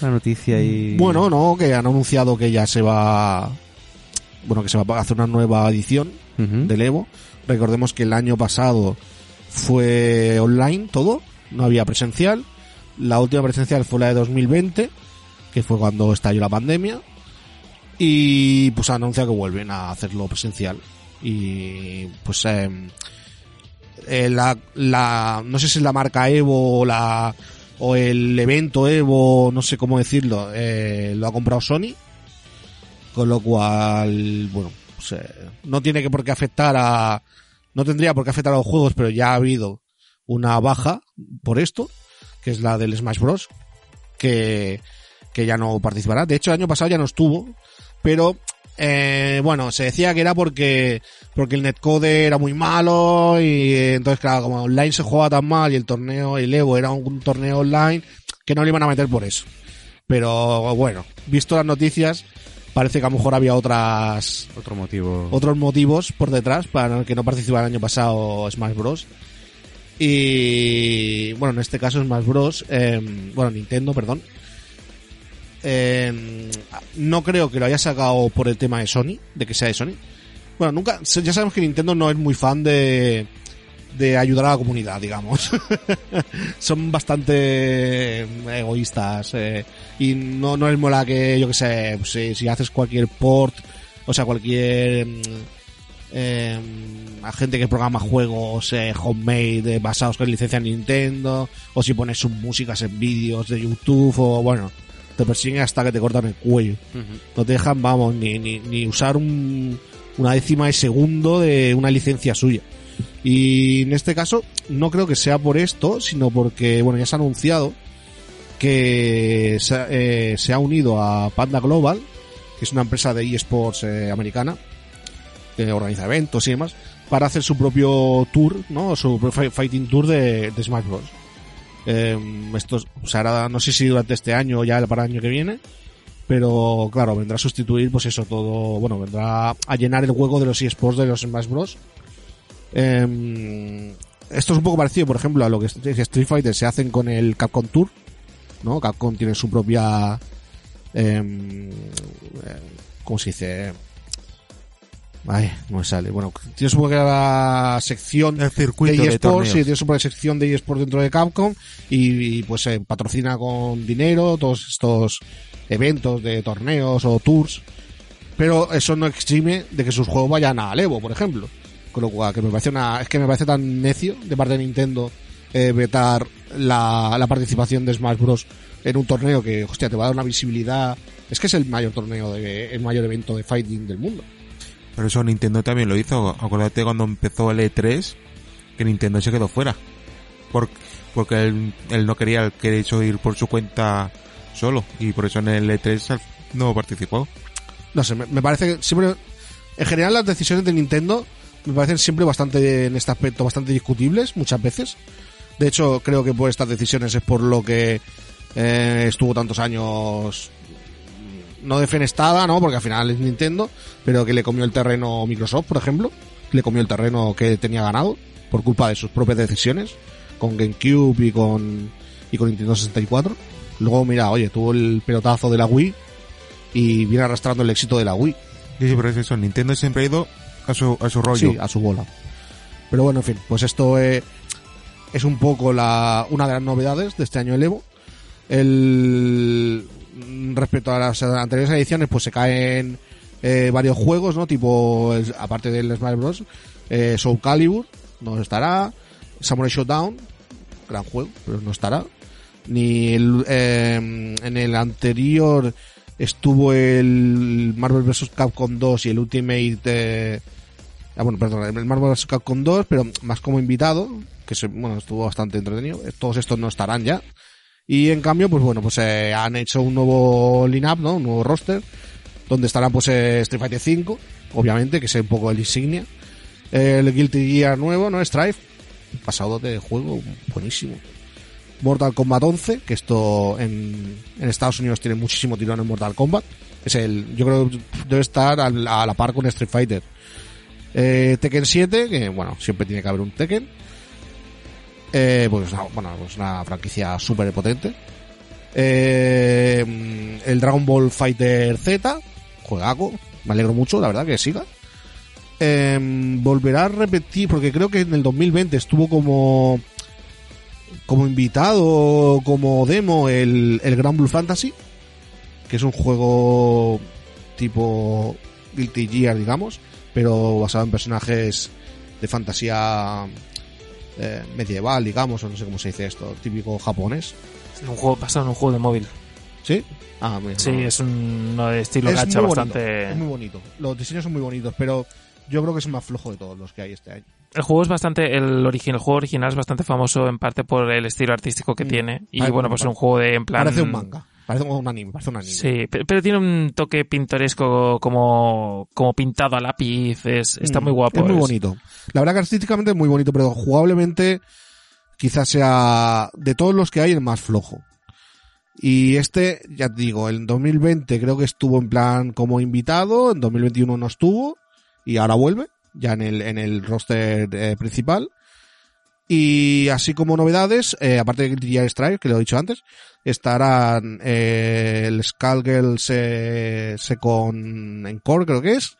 La noticia y... Bueno, no, que han anunciado que ya se va... Bueno, que se va a hacer una nueva edición Ujú. del Evo. Recordemos que el año pasado fue online todo, no había presencial. La última presencial fue la de 2020, que fue cuando estalló la pandemia. Y pues han anunciado que vuelven a hacerlo presencial. Y pues eh, eh, la, la, no sé si es la marca Evo o la o el evento Evo, no sé cómo decirlo, eh, lo ha comprado Sony. Con lo cual, bueno, pues, eh, no tiene que por qué afectar a, no tendría por qué afectar a los juegos, pero ya ha habido una baja por esto, que es la del Smash Bros, que, que ya no participará. De hecho, el año pasado ya no estuvo, pero, eh, bueno, se decía que era porque, porque el netcode era muy malo y eh, entonces, claro, como online se jugaba tan mal y el torneo, el Evo era un torneo online, que no le iban a meter por eso. Pero bueno, visto las noticias, parece que a lo mejor había otras Otro motivo. otros motivos por detrás para que no participara el año pasado Smash Bros. Y bueno, en este caso Smash Bros. eh, bueno, Nintendo, perdón. eh, no creo que lo haya sacado por el tema de Sony, de que sea de Sony. Bueno, nunca, ya sabemos que Nintendo no es muy fan de, de ayudar a la comunidad, digamos. Son bastante egoístas eh, y no, no les mola que, yo que sé, pues, si, si haces cualquier port, o sea, cualquier eh, a gente que programa juegos eh, homemade eh, basados con licencia Nintendo, o si pones sus músicas en vídeos de YouTube, o bueno, te persiguen hasta que te cortan el cuello. No te dejan, vamos, ni, ni, ni usar un, una décima de segundo de una licencia suya. Y en este caso, no creo que sea por esto, sino porque, bueno, ya se ha anunciado que se, ha- eh, unido a Panda Global, que es una empresa de eSports eh, americana, que organiza eventos y demás, para hacer su propio tour, ¿no? Su propio fi- fighting tour de, de Smash Bros. Eh, esto, o sea, no sé si durante este año o ya para el año que viene, pero claro, vendrá a sustituir, pues eso, todo, bueno, vendrá a llenar el juego de los eSports de los Smash Bros. Eh, esto es un poco parecido, por ejemplo, a lo que Street Fighter se hacen con el Capcom Tour, ¿no? Capcom tiene su propia, em, eh, ¿cómo se dice? Ay, no me sale. Bueno, tiene su propia sección El circuito de eSports, sí, tiene su propia sección de eSports dentro de Capcom y, y, pues eh, patrocina con dinero todos estos eventos de torneos o tours Pero eso no exime de que sus juegos vayan a Evo, por ejemplo. Con lo cual, que me parece una, es que me parece tan necio de parte de Nintendo eh, vetar la, la participación de Smash Bros. en un torneo que, hostia, te va a dar una visibilidad. Es que es el mayor torneo, de, el mayor evento de fighting del mundo. Pero eso Nintendo también lo hizo. Acuérdate cuando empezó el E3, que Nintendo se quedó fuera. Por- porque él, él no quería que hecho ir por su cuenta solo. Y por eso en el E3 al- no participó. No sé, me, me parece que siempre. En general, las decisiones de Nintendo me parecen siempre bastante, en este aspecto, bastante discutibles, muchas veces. De hecho, creo que por estas decisiones es por lo que eh, estuvo tantos años no defenestada, ¿no? Porque al final es Nintendo, pero que le comió el terreno Microsoft, por ejemplo. Le comió el terreno que tenía ganado por culpa de sus propias decisiones con GameCube y con, y con Nintendo 64. Luego, mira, oye, tuvo el pelotazo de la Wii y viene arrastrando el éxito de la Wii. Sí, sí, pero es eso. Nintendo siempre ha ido a su, a su rollo. Sí, a su bola. Pero bueno, en fin, pues esto eh, es un poco la, una de las novedades de este año el Evo. El, respecto a las anteriores ediciones, pues se caen eh, varios juegos, ¿no? Tipo, aparte del Smash Bros. Eh, Soul Calibur, no estará. Samurai Showdown, gran juego, pero no estará. Ni el, eh, en el anterior estuvo el Marvel vs. Capcom 2 y el Ultimate eh, Ah, bueno, perdón, el Marvel vs. Capcom 2, pero más como invitado, que se, bueno, estuvo bastante entretenido. Todos estos no estarán ya. Y en cambio, pues bueno, pues eh, han hecho un nuevo line-up, ¿no? Un nuevo roster, donde estarán pues eh, Street Fighter 5, obviamente, que es un poco el insignia. El Guilty Gear nuevo, ¿no? Strife, pasado de juego, buenísimo. Mortal Kombat 11, que esto en, en Estados Unidos tiene muchísimo tirón en Mortal Kombat. Es el, yo creo debe estar a la par con Street Fighter. Eh, Tekken 7, que bueno, siempre tiene que haber un Tekken. Eh, pues bueno, pues una franquicia súper potente. Eh, mm, el Dragon Ball Fighter Z, juegaco, me alegro mucho, la verdad, que siga. Eh, volverá a repetir, porque creo que en el 2020 estuvo como como invitado, como demo, el, el Grand Blue Fantasy, que es un juego tipo Guilty Gear, digamos, pero basado en personajes de fantasía eh, medieval, digamos, o no sé cómo se dice esto, típico japonés. Es un juego basado en un juego de móvil. ¿Sí? Ah, mira, Sí, no. es un no, de estilo Es gacha bonito, bastante. Es muy bonito. Los diseños son muy bonitos, pero yo creo que es el más flojo de todos los que hay este año. El juego es bastante, el, original, el juego original es bastante famoso en parte por el estilo artístico que Mm. tiene. Y bueno, pues es un juego de en plan. Parece un manga. Parece un anime. Parece un anime. Sí, pe- pero tiene un toque pintoresco como, como pintado a lápiz. Es, está Mm, muy guapo. Es muy es- bonito. La verdad que artísticamente es muy bonito, pero jugablemente quizás sea de todos los que hay el más flojo. Y este, ya te digo, en 2020 creo que estuvo en plan como invitado, en 2021 no estuvo y ahora vuelve, ya en el, en el roster eh, principal. Y así como novedades, eh, aparte de Guilty Gear Strive, que lo he dicho antes, estarán eh, el Skullgirls eh, Second Encore, creo que es.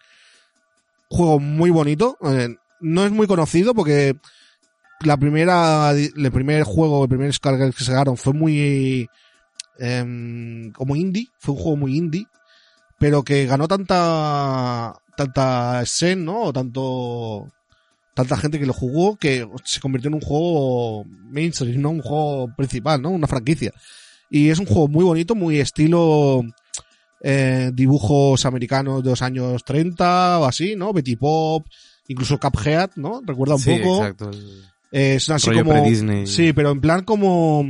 Juego muy bonito. eh, no es muy conocido porque la primera, el primer juego, el primer Skullgirls que sacaron fue muy em, como indie, fue un juego muy indie, pero que ganó tanta tanta escena, ¿no? O tanto tanta gente que lo jugó que se convirtió en un juego mainstream, ¿no? Un juego principal, ¿no? Una franquicia. Y es un juego muy bonito, muy estilo eh, dibujos americanos de los años 30 o así, ¿no? Betty Pop, incluso Cuphead, ¿no? Recuerda un Sí, poco. exacto. Eh, así rollo como. Sí, pero en plan como.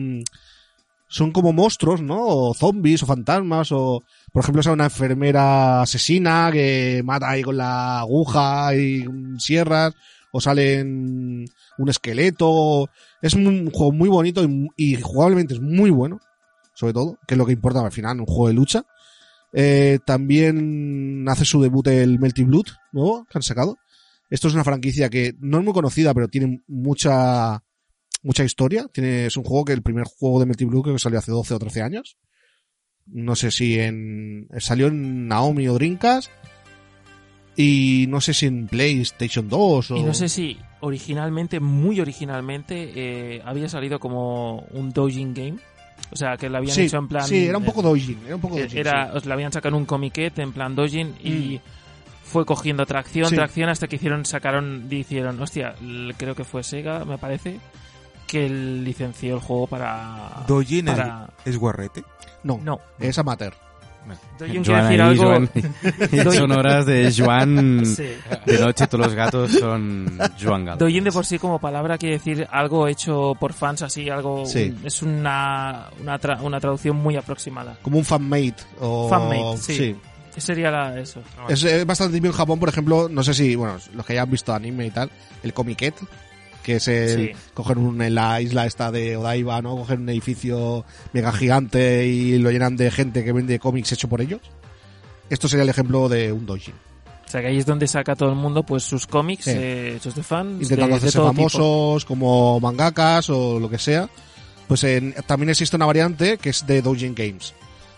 Son como monstruos, ¿no? O zombies o fantasmas o. Por ejemplo, es una enfermera asesina que mata ahí con la aguja y sierras. O salen un esqueleto. Es un juego muy bonito y, jugablemente es muy bueno. Sobre todo, que es lo que importa al final, un juego de lucha. Eh, también hace su debut el Melty Blood nuevo que han sacado. Esto es una franquicia que no es muy conocida, pero tiene mucha mucha historia. Tiene, es un juego que el primer juego de Blue creo que salió hace 12 o 13 años. No sé si en salió en Naomi o Dreamcast y no sé si en PlayStation 2 o Y no sé si originalmente, muy originalmente, eh, había salido como un doujin game. O sea, que lo habían Sí, hecho en plan... sí, era un eh, poco doujin, era un poco Eh, doujin, era, sí. os la habían sacado en un comiquet en plan dojin y fue cogiendo tracción, Sí. tracción hasta que hicieron, sacaron, hicieron, hostia, creo que fue Sega, me parece, que licenció el juego para... Dojin para... es guarrete. No, No, es amateur. Dojin quiere Joan decir ahí, algo... Joan. son horas de Joan Sí. de noche, todos los gatos son Joan Gal. Dojin de por sí como palabra quiere decir algo hecho por fans así, algo... Sí. un- es una, una, tra- una traducción muy aproximada. Como un fanmate. O... Fanmate, sí. Sería la, eso. Es, es bastante típico en Japón, por ejemplo, no sé si, bueno, los que hayan visto anime y tal, el comiquet, que es el Sí. coger un, en la isla esta de Odaiba, ¿no? Coger un edificio mega gigante y lo llenan de gente que vende cómics hecho por ellos. Esto sería el ejemplo de un doujin. O sea que ahí es donde saca todo el mundo pues sus cómics Sí. eh, hechos de fans. Intentando de- de hacerse tipo. famosos como mangakas o lo que sea. Pues en- también existe una variante que es de doujin games,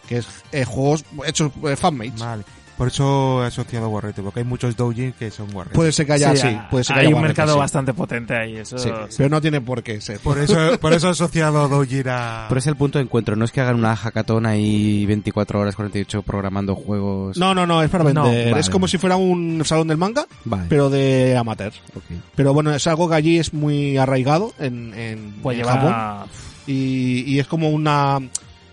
que es eh, juegos hechos eh, fanmates. Vale. Por eso he asociado a guarrete, porque hay muchos doujin que son guarretes. Puede ser que haya, Sí, sí, puede ser que hay haya un mercado sí. bastante potente ahí. Eso, Sí, pero no tiene por qué ser. Por eso, por eso he asociado doujin a... Pero es el punto de encuentro, no es que hagan una hackathon ahí 24 horas, 48 programando juegos. No, no, no, es para No, vender. vale. Es como si fuera un salón del manga, Vale. pero de amateurs. ok. Pero bueno, es algo que allí es muy arraigado en, en, Pues en lleva Japón. Y, y es como una...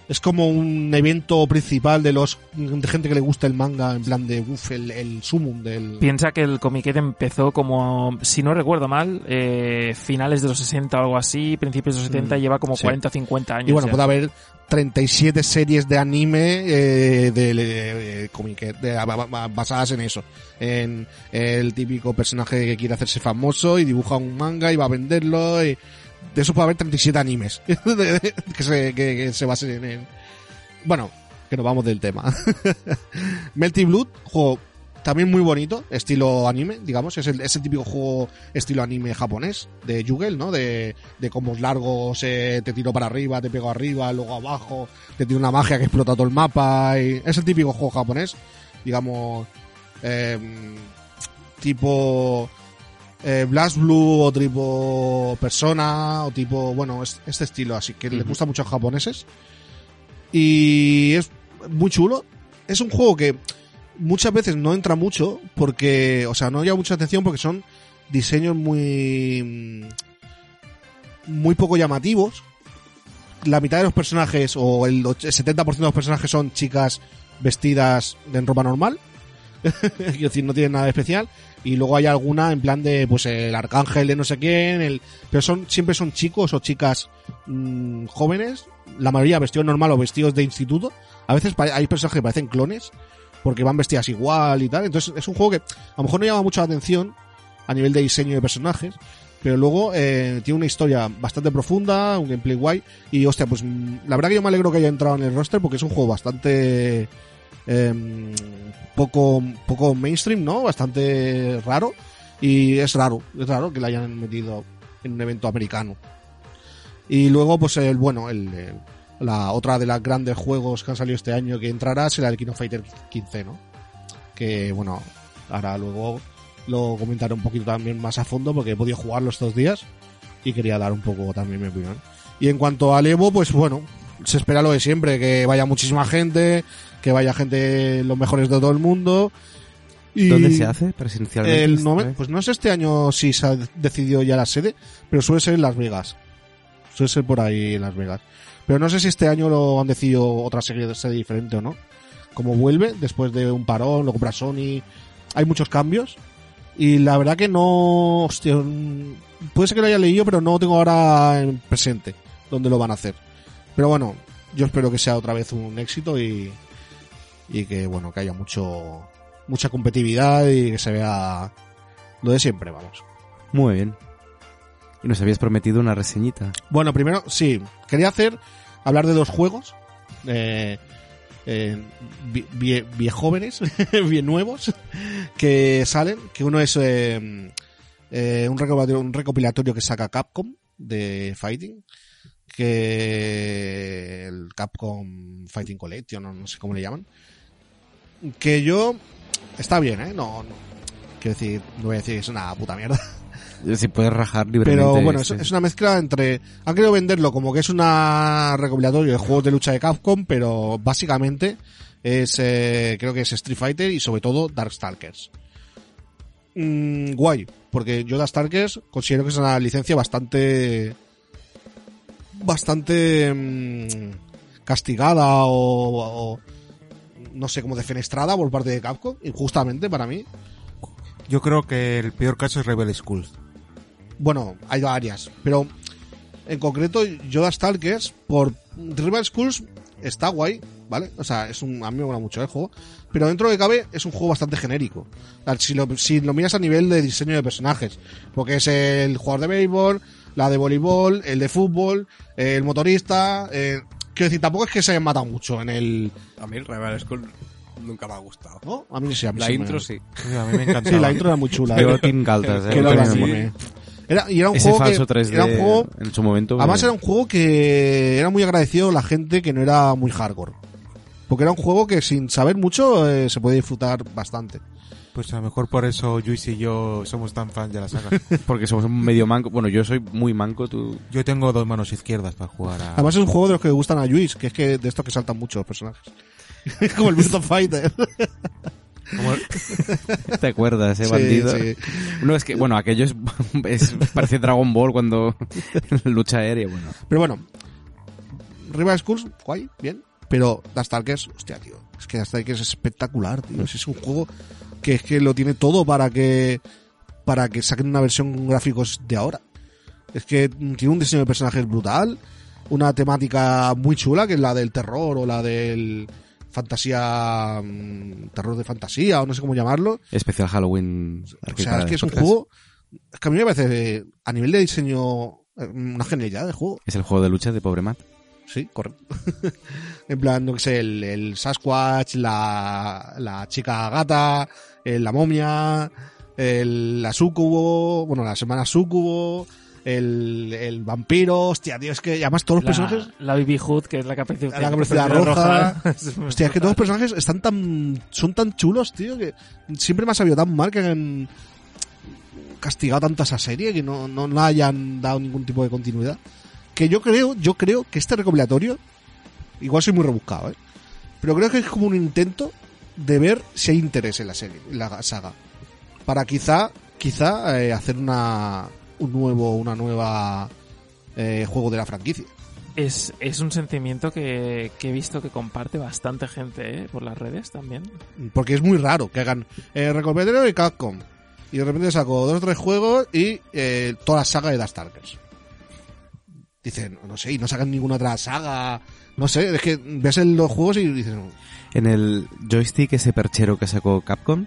Es como un evento principal de los de gente que le gusta el manga, en plan de, uff, el, el sumum del... Piensa que el comiquet empezó como, si no recuerdo mal, eh, finales de los 60 o algo así, principios de los 70, Mm, lleva como sí. 40 o 50 años. Y bueno, ya. puede haber 37 series de anime eh, de, de- de basadas en eso. En el típico personaje que quiere hacerse famoso y dibuja un manga y va a venderlo. Y de eso puede haber 37 animes que, se, que, se basen en, en- Bueno, que nos vamos del tema. Melty Blood, juego también muy bonito, estilo anime, digamos. Es el, es el típico juego estilo anime japonés de Yugel, ¿no? De, de combos largos, eh, te tiro para arriba, te pego arriba, luego abajo, te tiro una magia que explota todo el mapa. Es el típico juego japonés, digamos, eh, tipo eh, Blast Blue o tipo Persona o tipo, bueno, es- este estilo, así que le Ujú. gusta mucho a los japoneses. Y es muy chulo. Es un juego que muchas veces no entra mucho porque, o sea, no llama mucha atención porque son diseños muy muy poco llamativos. La mitad de los personajes o el 70% de los personajes son chicas vestidas en ropa normal. Quiero decir, no tienen nada especial. Y luego hay alguna en plan de, pues, el arcángel de no sé quién, el, pero son, siempre son chicos o chicas mm, jóvenes, la mayoría vestidos normal o vestidos de instituto. A veces hay personajes que parecen clones, porque van vestidas igual y tal. Entonces es un juego que a lo mejor no llama mucho la atención a nivel de diseño de personajes, pero luego eh, tiene una historia bastante profunda, un gameplay guay. Y hostia, pues mm, la verdad que yo me alegro que haya entrado en el roster porque es un juego bastante em, poco, poco mainstream, ¿no? Bastante raro. Y es raro, es raro que la hayan metido en un evento americano. Y luego, pues el bueno, el, el- la otra de los grandes juegos que han salido este año que entrará será el King of Fighter 15, ¿no? Que bueno, ahora luego lo comentaré un poquito también más a fondo porque he podido jugarlo estos días y quería dar un poco también mi opinión. Y en cuanto al Evo, pues bueno, se espera lo de siempre, que vaya muchísima gente, que vaya gente los mejores de todo el mundo. Y ¿Dónde se hace presencialmente? el pues no sé este año si se ha decidido ya la sede, pero suele ser en Las Vegas. Suele ser por ahí en Las Vegas. Pero no sé si este año lo han decidido otra serie de sede diferente o no. Como vuelve, después de un parón, lo compra Sony. Hay muchos cambios. Y la verdad que no. Hostia, puede ser que lo haya leído, pero no lo tengo ahora en presente dónde lo van a hacer. Pero bueno, yo espero que sea otra vez un éxito y. Y que, bueno, que haya mucho. Mucha competitividad y que se vea lo de siempre, vamos. Muy bien. Y nos habías prometido una reseñita. Bueno, primero, sí, quería hacer, hablar de dos juegos, eh, eh, vie- viejóvenes, bien nuevos, que salen, que uno es eh, eh, un, recopilatorio, un recopilatorio que saca Capcom de Fighting, que el Capcom Fighting Collection, no, no sé cómo le llaman, que yo, está bien, ¿eh? No, no quiero decir, no voy a decir que es una puta mierda. Si puedes rajar libremente. Pero bueno, es, una mezcla entre... Han querido venderlo como que es una recopilatorio de juegos de lucha de Capcom, pero básicamente es, eh, creo que es Street Fighter y sobre todo Darkstalkers. Mm, guay, porque yo Darkstalkers considero que es una licencia bastante... Bastante... mm, castigada o, o no sé, como defenestrada por parte de Capcom, injustamente para mí. Yo creo que el peor caso es Rebel Schools. Bueno, hay varias, pero en concreto Yoda Stalkers por Rival Schools está guay, ¿vale? O sea, es un a mí me mola mucho el juego, pero dentro de cabe es un juego bastante genérico. Si lo, si lo miras a nivel de diseño de personajes, porque es el jugador de béisbol, la de voleibol, el de fútbol, el motorista, eh, quiero decir, tampoco es que se hayan matado mucho en el, A mí el Rebel School nunca me ha gustado. ¿no? A mí sí, a mí La sí intro sí. Sí, a mí me encantaba. Sí, la intro era muy chula. Yo ¿eh? Team Galtas, eh, muy- eh. Era, y era un Ese juego falso que, 3D era un juego en su momento. Además era un juego que era muy agradecido a la gente que no era muy hardcore. Porque era un juego que sin saber mucho eh, se puede disfrutar bastante. Pues a lo mejor por eso Luis y yo somos tan fans de la saga. Porque somos un medio manco. Bueno, yo soy muy manco, tú. Yo tengo dos manos izquierdas para jugar a... Además es un juego de los que gustan a Luis, que es que de estos que saltan mucho los personajes. Como el Virtua Fighter. ¿Te acuerdas, eh, Sí, bandido? sí. No, es que, bueno, aquello es, es parece Dragon Ball cuando lucha aérea, bueno. Pero bueno, Rival Schools, guay, bien. Pero Darkstalkers, hostia, tío. Es que Darkstalkers es espectacular, tío. Es un juego que es que lo tiene todo para que para que saquen una versión con gráficos de ahora. Es que tiene un diseño de personajes brutal, una temática muy chula, que es la del terror o la del fantasía mm, terror de fantasía o no sé cómo llamarlo. Especial Halloween. O sea, es que es un juego es que a mí me parece a nivel de diseño eh, una genialidad de juego. Es el juego de lucha de Pobre Matt. Sí, correcto. en plan, no sé, el, el Sasquatch, la, la chica gata, el- la momia, el, la sucubo, bueno, la semana sucubo, el, el vampiro, hostia, tío, es que además todos los La, personajes, la Baby Hood, que es la caperucita, La caperucita roja. hostia, es que todos los personajes están tan, son tan chulos, tío, que siempre me ha sabido tan mal que han castigado tanto a esa serie que no, no la hayan dado ningún tipo de continuidad. Que yo creo, yo creo que este recopilatorio, igual soy muy rebuscado, ¿eh? pero creo que es como un intento de ver si hay interés en la serie, en la saga. Para quizá, quizá eh, hacer una, un nuevo, una nueva eh, juego de la franquicia. Es, es un sentimiento que, que he visto que comparte bastante gente ¿eh? por las redes también. Porque es muy raro que hagan eh, recopilatorio de Capcom. Y de repente saco dos o tres juegos y eh, toda la saga de Darkstalkers. Dicen, no sé, y no sacan ninguna otra saga. No sé, es que ves en los juegos y dices. En el joystick ese perchero que sacó Capcom,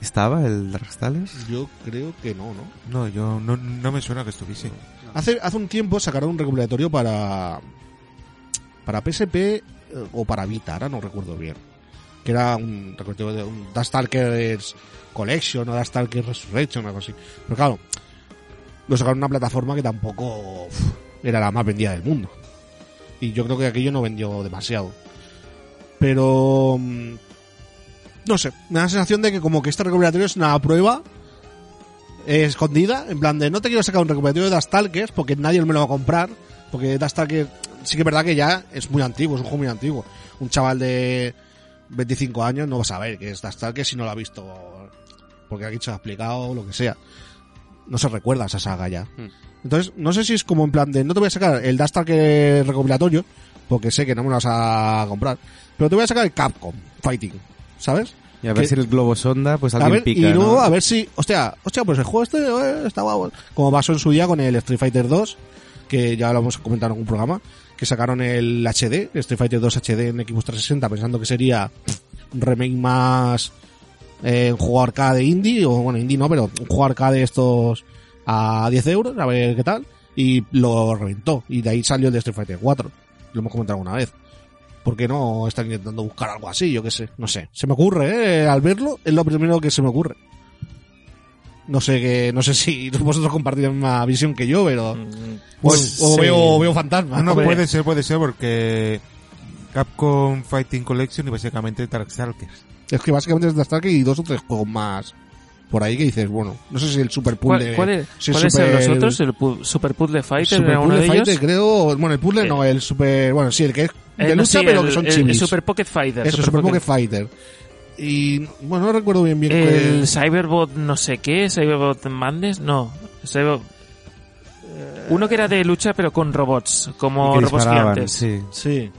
¿estaba el Darkstalkers? yo creo que no, ¿no? No, yo no, no me suena que estuviese. Hace, hace un tiempo sacaron un recopilatorio para para PSP eh, o para Vita, ahora no recuerdo bien. Que era un recopilatorio de un Darkstalkers Collection o Darkstalkers Resurrection, algo así. Pero claro, lo sacaron en una plataforma que tampoco uf, era la más vendida del mundo. Y yo creo que aquello no vendió demasiado. Pero... mm, No sé, me da la sensación de que como que este recopilatorio es una prueba eh, escondida, en plan de no te quiero sacar un recopilatorio de Dastalkers porque nadie me lo va a comprar, porque Dastalkers sí que es verdad que ya es muy antiguo, es un juego muy antiguo. Un chaval de 25 años no va a saber que es Dastalkers si no lo ha visto, porque aquí se ha explicado o lo que sea. No se recuerda esa saga ya. Entonces, no sé si es como en plan de no te voy a sacar el Dastalkers recopilatorio, porque sé que no me lo vas a comprar, pero te voy a sacar el Capcom Fighting, ¿sabes? Y a ver Que- si el globo sonda, pues A alguien ver, pica, y luego ¿no? a ver si, hostia, hostia, pues el juego este eh, está guapo. Como pasó en su día con el Street Fighter 2, que ya lo hemos comentado en algún programa, que sacaron el HD, el Street Fighter 2 HD en Xbox 360, pensando que sería un remake más eh, un juego arcade indie, o bueno, indie no, pero un juego arcade estos a 10 euros, a ver qué tal, y lo reventó. Y de ahí salió el de Street Fighter 4. Lo hemos comentado alguna vez. ¿Por qué no están intentando buscar algo así? Yo qué sé, no sé. Se me ocurre, ¿eh? Al verlo, es lo primero que se me ocurre. No sé que, no sé si vosotros compartís la misma visión que yo, pero. Mm, O, pues, o sí. veo, veo fantasmas. No, puede ser, puede ser porque Capcom Fighting Collection y básicamente Darkstalkers. Es que básicamente es Darkstalkers y dos o tres juegos más por ahí que dices, bueno, no sé si el Super ¿Cuál- Puzzle... cuál es- si el ¿Cuáles Super- otros? ¿El pu- Super Puzzle Fighter Super era uno Puzzle de Fighter, ellos? creo, bueno, el puzzle Eh, no, el Super, bueno, sí, el que es Eh, de no, lucha, sí, pero el- que son el- chivis. El Super Pocket Fighter. Eso, Super Pocket Fighter. Y, bueno, no recuerdo bien bien El Cyberbot no sé qué, Cyberbot Madness, no. Cyber- Uno que era de lucha pero con robots, como robots gigantes. sí. Sí.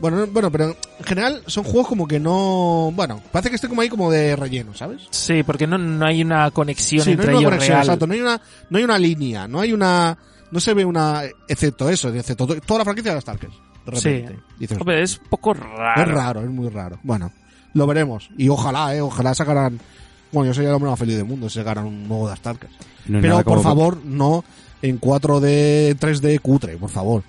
Bueno, no- bueno, pero en general son juegos como que no... Bueno, parece que esté como ahí como de relleno, ¿sabes? Sí, porque no, no hay una conexión Sí, no entre hay una ellos conexión, real. exacto. No hay una, no hay una línea, no hay una... No se ve una... Excepto eso, excepto to- toda la franquicia de las Starkers. De Sí. repente. Dices, Hombre, es un poco raro. Es raro, es muy raro. Bueno, lo veremos. Y ojalá, eh, ojalá sacaran... Bueno, yo sería el hombre más feliz del mundo si sacaran un nuevo de Starkers. No hay Pero por favor, no en 4D, 3D cutre, por favor.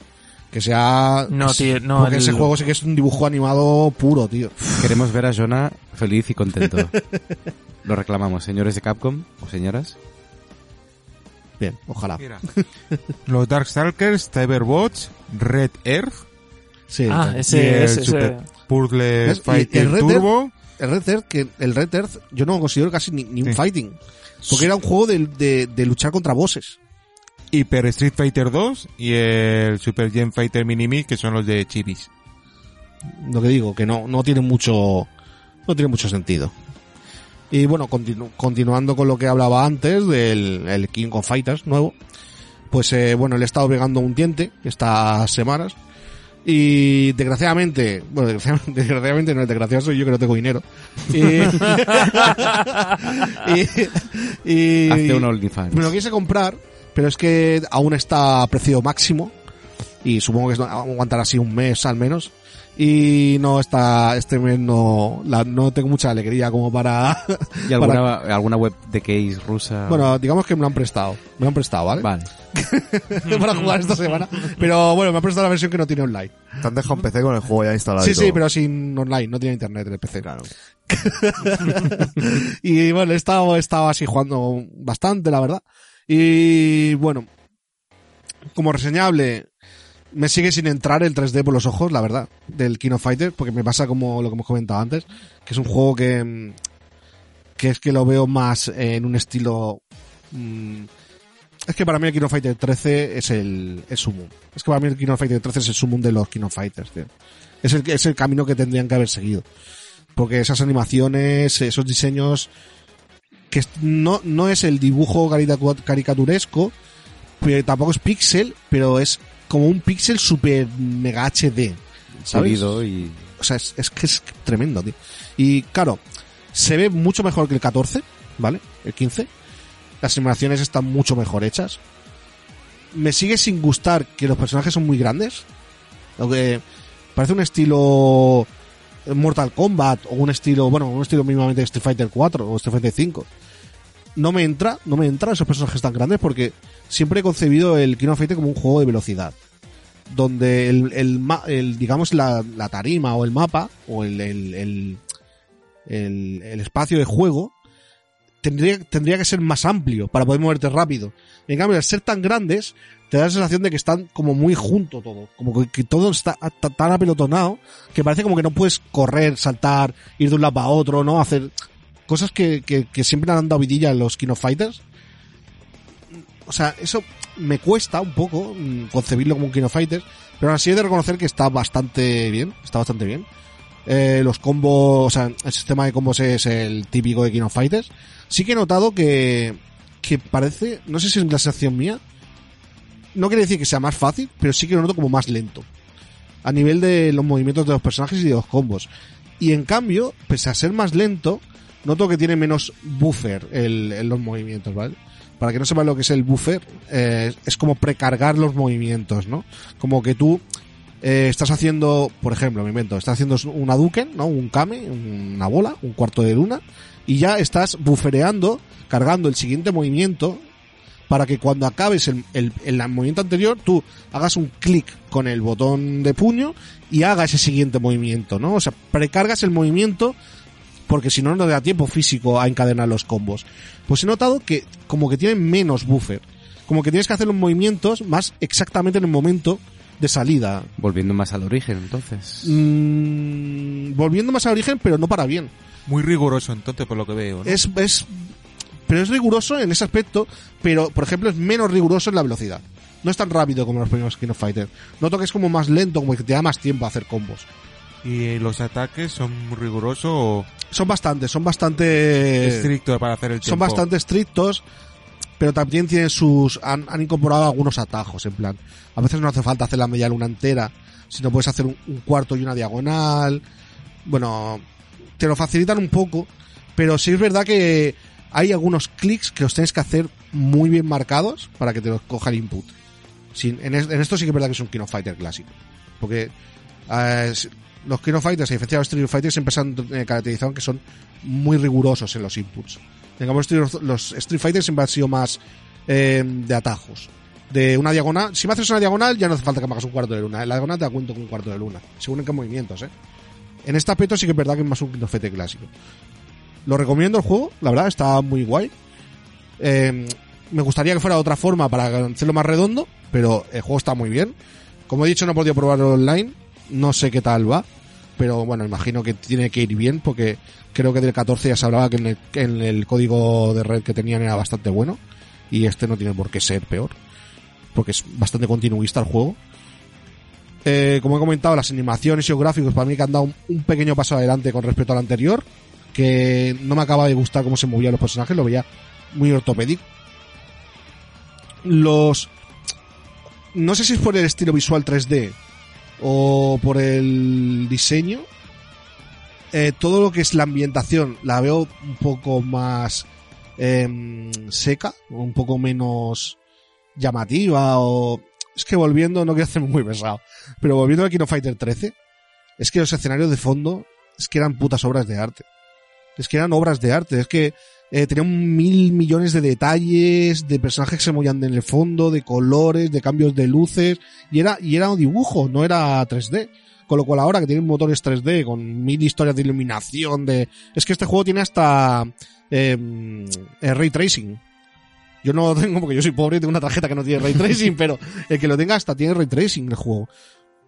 Que sea... No, tío, no, Porque el- ese juego sí que es un dibujo animado puro, tío. Queremos ver a Jonah feliz y contento. Lo reclamamos, señores de Capcom o señoras. Bien, ojalá. Mira. Los Darkstalkers, Cyberbots, Red Earth Sí, Ah, el- y ese, el ese, ese. Super Puzzle Fighter el Red Turbo. el Red Earth, que el Red Earth yo no lo considero casi ni, ni un Sí. fighting. Porque era un juego de, de, de luchar contra bosses. Hyper Street Fighter 2 y el Super Gen Fighter Mini que son los de Chibis. Lo que digo, que no, no tiene mucho, no tiene mucho sentido. Y bueno, continu- continuando con lo que hablaba antes del el King of Fighters nuevo, pues eh, bueno, le he estado pegando un diente estas semanas. Y desgraciadamente, bueno, desgraciadamente, desgraciadamente no, el desgraciado soy yo que no tengo dinero. Y, y, y- OnlyFans. me lo quise comprar, pero es que aún está a precio máximo. Y supongo que es- aguantará así un mes al menos. Y no está, este mes no, la- no tengo mucha alegría como para, ¿Y alguna, alguna web de case rusa? bueno, digamos que me lo han prestado. Me lo han prestado, ¿vale? vale. para jugar esta semana. Pero bueno, me han prestado la versión que no tiene online. Te han dejado un PC con el juego ya instalado. Sí, y sí, pero sin online, no tiene internet en el PC. y bueno, he estado, he estado así jugando bastante, la verdad. Y bueno, como reseñable, me sigue sin entrar el 3D por los ojos, la verdad, del King of Fighters, porque me pasa como lo que hemos comentado antes, que es un juego que, mm, que es que lo veo más en un estilo... mm, es que para mí el King of Fighters 13 es el, el sumum. Es que para mí el King of Fighters 13 es el sumum de los King of Fighters. Es el, es el camino que tendrían que haber seguido. Porque esas animaciones, esos diseños, que no, no es el dibujo caricaturesco, pero tampoco es pixel, pero es como un pixel super mega HD. ¿Sabes? Y... O sea, es, es que es tremendo, tío. Y claro, se ve mucho mejor que el 14, ¿vale? El 15. Las animaciones están mucho mejor hechas. Me sigue sin gustar que los personajes son muy grandes. Lo que parece un estilo Mortal Kombat o un estilo, bueno, un estilo mínimamente de Street Fighter 4 o Street Fighter 5. No me entra, no me entra esos personajes tan grandes porque siempre he concebido el King of Fighters como un juego de velocidad donde el, el, el, digamos la, la tarima o el mapa o el, el- el espacio de juego tendría, tendría que ser más amplio para poder moverte rápido. En cambio, al ser tan grandes, te da la sensación de que están como muy junto todo, como que, todo está ta- tan apelotonado que parece como que no puedes correr, saltar, ir de un lado para otro, ¿no? Hacer cosas que, que, que siempre han dado vidilla en los King of Fighters. O sea, eso me cuesta un poco mm, concebirlo como un King of Fighters, pero así he de reconocer que está bastante bien, está bastante bien. Eh, los combos, o sea, el sistema de combos es el típico de King of Fighters. Sí que he notado que, que parece, no sé si es la sensación mía, no quiere decir que sea más fácil, pero sí que lo noto como más lento. A nivel de los movimientos de los personajes y de los combos. Y en cambio, pese a ser más lento, noto que tiene menos buffer el, en los movimientos, ¿vale? Para que no sepa lo que es el buffer, eh, es como precargar los movimientos, ¿no? Como que tú eh, estás haciendo, por ejemplo, me invento, estás haciendo una Duken, ¿no? Un Kame, una bola, un cuarto de luna, y ya estás buffereando, cargando el siguiente movimiento, para que cuando acabes el, el, el movimiento anterior, tú hagas un clic con el botón de puño y haga ese siguiente movimiento, ¿no? O sea, precargas el movimiento porque si no, no te da tiempo físico a encadenar los combos. Pues he notado que como que tienen menos buffer. Como que tienes que hacer los movimientos más exactamente en el momento de salida. Volviendo más al origen, entonces. Mm, volviendo más al origen, pero no para bien. Muy riguroso entonces por lo que veo. ¿no? Es, es, pero es riguroso en ese aspecto, pero por ejemplo es menos riguroso en la velocidad. No es tan rápido como los primeros King of Fighter. Noto que es como más lento, como que te da más tiempo a hacer combos. ¿Y los ataques son muy rigurosos o Son bastante, son bastante... estrictos para hacer el tiempo? son bastante estrictos, pero también tienen sus. Han, han incorporado algunos atajos, en plan. A veces no hace falta hacer la media luna entera, sino puedes hacer un, cuarto y una diagonal. Bueno, te lo facilitan un poco, pero sí es verdad que hay algunos clics que los tienes que hacer muy bien marcados para que te los coja el input. En, es- en esto sí que es verdad que es un King of Fighter clásico. Porque eh, los King of Fighters, a diferencia de los Street Fighter, siempre se han eh, caracterizado que son muy rigurosos en los inputs. Digamos, los, Street Fighter siempre han sido más eh, de atajos. De una diagonal, si me haces una diagonal ya no hace falta que me hagas un cuarto de luna. En la diagonal te cuento con un cuarto de luna, según en qué movimientos, ¿eh? En este aspecto sí que es verdad que es más un King of Fighter clásico. Lo recomiendo el juego, la verdad, está muy guay. Eh, me gustaría que fuera de otra forma para hacerlo más redondo, pero el juego está muy bien. Como he dicho, no he podido probarlo online, no sé qué tal va, pero bueno, imagino que tiene que ir bien porque creo que del 14 ya se hablaba que en el, código de red que tenían era bastante bueno y este no tiene por qué ser peor, porque es bastante continuista el juego. Eh, como he comentado, las animaciones y los gráficos para mí que han dado un pequeño paso adelante con respecto al anterior, que no me acaba de gustar cómo se movían los personajes, lo veía muy ortopédico. Los... No sé si es por el estilo visual 3D o por el diseño. Eh, todo lo que es la ambientación la veo un poco más em, seca, un poco menos llamativa o... Es que volviendo, no quiero hacerme muy pesado, pero volviendo al Kino Fighter 13, es que los escenarios de fondo es que eran putas obras de arte. Es que eran obras de arte, es que eh, tenían mil millones de detalles, de personajes que se movían en el fondo, de colores, de cambios de luces, y era, y era un dibujo, no era 3D. Con lo cual ahora que tienen motores 3D, con mil historias de iluminación, de... Es que este juego tiene hasta eh, eh, ray tracing. Yo no lo tengo porque yo soy pobre y tengo una tarjeta que no tiene ray tracing, pero el que lo tenga hasta tiene ray tracing el juego.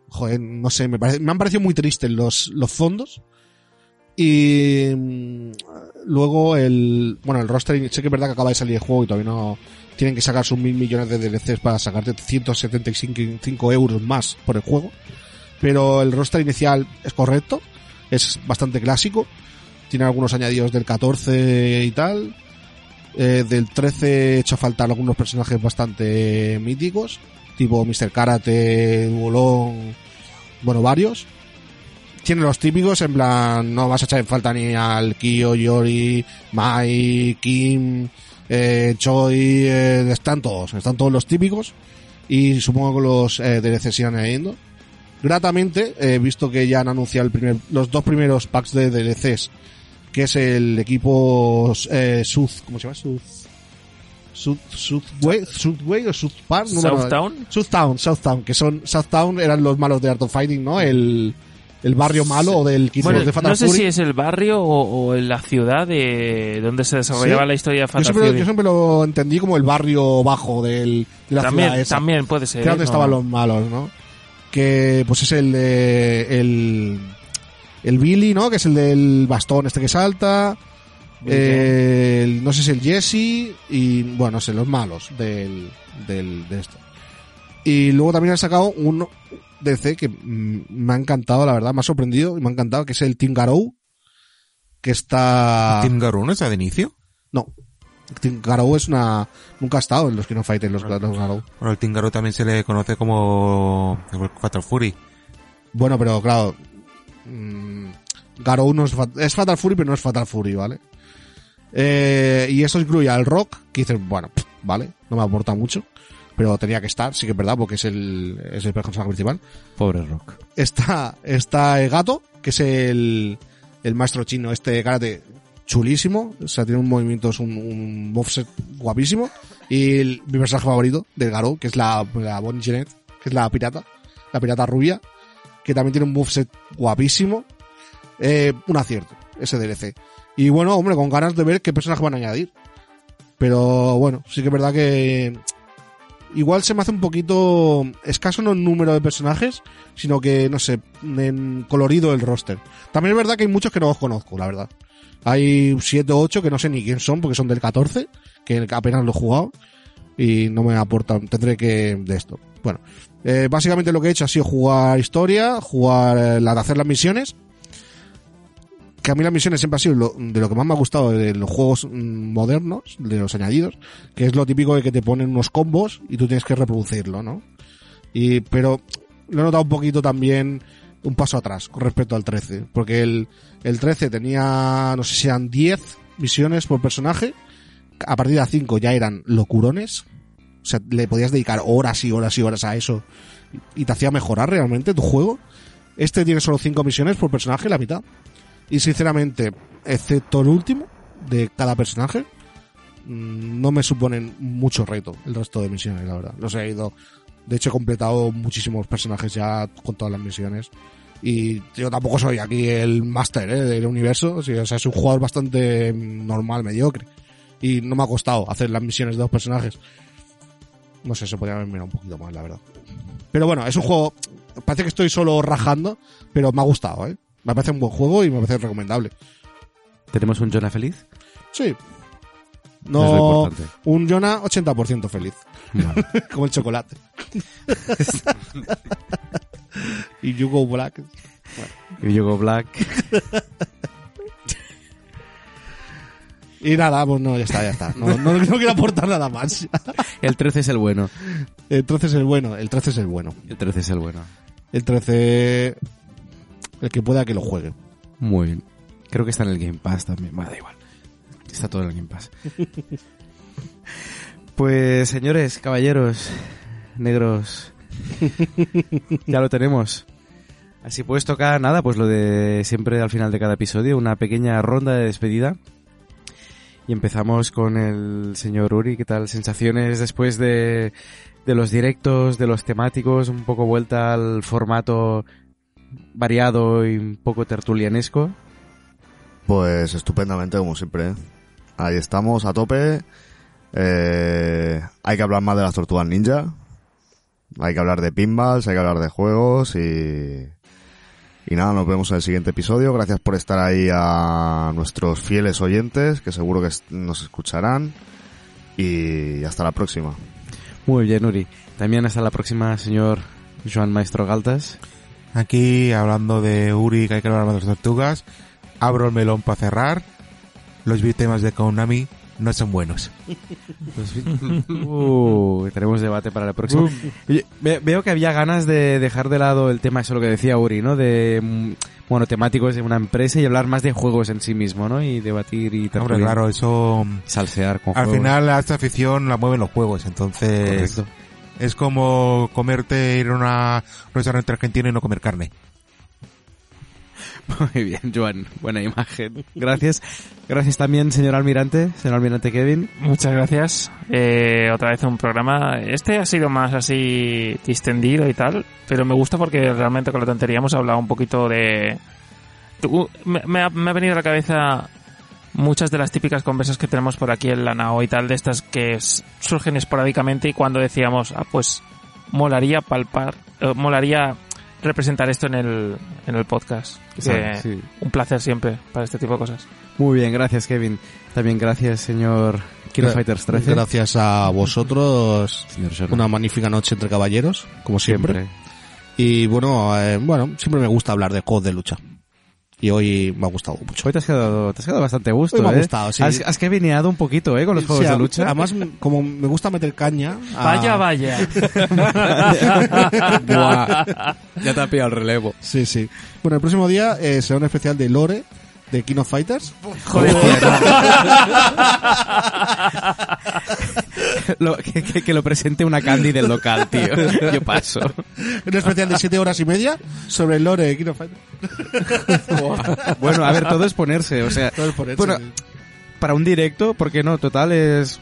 Joder, no sé, me, parece- me han parecido muy tristes los, los fondos. Y luego el, bueno, el roster, sé que es verdad que acaba de salir el juego y todavía no tienen que sacar sus mil millones de DLCs para sacarte 175 euros más por el juego. Pero el roster inicial es correcto, es bastante clásico, tiene algunos añadidos del 14 y tal. Eh, del 13 he hecho faltar algunos personajes bastante míticos, tipo Mr. Karate, Bolón, bueno, varios. Tiene los típicos, en plan, no vas a echar en falta ni al Kyo, Yori, Mai, Kim, eh, Choi, eh, están todos, están todos los típicos. Y supongo que los eh, DLC sigan añadiendo. Gratamente, he visto que ya han anunciado el primer, los dos primeros packs de DLCs, que es el equipo eh, Sud, ¿cómo se llama? Sud, Sudway, Sudway o Sudpar, no me acuerdo. Southtown. Southtown, Southtown, que son Southtown eran los malos de Art of Fighting, ¿no? El, el barrio malo o del Bueno, de Fatal no sé Fury. si es el barrio o, o la ciudad de donde se desarrollaba Sí. la historia de yo, Fatal siempre, Fury. yo siempre lo entendí como el barrio bajo del, de la también, ciudad esa. también puede ser. que era donde ¿eh? estaban los malos, ¿no? Que pues es el de el el Billy, ¿no? Que es el del bastón este que salta. Eh, el- no sé si el Jesse y bueno, no sé, los malos del, del de esto. Y luego también han sacado un DC que mm, me ha encantado, la verdad, me ha sorprendido y me ha encantado, que es el Team Garou, que está... ¿Team Garou no está de inicio? No, Team Garou es una... Nunca ha estado en los Kino Fighters, los, los Garou. Bueno, el Team Garou también se le conoce como Fatal Fury. Bueno, pero claro. mm, Garou no es, Fat- es Fatal Fury, pero no es Fatal Fury, ¿vale? Eh, y eso incluye al Rock, que dices, bueno, pff, vale, no me aporta mucho. Pero tenía que estar, sí que es verdad, porque es el, es el personaje principal. Pobre Rock. Está, está el gato, que es el, el maestro chino, este karate chulísimo. O sea, tiene un movimiento, es un, un guapísimo. Y el- mi personaje favorito del Garou, que es la, la Bonnie Jeanette, que es la pirata, la pirata rubia, que también tiene un moveset guapísimo. Eh, un acierto, ese DLC. Y bueno, hombre, con ganas de ver qué personaje van a añadir. Pero bueno, sí que es verdad que igual se me hace un poquito escaso no en número de personajes, sino que, no sé, en colorido el roster. También es verdad que hay muchos que no los conozco, la verdad. Hay 7 o 8 que no sé ni quién son porque son del 14, que apenas lo he jugado y no me aportan, tendré que de esto. Bueno, eh, básicamente lo que he hecho ha sido jugar historia, jugar eh, hacer las misiones. Que a mí las misiones siempre ha sido de lo que más me ha gustado de los juegos modernos, de los añadidos, que es lo típico de que te ponen unos combos y tú tienes que reproducirlo, ¿no? Y, pero lo he notado un poquito también un paso atrás con respecto al 13, porque el, el 13 tenía, no sé si eran 10 misiones por personaje, a partir de 5 ya eran locurones, o sea, le podías dedicar horas y horas y horas a eso y te hacía mejorar realmente tu juego. Este tiene solo 5 misiones por personaje, la mitad. Y sinceramente, excepto el último de cada personaje, mm, no me suponen mucho reto el resto de misiones, la verdad. Los he ido. De hecho, he completado muchísimos personajes ya con todas las misiones. Y yo tampoco soy aquí el máster ¿eh? del universo. O sea, soy un jugador bastante normal, mediocre. Y no me ha costado hacer las misiones de dos personajes. No sé, se podría haber mirado un poquito más, la verdad. Pero bueno, es un juego. Parece que estoy solo rajando, pero me ha gustado, ¿eh? Me parece un buen juego y me parece recomendable. ¿Tenemos un Jonah feliz? Sí. Es No, importante. un Jonah 80% feliz. Vale. Como el chocolate. y You Go Black. Y Yogo Black. Y nada, pues no, ya está, ya está. No, no, no quiero aportar nada más. El 13 es el bueno. El 13 es el bueno, el 13 es el bueno. El 13 es el bueno. El 13, el que pueda que lo juegue. Muy bien. Creo que está en el Game Pass también. Bueno, da igual. Está todo en el Game Pass. pues, señores, caballeros, negros, ya lo tenemos. Así puedes tocar nada, pues lo de siempre al final de cada episodio, una pequeña ronda de despedida. Y empezamos con el señor Uri. ¿Qué tal? ¿Sensaciones después de, de los directos, de los temáticos? Un poco vuelta al formato variado y un poco tertulianesco. Pues estupendamente, como siempre. ¿eh? Ahí estamos, a tope. Eh, hay que hablar más de las tortugas ninja. Hay que hablar de pinballs, hay que hablar de juegos y... Y nada, nos vemos en el siguiente episodio. Gracias por estar ahí a nuestros fieles oyentes, que seguro que nos escucharán. Y hasta la próxima. Muy bien, Uri. También hasta la próxima, señor Joan Maestro Galtas. Aquí, hablando de Uri, que hay que hablar más de las tortugas, abro el melón para cerrar. Los temas de Konami no son buenos. Uh, tenemos debate para la próxima. Veo que había ganas de dejar de lado el tema, eso lo que decía Uri, ¿no? De, mm, bueno, temáticos de una empresa y hablar más de juegos en sí mismo, ¿no? Y debatir y Hombre, claro, eso... salsear con Al juegos. final a esta afición la mueven los juegos, entonces Correcto. Es como comerte ir a una- un restaurante argentino y no comer carne. Muy bien, Joan. Buena imagen. Gracias. Gracias también, señor almirante, señor almirante Kevin. Muchas gracias. Eh, otra vez un programa. Este ha sido más así distendido y tal, pero me gusta porque realmente con la tontería hemos hablado un poquito de... Tú- Me, me ha, me ha venido a la cabeza muchas de las típicas conversas que tenemos por aquí en la NAO y tal, de estas que surgen esporádicamente y cuando decíamos, ah, pues molaría palpar, eh, molaría representar esto en el, en el podcast. Que Sí. Un placer siempre para este tipo de cosas. Muy bien, gracias, Kevin. También gracias, señor Kino Gra- Fighters 13. Gracias a vosotros. Una magnífica noche entre caballeros, como siempre. Y bueno, eh, bueno, siempre me gusta hablar de juegos de lucha. Y hoy me ha gustado mucho. Hoy te has quedado, te has quedado bastante gusto, Hoy me ha ¿eh? gustado, sí. Has, has kevineado un poquito, ¿eh? Con los juegos Sí, de lucha. Además, como me gusta meter caña. a- Vaya, vaya. Buah, ya te ha pillado el relevo. Sí, sí. Bueno, el próximo día eh, será un especial de Lore, de King of Fighters. Joder, Lo- que, que- que lo presente una candy del local, tío. Yo paso. Un especial de 7 horas y media sobre el Lore de King of Fighters. Bueno, a ver, todo es ponerse, o sea, Todo es por eso, Bueno, sí. para un directo, ¿por qué no? Total es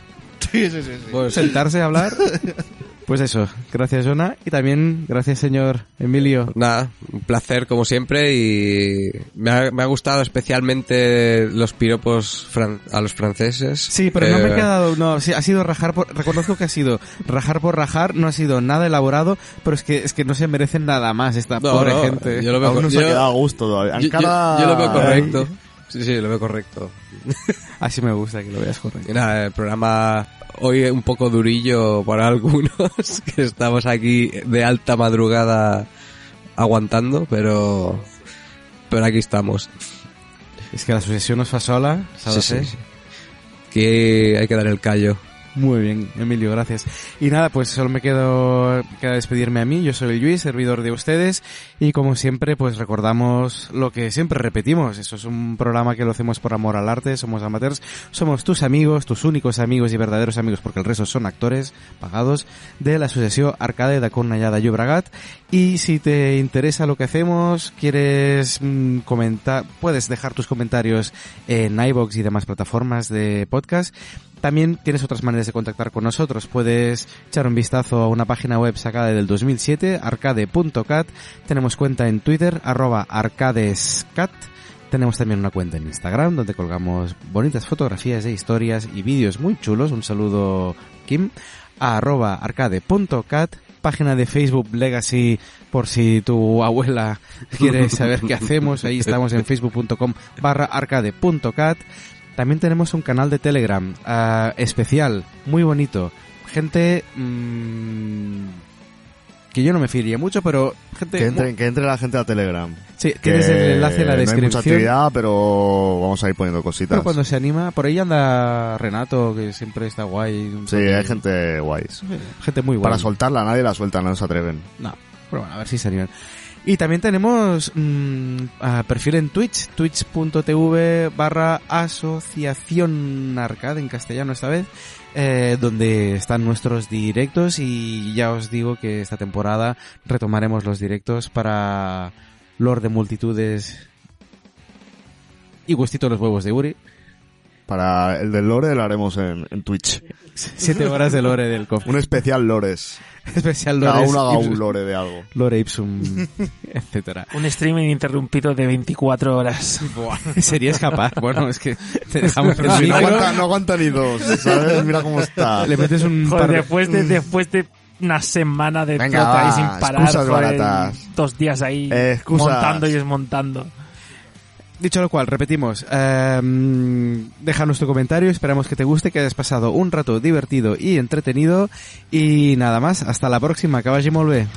Sí, sí, sí, sí. Pues, sentarse a hablar. Pues eso, gracias Jonah y también gracias señor Emilio. Nada, un placer como siempre y me ha, me ha gustado especialmente los piropos fran- a los franceses. Sí, pero no me he Eh, quedado, no, sí, ha sido rajar por, reconozco que ha sido rajar por rajar, no ha sido nada elaborado, pero es que, es que no se merecen nada más esta No, pobre no, gente. yo lo veo Aún co- no se yo- ha quedado a gusto todavía. En yo- yo- cada- yo lo veo correcto. Sí, sí, lo veo correcto. Así me gusta que lo veas correcto. Nada, el programa hoy un poco durillo para algunos, que estamos aquí de alta madrugada aguantando, pero pero aquí estamos. Es que la sucesión nos fa sola, ¿sabes? Sí, sí, sí. Que hay que dar el callo. Muy bien, Emilio, gracias. Y nada, pues solo me quedo queda despedirme a mí. Yo soy Luis, servidor de ustedes, y como siempre, pues recordamos lo que siempre repetimos. Eso es un programa que lo hacemos por amor al arte, somos amateurs, somos tus amigos, tus únicos amigos y verdaderos amigos, porque el resto son actores pagados de la Asociación Arcade de Cornellà Llobregat. Y si te interesa lo que hacemos, quieres mm, comentar, puedes dejar tus comentarios en iVoox y demás plataformas de podcast. También tienes otras maneras de contactar con nosotros. Puedes echar un vistazo a una página web sacada del 2007, arcade.cat. Tenemos cuenta en Twitter, arroba arcadescat. Tenemos también una cuenta en Instagram donde colgamos bonitas fotografías e historias y vídeos muy chulos. Un saludo, Kim. A arroba arcade.cat. Página de Facebook Legacy por si tu abuela quiere saber qué hacemos. Ahí estamos en facebook.com barra arcade.cat. También tenemos un canal de Telegram ah, especial, muy bonito. Gente mm, que yo no me fiaría mucho, pero gente... Que entre, que entre la gente a Telegram. Sí, Que tienes el enlace en la No hay mucha descripción. actividad, pero vamos a ir poniendo cositas. pero cuando se anima, por ahí anda Renato, que siempre está guay. Sí, hay gente guays. Gente muy guay. Para soltarla, nadie la suelta, no se atreven. No, pero bueno, a ver si se animan. Y también tenemos mm, ah, perfil en Twitch, twitch.tv barra asociación arcade en castellano esta vez, eh, donde están nuestros directos y ya os digo que esta temporada retomaremos los directos para Lord de Multitudes y Gustito de los Huevos de Uri. Para el del lore lo haremos en, en Twitch. Siete horas de lore del COF. Un especial lores. especial Cada lore. uno haga un lore de algo. Lore Ipsum, etcétera. Un streaming interrumpido de 24 horas. ¿Serías capaz? Bueno, es que te dejamos no, micro, aguanta, no aguanta ni dos, ¿sabes? Mira cómo está. le metes un Joder, par de... después de, después de una semana de Venga, trota ahí va, sin parar, joder, dos días ahí Eh, montando y desmontando. Dicho lo cual, repetimos, em, déjanos tu comentario, esperamos que te guste, que hayas pasado un rato divertido y entretenido y nada más, hasta la próxima, que vagi molt bé.